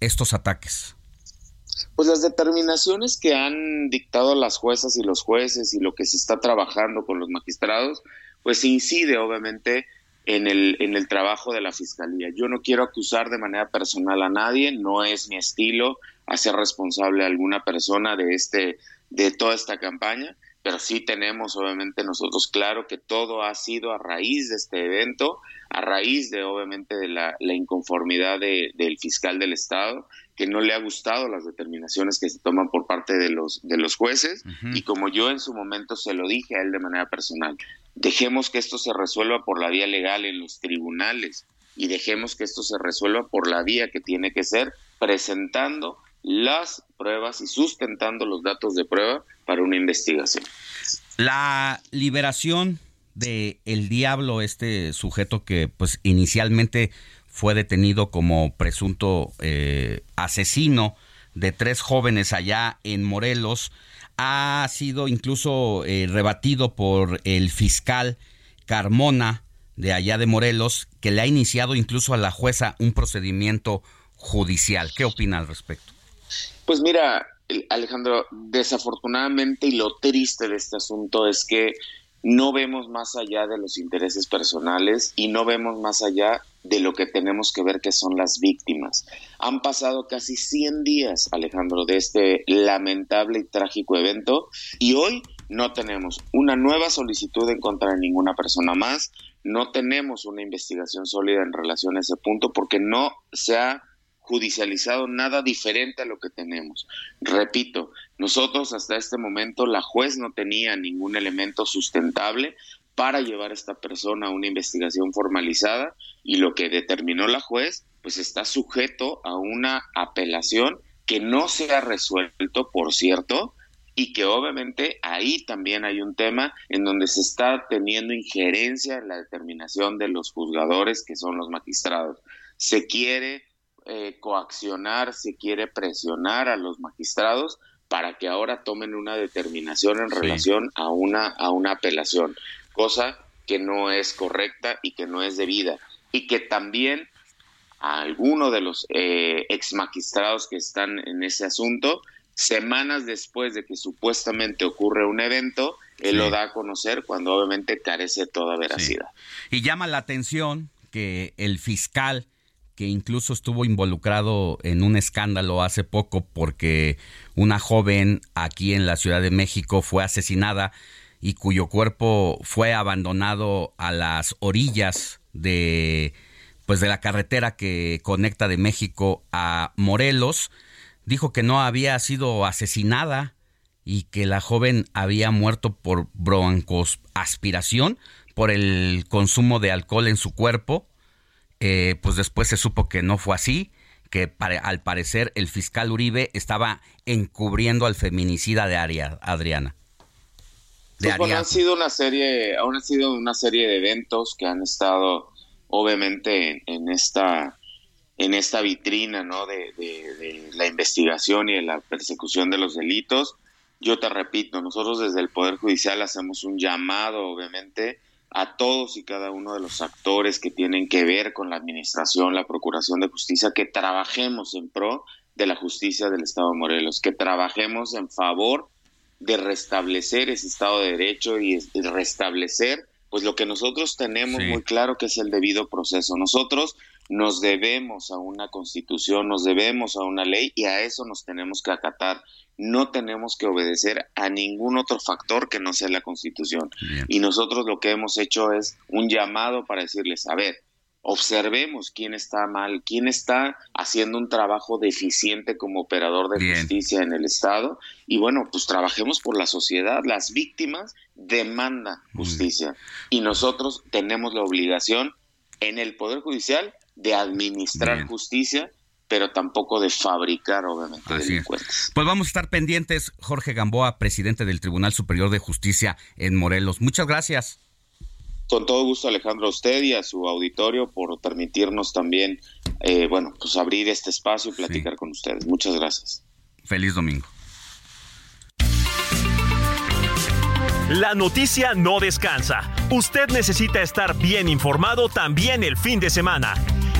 estos ataques? Pues las determinaciones que han dictado las juezas y los jueces y lo que se está trabajando con los magistrados, pues incide obviamente en el, en el trabajo de la fiscalía. Yo no quiero acusar de manera personal a nadie, no es mi estilo hacer responsable a alguna persona de este, de toda esta campaña, pero sí tenemos obviamente nosotros claro que todo ha sido a raíz de este evento, a raíz de obviamente de la, inconformidad del fiscal del estado, que no le ha gustado las determinaciones que se toman por parte de los, de los jueces, y como yo en su momento se lo dije a él de manera personal, Dejemos que esto se resuelva por la vía legal en los tribunales y dejemos que esto se resuelva por la vía que tiene que ser presentando las pruebas y sustentando los datos de prueba para una investigación. La liberación de el diablo, este sujeto que pues inicialmente fue detenido como presunto eh, asesino de tres jóvenes allá en Morelos, ha sido incluso eh, rebatido por el fiscal Carmona de allá de Morelos, que le ha iniciado incluso a la jueza un procedimiento judicial. ¿Qué opina al respecto? Pues mira, Alejandro, desafortunadamente y lo triste de este asunto es que no vemos más allá de los intereses personales y no vemos más allá de lo que tenemos que ver que son las víctimas. Han pasado casi 100 días, Alejandro, de este lamentable y trágico evento y hoy no tenemos una nueva solicitud en contra de ninguna persona más, no tenemos una investigación sólida en relación a ese punto porque no se ha judicializado nada diferente a lo que tenemos. Repito, nosotros hasta este momento la juez no tenía ningún elemento sustentable para llevar a esta persona a una investigación formalizada y lo que determinó la juez pues está sujeto a una apelación que no se ha resuelto, por cierto, y que obviamente ahí también hay un tema en donde se está teniendo injerencia en la determinación de los juzgadores, que son los magistrados. Se quiere eh, coaccionar, se quiere presionar a los magistrados para que ahora tomen una determinación en relación a una, a una apelación, cosa que no es correcta y que no es debida. Y que también a alguno de los eh, ex magistrados que están en ese asunto, semanas después de que supuestamente ocurre un evento, él lo da a conocer cuando obviamente carece toda veracidad. Y llama la atención que el fiscal que incluso estuvo involucrado en un escándalo hace poco porque una joven aquí en la Ciudad de México fue asesinada y cuyo cuerpo fue abandonado a las orillas de pues de la carretera que conecta de México a Morelos, dijo que no había sido asesinada y que la joven había muerto por broncoaspiración, por el consumo de alcohol en su cuerpo. Eh, pues después se supo que no fue así, que al parecer el fiscal Uribe estaba encubriendo al feminicida de Adriana. De pues han sido una serie, han sido una serie de eventos que han estado obviamente en, esta en esta vitrina ¿no? De, de, la investigación y de la persecución de los delitos. Yo te repito, nosotros desde el Poder Judicial hacemos un llamado, obviamente, a todos y cada uno de los actores que tienen que ver con la administración, la Procuración de Justicia, que trabajemos en pro de la justicia del Estado de Morelos, que trabajemos en favor de restablecer ese Estado de Derecho y restablecer pues lo que nosotros tenemos muy claro que es el debido proceso. Nosotros nos debemos a una constitución, nos debemos a una ley y a eso nos tenemos que acatar. No tenemos que obedecer a ningún otro factor que no sea la constitución. Y nosotros lo que hemos hecho es un llamado para decirles, a ver, observemos quién está mal, quién está haciendo un trabajo deficiente como operador de justicia en el Estado. Y bueno, pues trabajemos por la sociedad. Las víctimas demandan justicia. Y nosotros tenemos la obligación en el Poder Judicial de administrar justicia pero tampoco de fabricar, obviamente, delincuentes. Pues vamos a estar pendientes, Jorge Gamboa, presidente del Tribunal Superior de Justicia en Morelos. Muchas gracias. Con todo gusto, Alejandro, a usted y a su auditorio por permitirnos también, eh, bueno, pues abrir este espacio y platicar con ustedes. Muchas gracias. Feliz domingo. La noticia no descansa. Usted necesita estar bien informado también el fin de semana.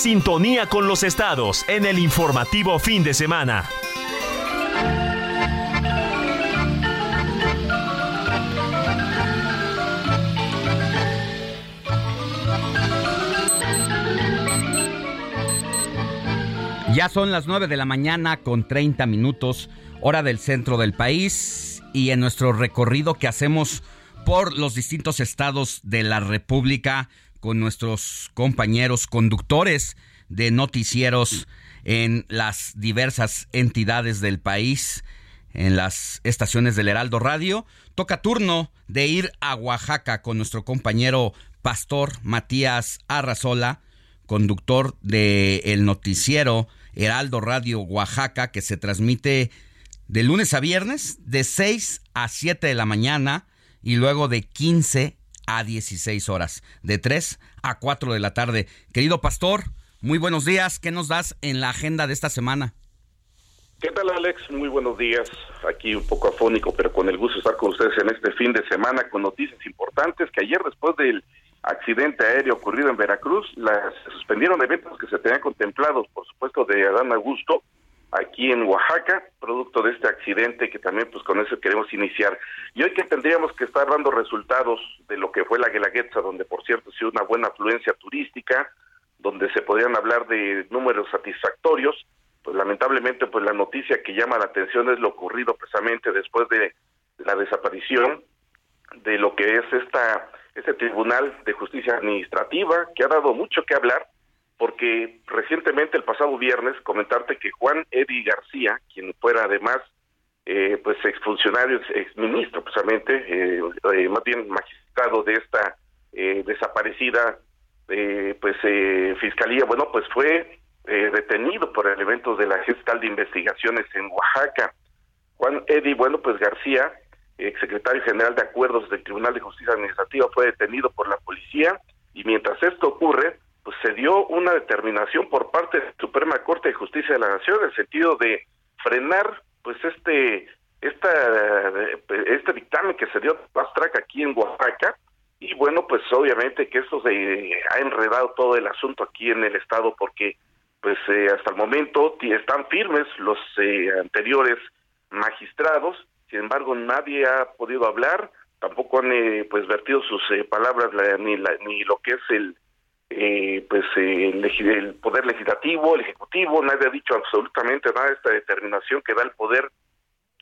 Sintonía con los estados en el informativo fin de semana. Ya son las 9 de la mañana con 30 minutos, hora del centro del país, y en nuestro recorrido que hacemos por los distintos estados de la República con nuestros compañeros conductores de noticieros en las diversas entidades del país, en las estaciones del Heraldo Radio, toca turno de ir a Oaxaca con nuestro compañero pastor Matías Arrazola, conductor del el noticiero Heraldo Radio Oaxaca, que se transmite de lunes a viernes, de 6 a 7 de la mañana y luego de 15 a 16 horas, de 3 a 4 de la tarde. Querido pastor, muy buenos días. ¿Qué nos das en la agenda de esta semana? ¿Qué tal, Alex? Muy buenos días. Aquí un poco afónico, pero con el gusto de estar con ustedes en este fin de semana con noticias importantes que ayer después del accidente aéreo ocurrido en Veracruz, las, suspendieron eventos que se tenían contemplados, por supuesto, de Adán Augusto, aquí en Oaxaca, producto de este accidente que también pues con eso queremos iniciar. Y hoy que tendríamos que estar dando resultados de lo que fue la Guelaguetza, donde por cierto sido una buena afluencia turística, donde se podrían hablar de números satisfactorios, pues lamentablemente pues la noticia que llama la atención es lo ocurrido precisamente después de la desaparición de lo que es esta este Tribunal de Justicia Administrativa que ha dado mucho que hablar porque recientemente el pasado viernes comentarte que Juan Eddie García, quien fuera además eh, pues exfuncionario, exministro precisamente, eh, eh, más bien magistrado de esta eh, desaparecida eh, pues eh, fiscalía, bueno pues fue detenido por elementos de la Agencia de Investigaciones en Oaxaca. Juan Eddie, bueno pues García, exsecretario general de acuerdos del Tribunal de Justicia Administrativa, fue detenido por la policía y mientras esto ocurre, pues se dio una determinación por parte de la Suprema Corte de Justicia de la Nación en el sentido de frenar pues este esta este dictamen que se dio fast track aquí en Oaxaca. Y bueno pues obviamente que esto se ha enredado todo el asunto aquí en el estado porque pues eh, hasta el momento están firmes los eh, anteriores magistrados. Sin embargo nadie ha podido hablar. Tampoco han eh, pues vertido sus eh, palabras la, ni la, ni lo que es el eh, pues el, el, poder legislativo, el ejecutivo, nadie ha dicho absolutamente nada de esta determinación que da el poder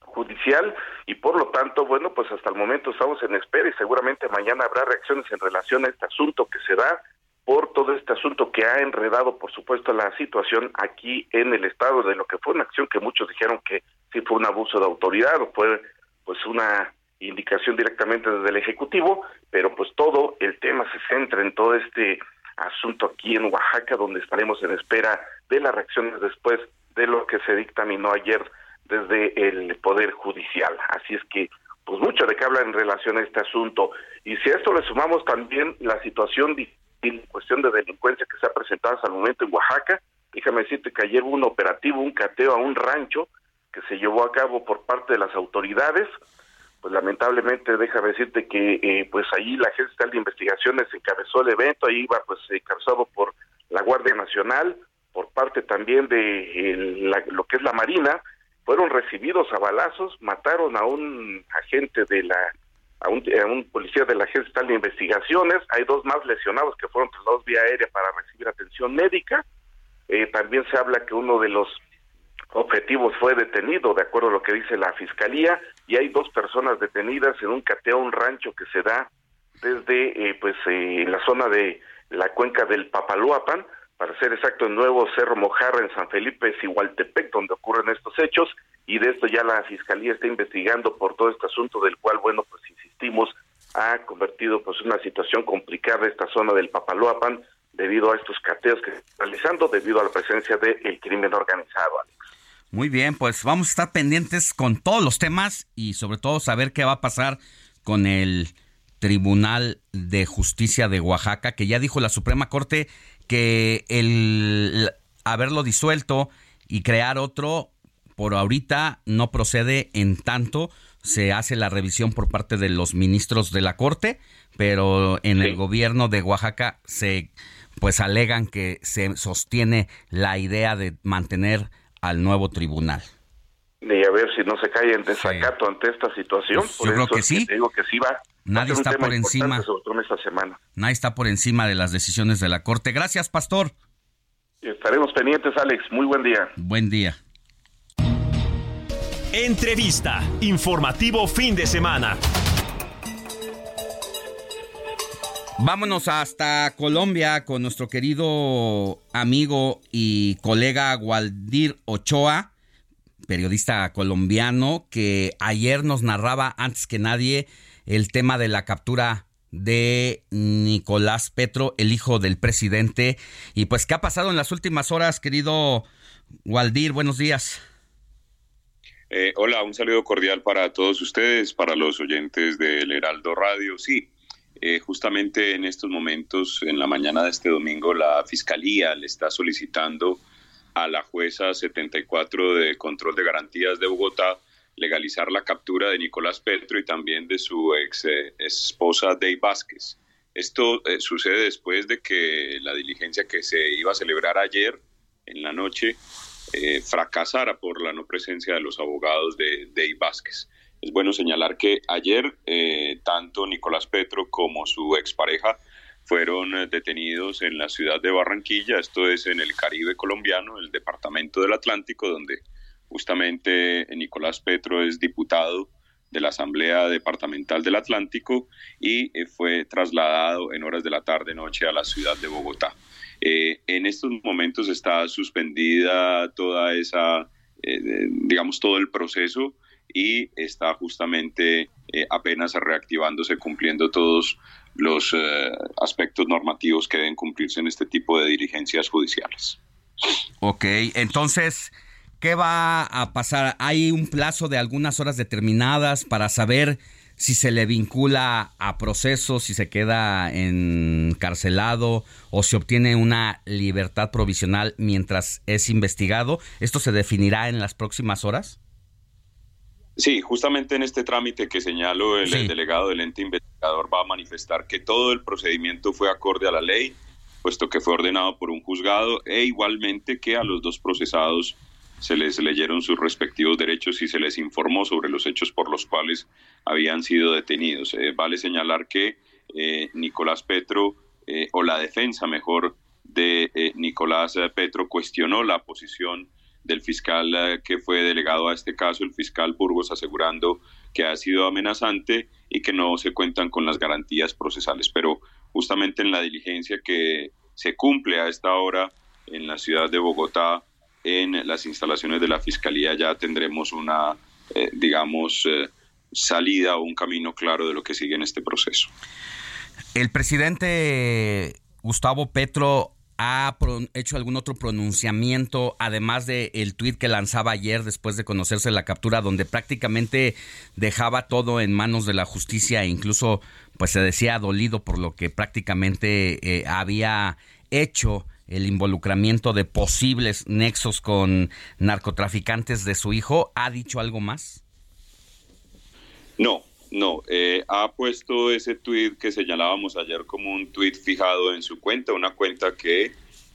judicial y por lo tanto, bueno, pues hasta el momento estamos en espera y seguramente mañana habrá reacciones en relación a este asunto que se da por todo este asunto que ha enredado, por supuesto, la situación aquí en el estado de lo que fue una acción que muchos dijeron que sí fue un abuso de autoridad o fue pues una indicación directamente desde el ejecutivo, pero pues todo el tema se centra en todo este asunto aquí en Oaxaca, donde estaremos en espera de las reacciones después de lo que se dictaminó ayer desde el Poder Judicial. Así es que, pues mucho de qué hablar en relación a este asunto. Y si a esto le sumamos también la situación en cuestión de delincuencia que se ha presentado hasta el momento en Oaxaca, déjame decirte que ayer hubo un operativo, un cateo a un rancho que se llevó a cabo por parte de las autoridades, pues lamentablemente déjame decirte que eh, pues ahí la Agencia Estatal de Investigaciones encabezó el evento, ahí iba pues encabezado por la Guardia Nacional, por parte también de la, lo que es la Marina, fueron recibidos a balazos, mataron a un agente de la a un, a un policía de la Agencia Estatal de Investigaciones, hay dos más lesionados que fueron trasladados vía aérea para recibir atención médica, eh, también se habla que uno de los objetivos fue detenido, de acuerdo a lo que dice la fiscalía, y hay dos personas detenidas en un cateo, un rancho que se da desde, eh, pues, eh, la zona de la cuenca del Papaloapan, para ser exacto, en Nuevo Cerro Mojarra, en San Felipe, Igualtepec, donde ocurren estos hechos, y de esto ya la fiscalía está investigando por todo este asunto, del cual, bueno, pues insistimos, ha convertido pues una situación complicada esta zona del Papaloapan debido a estos cateos que se están realizando, debido a la presencia del de crimen organizado, Alex. Muy bien, pues vamos a estar pendientes con todos los temas y sobre todo saber qué va a pasar con el Tribunal de Justicia de Oaxaca, que ya dijo la Suprema Corte que el haberlo disuelto y crear otro por ahorita no procede en tanto se hace la revisión por parte de los ministros de la Corte, pero en sí. el gobierno de Oaxaca se pues alegan que se sostiene la idea de mantener al nuevo tribunal. Y a ver si no se cae en desacato sí. ante esta situación. Pues yo creo que sí. Que digo que sí va. Nadie está por encima. Esta semana. Nadie está por encima de las decisiones de la Corte. Gracias, Pastor. Estaremos pendientes, Alex. Muy buen día. Buen día. Entrevista. Informativo fin de semana. Vámonos hasta Colombia con nuestro querido amigo y colega Waldir Ochoa, periodista colombiano, que ayer nos narraba antes que nadie el tema de la captura de Nicolás Petro, el hijo del presidente. Y pues, ¿qué ha pasado en las últimas horas, querido Waldir? Buenos días. Eh, hola, un saludo cordial para todos ustedes, para los oyentes del Heraldo Radio. Sí, eh, justamente en estos momentos, en la mañana de este domingo, la Fiscalía le está solicitando a la jueza 74 de Control de Garantías de Bogotá legalizar la captura de Nicolás Petro y también de su ex eh, esposa Dey Vázquez. Esto eh, sucede después de que la diligencia que se iba a celebrar ayer en la noche fracasara por la no presencia de los abogados de, de Vázquez. Es bueno señalar que ayer eh, tanto Nicolás Petro como su expareja fueron eh, detenidos en la ciudad de Barranquilla, esto es en el Caribe colombiano, el departamento del Atlántico, donde justamente Nicolás Petro es diputado de la Asamblea Departamental del Atlántico y eh, fue trasladado en horas de la tarde-noche a la ciudad de Bogotá. En estos momentos está suspendida toda esa, digamos, todo el proceso y está justamente apenas reactivándose, cumpliendo todos los eh, aspectos normativos que deben cumplirse en este tipo de diligencias judiciales. Ok, entonces, ¿qué va a pasar? ¿Hay un plazo de algunas horas determinadas para saber si se le vincula a proceso, si se queda encarcelado o se obtiene una libertad provisional mientras es investigado? ¿Esto se definirá en las próximas horas? Sí, justamente en este trámite que señalo, el, delegado del ente investigador va a manifestar que todo el procedimiento fue acorde a la ley, puesto que fue ordenado por un juzgado, e igualmente que a los dos procesados se les leyeron sus respectivos derechos y se les informó sobre los hechos por los cuales habían sido detenidos. Eh, vale señalar que eh, Nicolás Petro, eh, o la defensa mejor de Nicolás Petro, cuestionó la posición del fiscal eh, que fue delegado a este caso, el fiscal Burgos, asegurando que ha sido amenazante y que no se cuentan con las garantías procesales. Pero justamente en la diligencia que se cumple a esta hora en la ciudad de Bogotá, en las instalaciones de la Fiscalía, ya tendremos una, eh, digamos, eh, salida o un camino claro de lo que sigue en este proceso. El presidente Gustavo Petro ha hecho algún otro pronunciamiento, además del el tuit que lanzaba ayer después de conocerse la captura, donde prácticamente dejaba todo en manos de la justicia e incluso pues se decía dolido por lo que prácticamente eh, había hecho el involucramiento de posibles nexos con narcotraficantes de su hijo. ¿Ha dicho algo más? No, no, eh, ha puesto ese tweet que señalábamos ayer como un tweet fijado en su cuenta, una cuenta que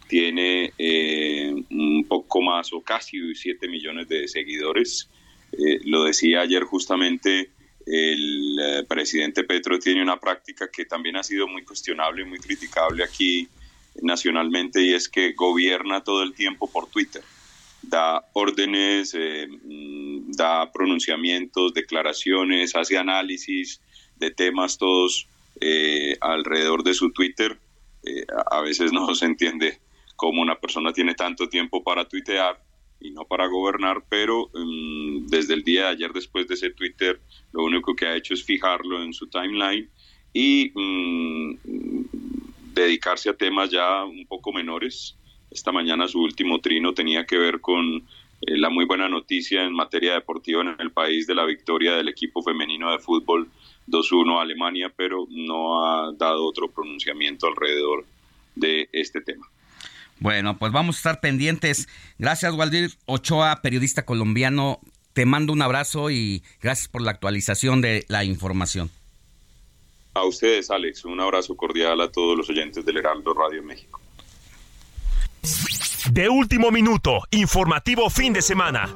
tiene eh, un poco más o casi 7 millones de seguidores. Eh, lo decía ayer justamente el presidente Petro tiene una práctica que también ha sido muy cuestionable y muy criticable aquí nacionalmente y es que gobierna todo el tiempo por Twitter da órdenes, eh, mm, da pronunciamientos, declaraciones, hace análisis de temas todos eh, alrededor de su Twitter. Eh, a veces no se entiende cómo una persona tiene tanto tiempo para tuitear y no para gobernar, pero mm, desde el día de ayer, después de ese Twitter, lo único que ha hecho es fijarlo en su timeline y mm, dedicarse a temas ya un poco menores esta mañana su último trino tenía que ver con eh, la muy buena noticia en materia deportiva en el país de la victoria del equipo femenino de fútbol 2-1 a Alemania, pero no ha dado otro pronunciamiento alrededor de este tema. Bueno, pues vamos a estar pendientes. Gracias, Waldir Ochoa, periodista colombiano. Te mando un abrazo y gracias por la actualización de la información. A ustedes, Alex, un abrazo cordial a todos los oyentes del Heraldo Radio México. De último minuto, informativo fin de semana.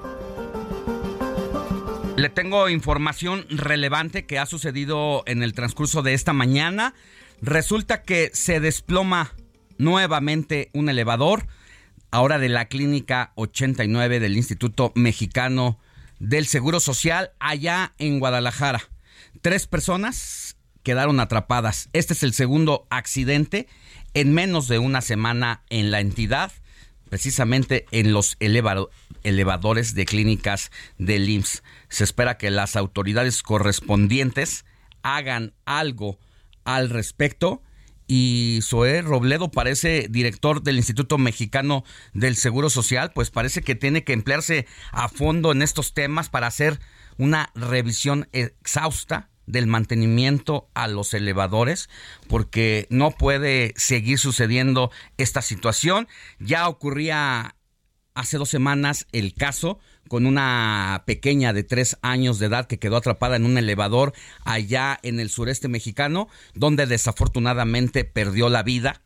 Le tengo información relevante que ha sucedido en el transcurso de esta mañana. Resulta que se desploma nuevamente un elevador, ahora de la clínica 89 del Instituto Mexicano del Seguro Social, allá en Guadalajara. Tres personas quedaron atrapadas. Este es el segundo accidente en menos de una semana en la entidad, precisamente en los elevadores de clínicas del IMSS. Se espera que las autoridades correspondientes hagan algo al respecto. Y Zoé Robledo parece director del Instituto Mexicano del Seguro Social, pues parece que tiene que emplearse a fondo en estos temas para hacer una revisión exhausta del mantenimiento a los elevadores porque no puede seguir sucediendo esta situación. Ya ocurría hace dos semanas el caso con una pequeña de tres años de edad que quedó atrapada en un elevador allá en el sureste mexicano, donde desafortunadamente perdió la vida.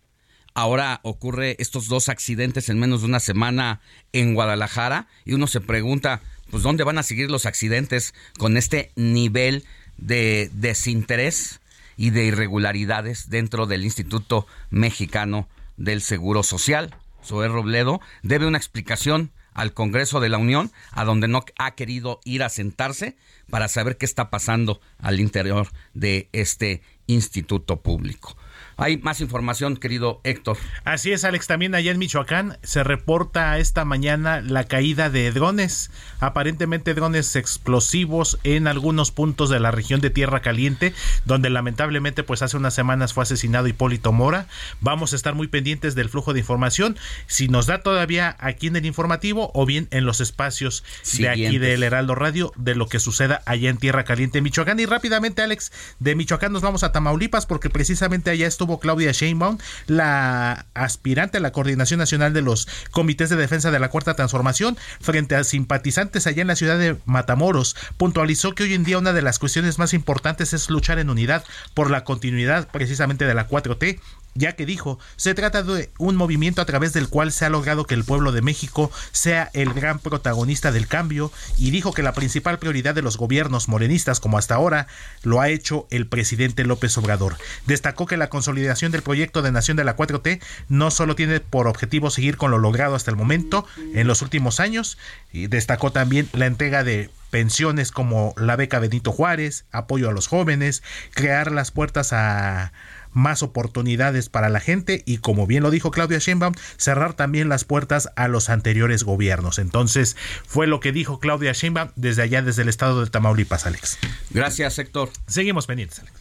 ahora ocurre estos dos accidentes en menos de una semana en Guadalajara y uno se pregunta, pues ¿dónde van a seguir los accidentes con este nivel de desinterés y de irregularidades dentro del Instituto Mexicano del Seguro Social? Zoé Robledo debe una explicación al Congreso de la Unión, a donde no ha querido ir a sentarse para saber qué está pasando al interior de este instituto público. Hay más información, querido Héctor. Así es, Alex. También allá en Michoacán se reporta esta mañana la caída de drones, aparentemente drones explosivos en algunos puntos de la región de Tierra Caliente, donde lamentablemente pues hace unas semanas fue asesinado Hipólito Mora. Vamos a estar muy pendientes del flujo de información, si nos da todavía aquí en el informativo o bien en los espacios de aquí del Heraldo Radio de lo que suceda allá en Tierra Caliente, Michoacán. Y rápidamente, Alex, de Michoacán nos vamos a Tamaulipas porque precisamente allá estuvo Claudia Sheinbaum, la aspirante a la coordinación nacional de los comités de defensa de la cuarta transformación, frente a simpatizantes allá en la ciudad de Matamoros, puntualizó que hoy en día una de las cuestiones más importantes es luchar en unidad por la continuidad precisamente de la 4T ya que dijo, se trata de un movimiento a través del cual se ha logrado que el pueblo de México sea el gran protagonista del cambio y dijo que la principal prioridad de los gobiernos morenistas como hasta ahora lo ha hecho el presidente López Obrador. Destacó que la consolidación del proyecto de Nación de la 4T no solo tiene por objetivo seguir con lo logrado hasta el momento en los últimos años, y destacó también la entrega de pensiones como la beca Benito Juárez, apoyo a los jóvenes, crear las puertas a más oportunidades para la gente y como bien lo dijo Claudia Sheinbaum, cerrar también las puertas a los anteriores gobiernos. Entonces, fue lo que dijo Claudia Sheinbaum desde allá, desde el estado de Tamaulipas, Alex. Gracias, Héctor. Seguimos pendientes, Alex.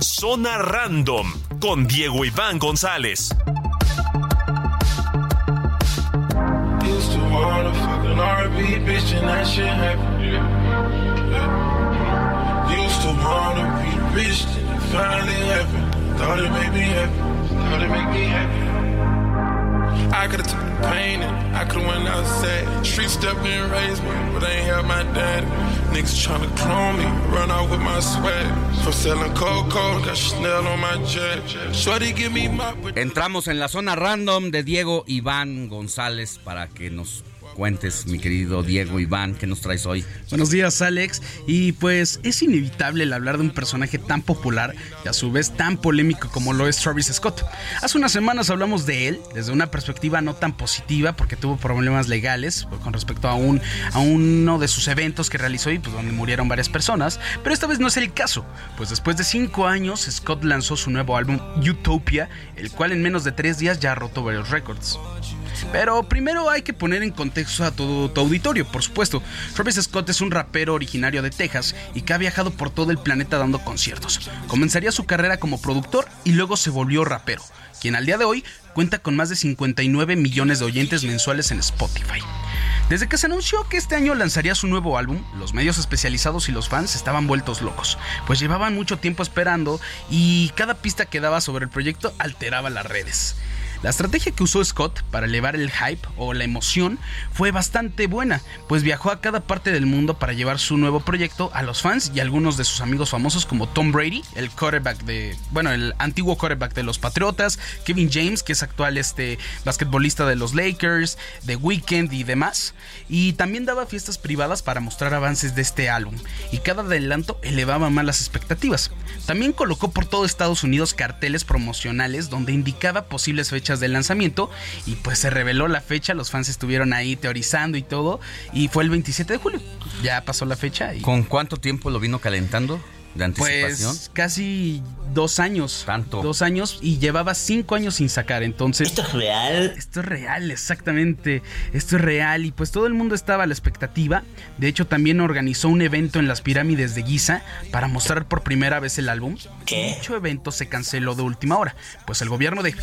Zona Random con Diego Iván González. I me, but I my. Niggas clone me, run out with my selling got. Entramos en la zona random de Diego Iván González para que nos cuentes, mi querido Diego Iván, ¿qué nos traes hoy? Buenos días, Alex. Y pues es inevitable el hablar de un personaje tan popular y a su vez tan polémico como lo es Travis Scott. Hace unas semanas hablamos de él desde una perspectiva no tan positiva porque tuvo problemas legales con respecto a, a uno de sus eventos que realizó y pues donde murieron varias personas. Pero esta vez no es el caso, pues después de cinco años Scott lanzó su nuevo álbum Utopia, el cual en menos de tres días ya ha roto varios récords. Pero primero hay que poner en contexto a todo tu auditorio, por supuesto. Travis Scott es un rapero originario de Texas y que ha viajado por todo el planeta dando conciertos. Comenzaría su carrera como productor y luego se volvió rapero, quien al día de hoy cuenta con más de 59 millones de oyentes mensuales en Spotify. Desde que se anunció que este año lanzaría su nuevo álbum, los medios especializados y los fans estaban vueltos locos, pues llevaban mucho tiempo esperando y cada pista que daba sobre el proyecto alteraba las redes. La estrategia que usó Scott para elevar el hype o la emoción fue bastante buena, pues viajó a cada parte del mundo para llevar su nuevo proyecto a los fans y a algunos de sus amigos famosos como Tom Brady, el quarterback de, bueno, el antiguo quarterback de los Patriotas, Kevin James, que es actual este basquetbolista de los Lakers, The Weeknd y demás, y también daba fiestas privadas para mostrar avances de este álbum, y cada adelanto elevaba más las expectativas. También colocó por todo Estados Unidos carteles promocionales donde indicaba posibles fechas del lanzamiento y pues se reveló la fecha, los fans estuvieron ahí teorizando y todo y fue el 27 de julio. Ya pasó la fecha. Y... ¿Con cuánto tiempo lo vino calentando? de anticipación? Pues casi dos años. Tanto. Dos años y llevaba cinco años sin sacar. Entonces. ¿Esto es real? Esto es real, exactamente. Esto es real. Y pues todo el mundo estaba a la expectativa. De hecho, también organizó un evento en las pirámides de Giza para mostrar por primera vez el álbum. ¿Qué? Dicho evento se canceló de última hora, pues el gobierno de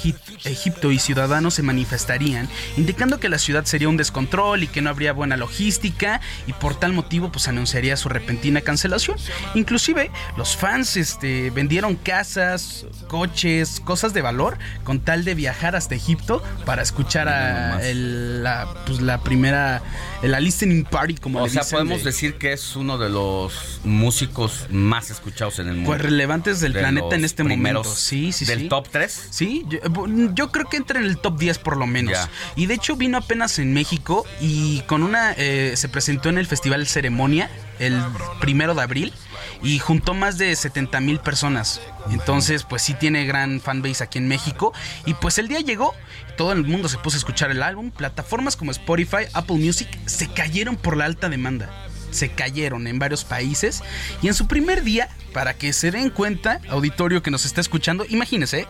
Egipto y ciudadanos se manifestarían, indicando que la ciudad sería un descontrol y que no habría buena logística. Y por tal motivo, pues anunciaría su repentina cancelación. Inclusive, los fans este, vendieron cartas casas, coches, cosas de valor, con tal de viajar hasta Egipto para escuchar a el- la, pues, la primera, la listening party, como O le sea, dicen, podemos de- decir que es uno de los músicos más escuchados en el mundo. Pues relevantes del De planeta en este momento. Sí, sí, ¿Del sí. top 3? Sí, yo, yo creo que entra en el top 10 por lo menos. Ya. Y de hecho vino apenas en México y con una eh, se presentó en el Festival Ceremonia el primero de abril y juntó más de 70 mil personas. Entonces, pues sí tiene gran fanbase aquí en México. Y pues el día llegó, todo el mundo se puso a escuchar el álbum. Plataformas como Spotify, Apple Music se cayeron por la alta demanda. Se cayeron en varios países. Y en su primer día, para que se den cuenta, auditorio que nos está escuchando, imagínense.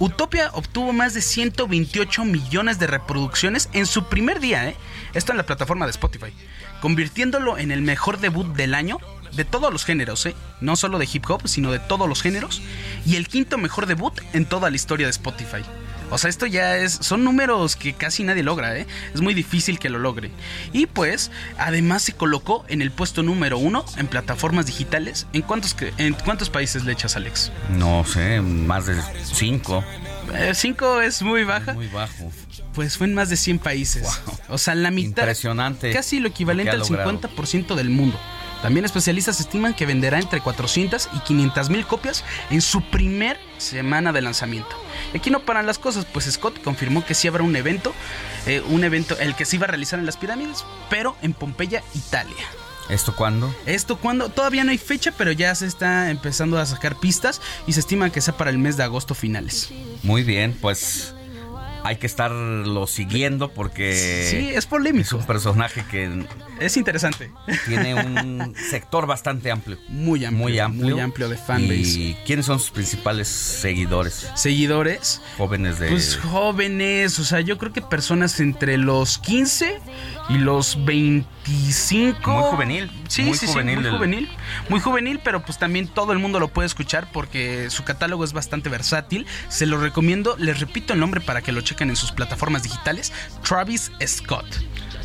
Utopia obtuvo más de 128 millones de reproducciones en su primer día, ¿eh? Esto en la plataforma de Spotify, convirtiéndolo en el mejor debut del año de todos los géneros, ¿eh? No solo de hip hop, sino de todos los géneros, y el quinto mejor debut en toda la historia de Spotify. O sea, esto ya es. Son números que casi nadie logra, ¿eh? Es muy difícil que lo logre. Y pues, además se colocó en el puesto número uno en plataformas digitales. ¿En cuántos, que- en cuántos países le echas, Alex? No sé, más de 5. Eh, cinco es muy baja. Muy bajo. Pues fue en más de 100 países. O sea, la mitad. Impresionante Casi lo equivalente lo al que ha logrado. 50% del mundo. También especialistas estiman que venderá entre 400 y 500 mil copias en su primer semana de lanzamiento. Y aquí no paran las cosas, pues Scott confirmó que sí habrá un evento, eh, un evento, el que se iba a realizar en las pirámides, pero en Pompeya, Italia. ¿Esto cuándo? Esto cuando todavía no hay fecha, pero ya se está empezando a sacar pistas y se estima que sea para el mes de agosto finales. Muy bien, pues hay que estarlo siguiendo porque Sí, es polémico. es un personaje que Es interesante. tiene un sector bastante amplio. Muy amplio. Muy amplio. Muy amplio de fanbase. ¿Y quiénes son sus principales seguidores? Seguidores. Jóvenes de... Pues jóvenes, o sea, yo creo que personas entre los 15 y los 25. Muy juvenil, Sí, muy sí, juvenil sí, muy juvenil. Muy juvenil, pero pues también todo el mundo lo puede escuchar porque su catálogo es bastante versátil. Se lo recomiendo, les repito el nombre para que lo chequen en sus plataformas digitales. Travis Scott.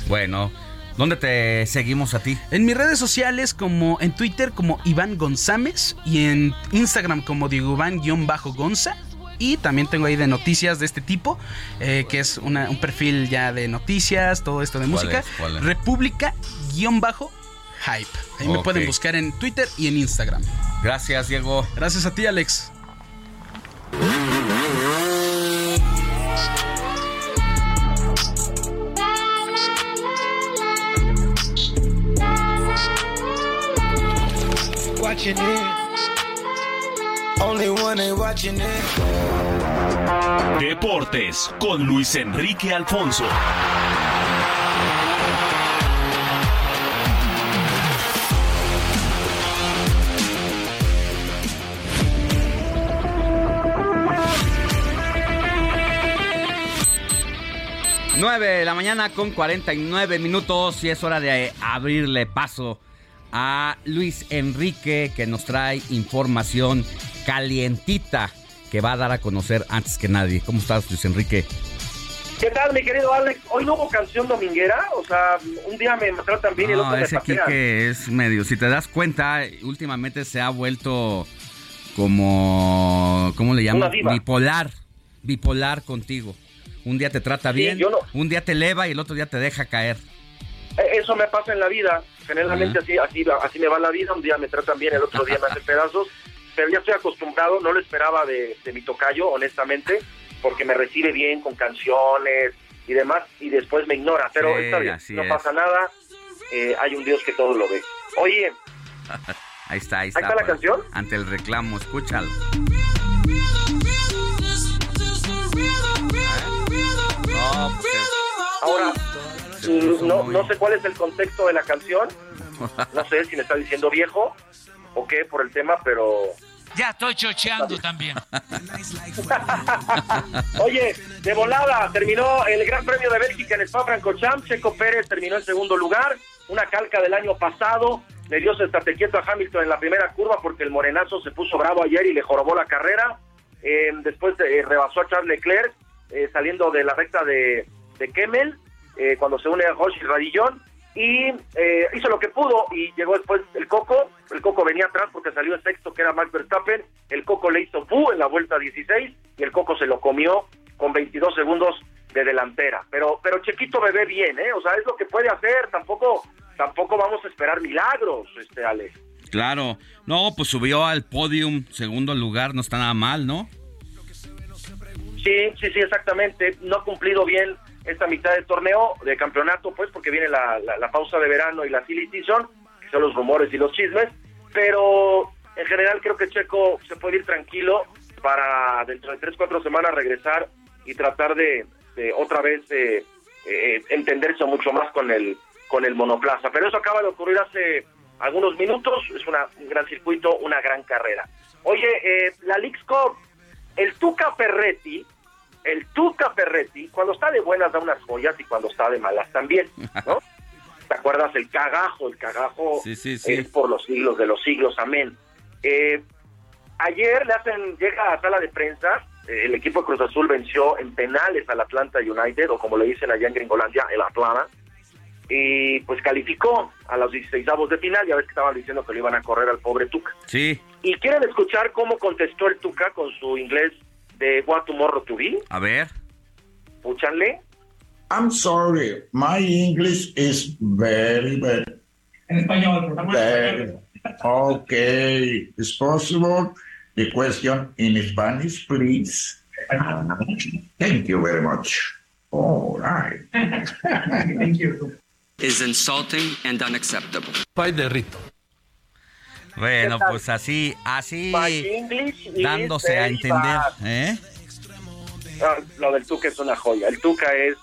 Bueno, ¿dónde te seguimos a ti? En mis redes sociales, como en Twitter como Iván González y en Instagram como Diego Iván-Gonza. Y también tengo ahí de noticias de este tipo, eh, que es una- un perfil ya de noticias, todo esto de ¿Cuál música. es? ¿Cuál es? República-hype. Ahí me pueden buscar en Twitter y en Instagram. Gracias, Diego. Gracias a ti, Alex. Watching it. Only one ain't watching it. Deportes con Luis Enrique Alfonso. Nueve de la mañana con 49 minutos y es hora de abrirle paso a Luis Enrique que nos trae información calientita que va a dar a conocer antes que nadie. ¿Cómo estás, Luis Enrique? ¿Qué tal, mi querido Alex? Hoy no hubo canción dominguera, o sea, un día me tratan bien y el otro me ese que es medio, si te das cuenta, últimamente se ha vuelto como, ¿cómo le llaman? Bipolar, bipolar contigo. Un día te trata Sí, bien, yo no- un día te eleva y el otro día te deja caer. Eh, Eso me pasa en la vida, generalmente así, así, así me va la vida, un día me tratan bien, el otro día me hacen pedazos, pero ya estoy acostumbrado, no lo esperaba de, de mi tocayo, honestamente, porque me recibe bien con canciones y demás, y después me ignora, pero Sí, está bien, no es. pasa nada, eh, hay un Dios que todo lo ve. Oye, Ahí está, ahí está. está la pues, canción? Ante el reclamo, escúchalo. No, pues ahora, no, no sé cuál es el contexto de la canción, no sé si me está diciendo viejo o qué por el tema, pero... Ya estoy chocheando también. Oye, de volada, terminó el Gran Premio de Bélgica en Spa-Francorchamps. Checo Pérez terminó en segundo lugar, una calca del año pasado. Le dio estate quieto a Hamilton en la primera curva porque el morenazo se puso bravo ayer y le jorobó la carrera. Eh, después eh, rebasó a Charles Leclerc eh, saliendo de la recta de, de Kemmel eh, cuando se une a y Radillón. y eh, hizo lo que pudo y llegó después el Coco, el Coco venía atrás porque salió el sexto que era Max Verstappen, el Coco le hizo fu en la vuelta 16 y el Coco se lo comió con 22 segundos de delantera, pero pero Chequito bebé bien, ¿eh? O sea, es lo que puede hacer, tampoco tampoco vamos a esperar milagros, este Alex. Claro. No, pues subió al podium, segundo lugar, no está nada mal, ¿no? Sí, sí, sí, exactamente. No ha cumplido bien esta mitad del torneo de campeonato, pues, porque viene la, la, pausa de verano y la silly season, que son los rumores y los chismes, pero en general creo que Checo se puede ir tranquilo para dentro de tres, cuatro semanas regresar y tratar de, otra vez eh, eh, entenderse mucho más con el, con el monoplaza. Pero eso acaba de ocurrir hace algunos minutos, es una, un gran circuito, una gran carrera. Oye, eh, la Leagues el Tuca Ferretti, el Tuca Ferretti, cuando está de buenas da unas joyas y cuando está de malas también, ¿no? ¿Te acuerdas? El cagajo, el cagajo es por los siglos de los siglos, amén. Eh, ayer le hacen, llega a sala de prensa, eh, el equipo de Cruz Azul venció en penales al Atlanta United, o como le dicen allá en Gringolandia, el Atlanta, y pues calificó a los 16 avos de final, ya ves que estaban diciendo que le iban a correr al pobre Tuca. Sí. ¿Y quieren escuchar cómo contestó el Tuca con su inglés de What Tomorrow to Be? A ver. Escúchanle. I'm sorry, my English is very bad. En español, very. Okay, is possible the question in Spanish, please? Thank you very much. All right. Thank you. Is insulting and unacceptable. Pay de rito. Bueno, pues así, así dándose a entender, ¿eh? lo del Tuca es una joya. El Tuca es,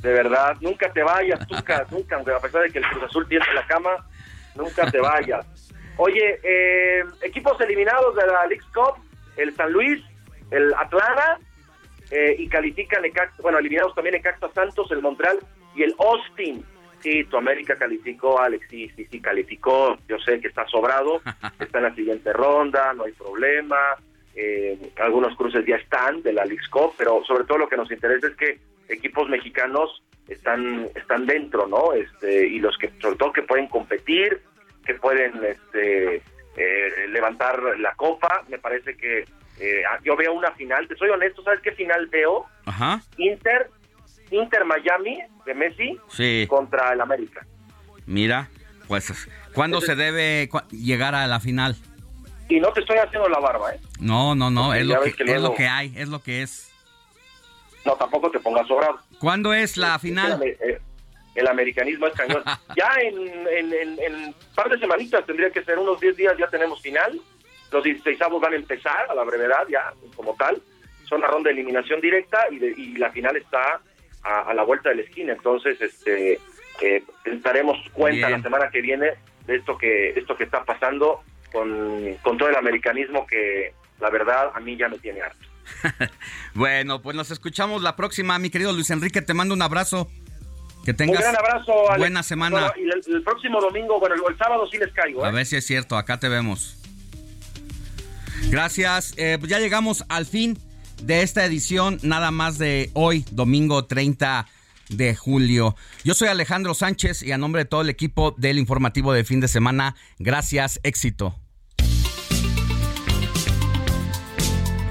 de verdad, nunca te vayas, Tuca, nunca, aunque a pesar de que el Cruz Azul tiene la cama, nunca te vayas. Oye, eh, equipos eliminados de la League Cup, el San Luis, el Atlanta, eh, y califican, bueno, eliminados también en Caxa Santos, el Montreal y el Austin. Sí, tu América calificó, Alex, sí, sí, sí, calificó. Yo sé que está sobrado, está en la siguiente ronda, no hay problema. Eh, algunos cruces ya están de la League Cup, pero sobre todo lo que nos interesa es que equipos mexicanos están están dentro, ¿no? Este y los que sobre todo que pueden competir, que pueden este eh, levantar la copa. Me parece que eh, yo veo una final. Te soy honesto, ¿sabes qué final veo? Ajá. Inter Inter Miami de Messi sí. contra el América. Mira, pues, ¿cuándo se debe llegar a la final? Y no te estoy haciendo la barba, ¿eh? No, no, no, es lo que, es lo que hay, es lo que es. No, tampoco te pongas sobrado. ¿Cuándo es la final? Eh, el, americanismo es cañón. ya en, un par de semanitas tendría que ser unos 10 días, ya tenemos final. Los 16 van a empezar a la brevedad, ya como tal. Son la ronda de eliminación directa y, y la final está a, la vuelta de la esquina. Entonces, este, eh, daremos cuenta la semana que viene de esto que, esto que está pasando con, con todo el americanismo que la verdad a mí ya me tiene harto. bueno, pues nos escuchamos la próxima, mi querido Luis Enrique, te mando un abrazo. Que tengas un gran abrazo, buena semana. y el, próximo domingo, bueno, el, sábado sí les caigo. A ¿eh? ver si es cierto, acá te vemos. Gracias, eh, pues ya llegamos al fin de esta edición, nada más de hoy, domingo 30 de julio. Yo soy Alejandro Sánchez y a nombre de todo el equipo del informativo de fin de semana, gracias, éxito.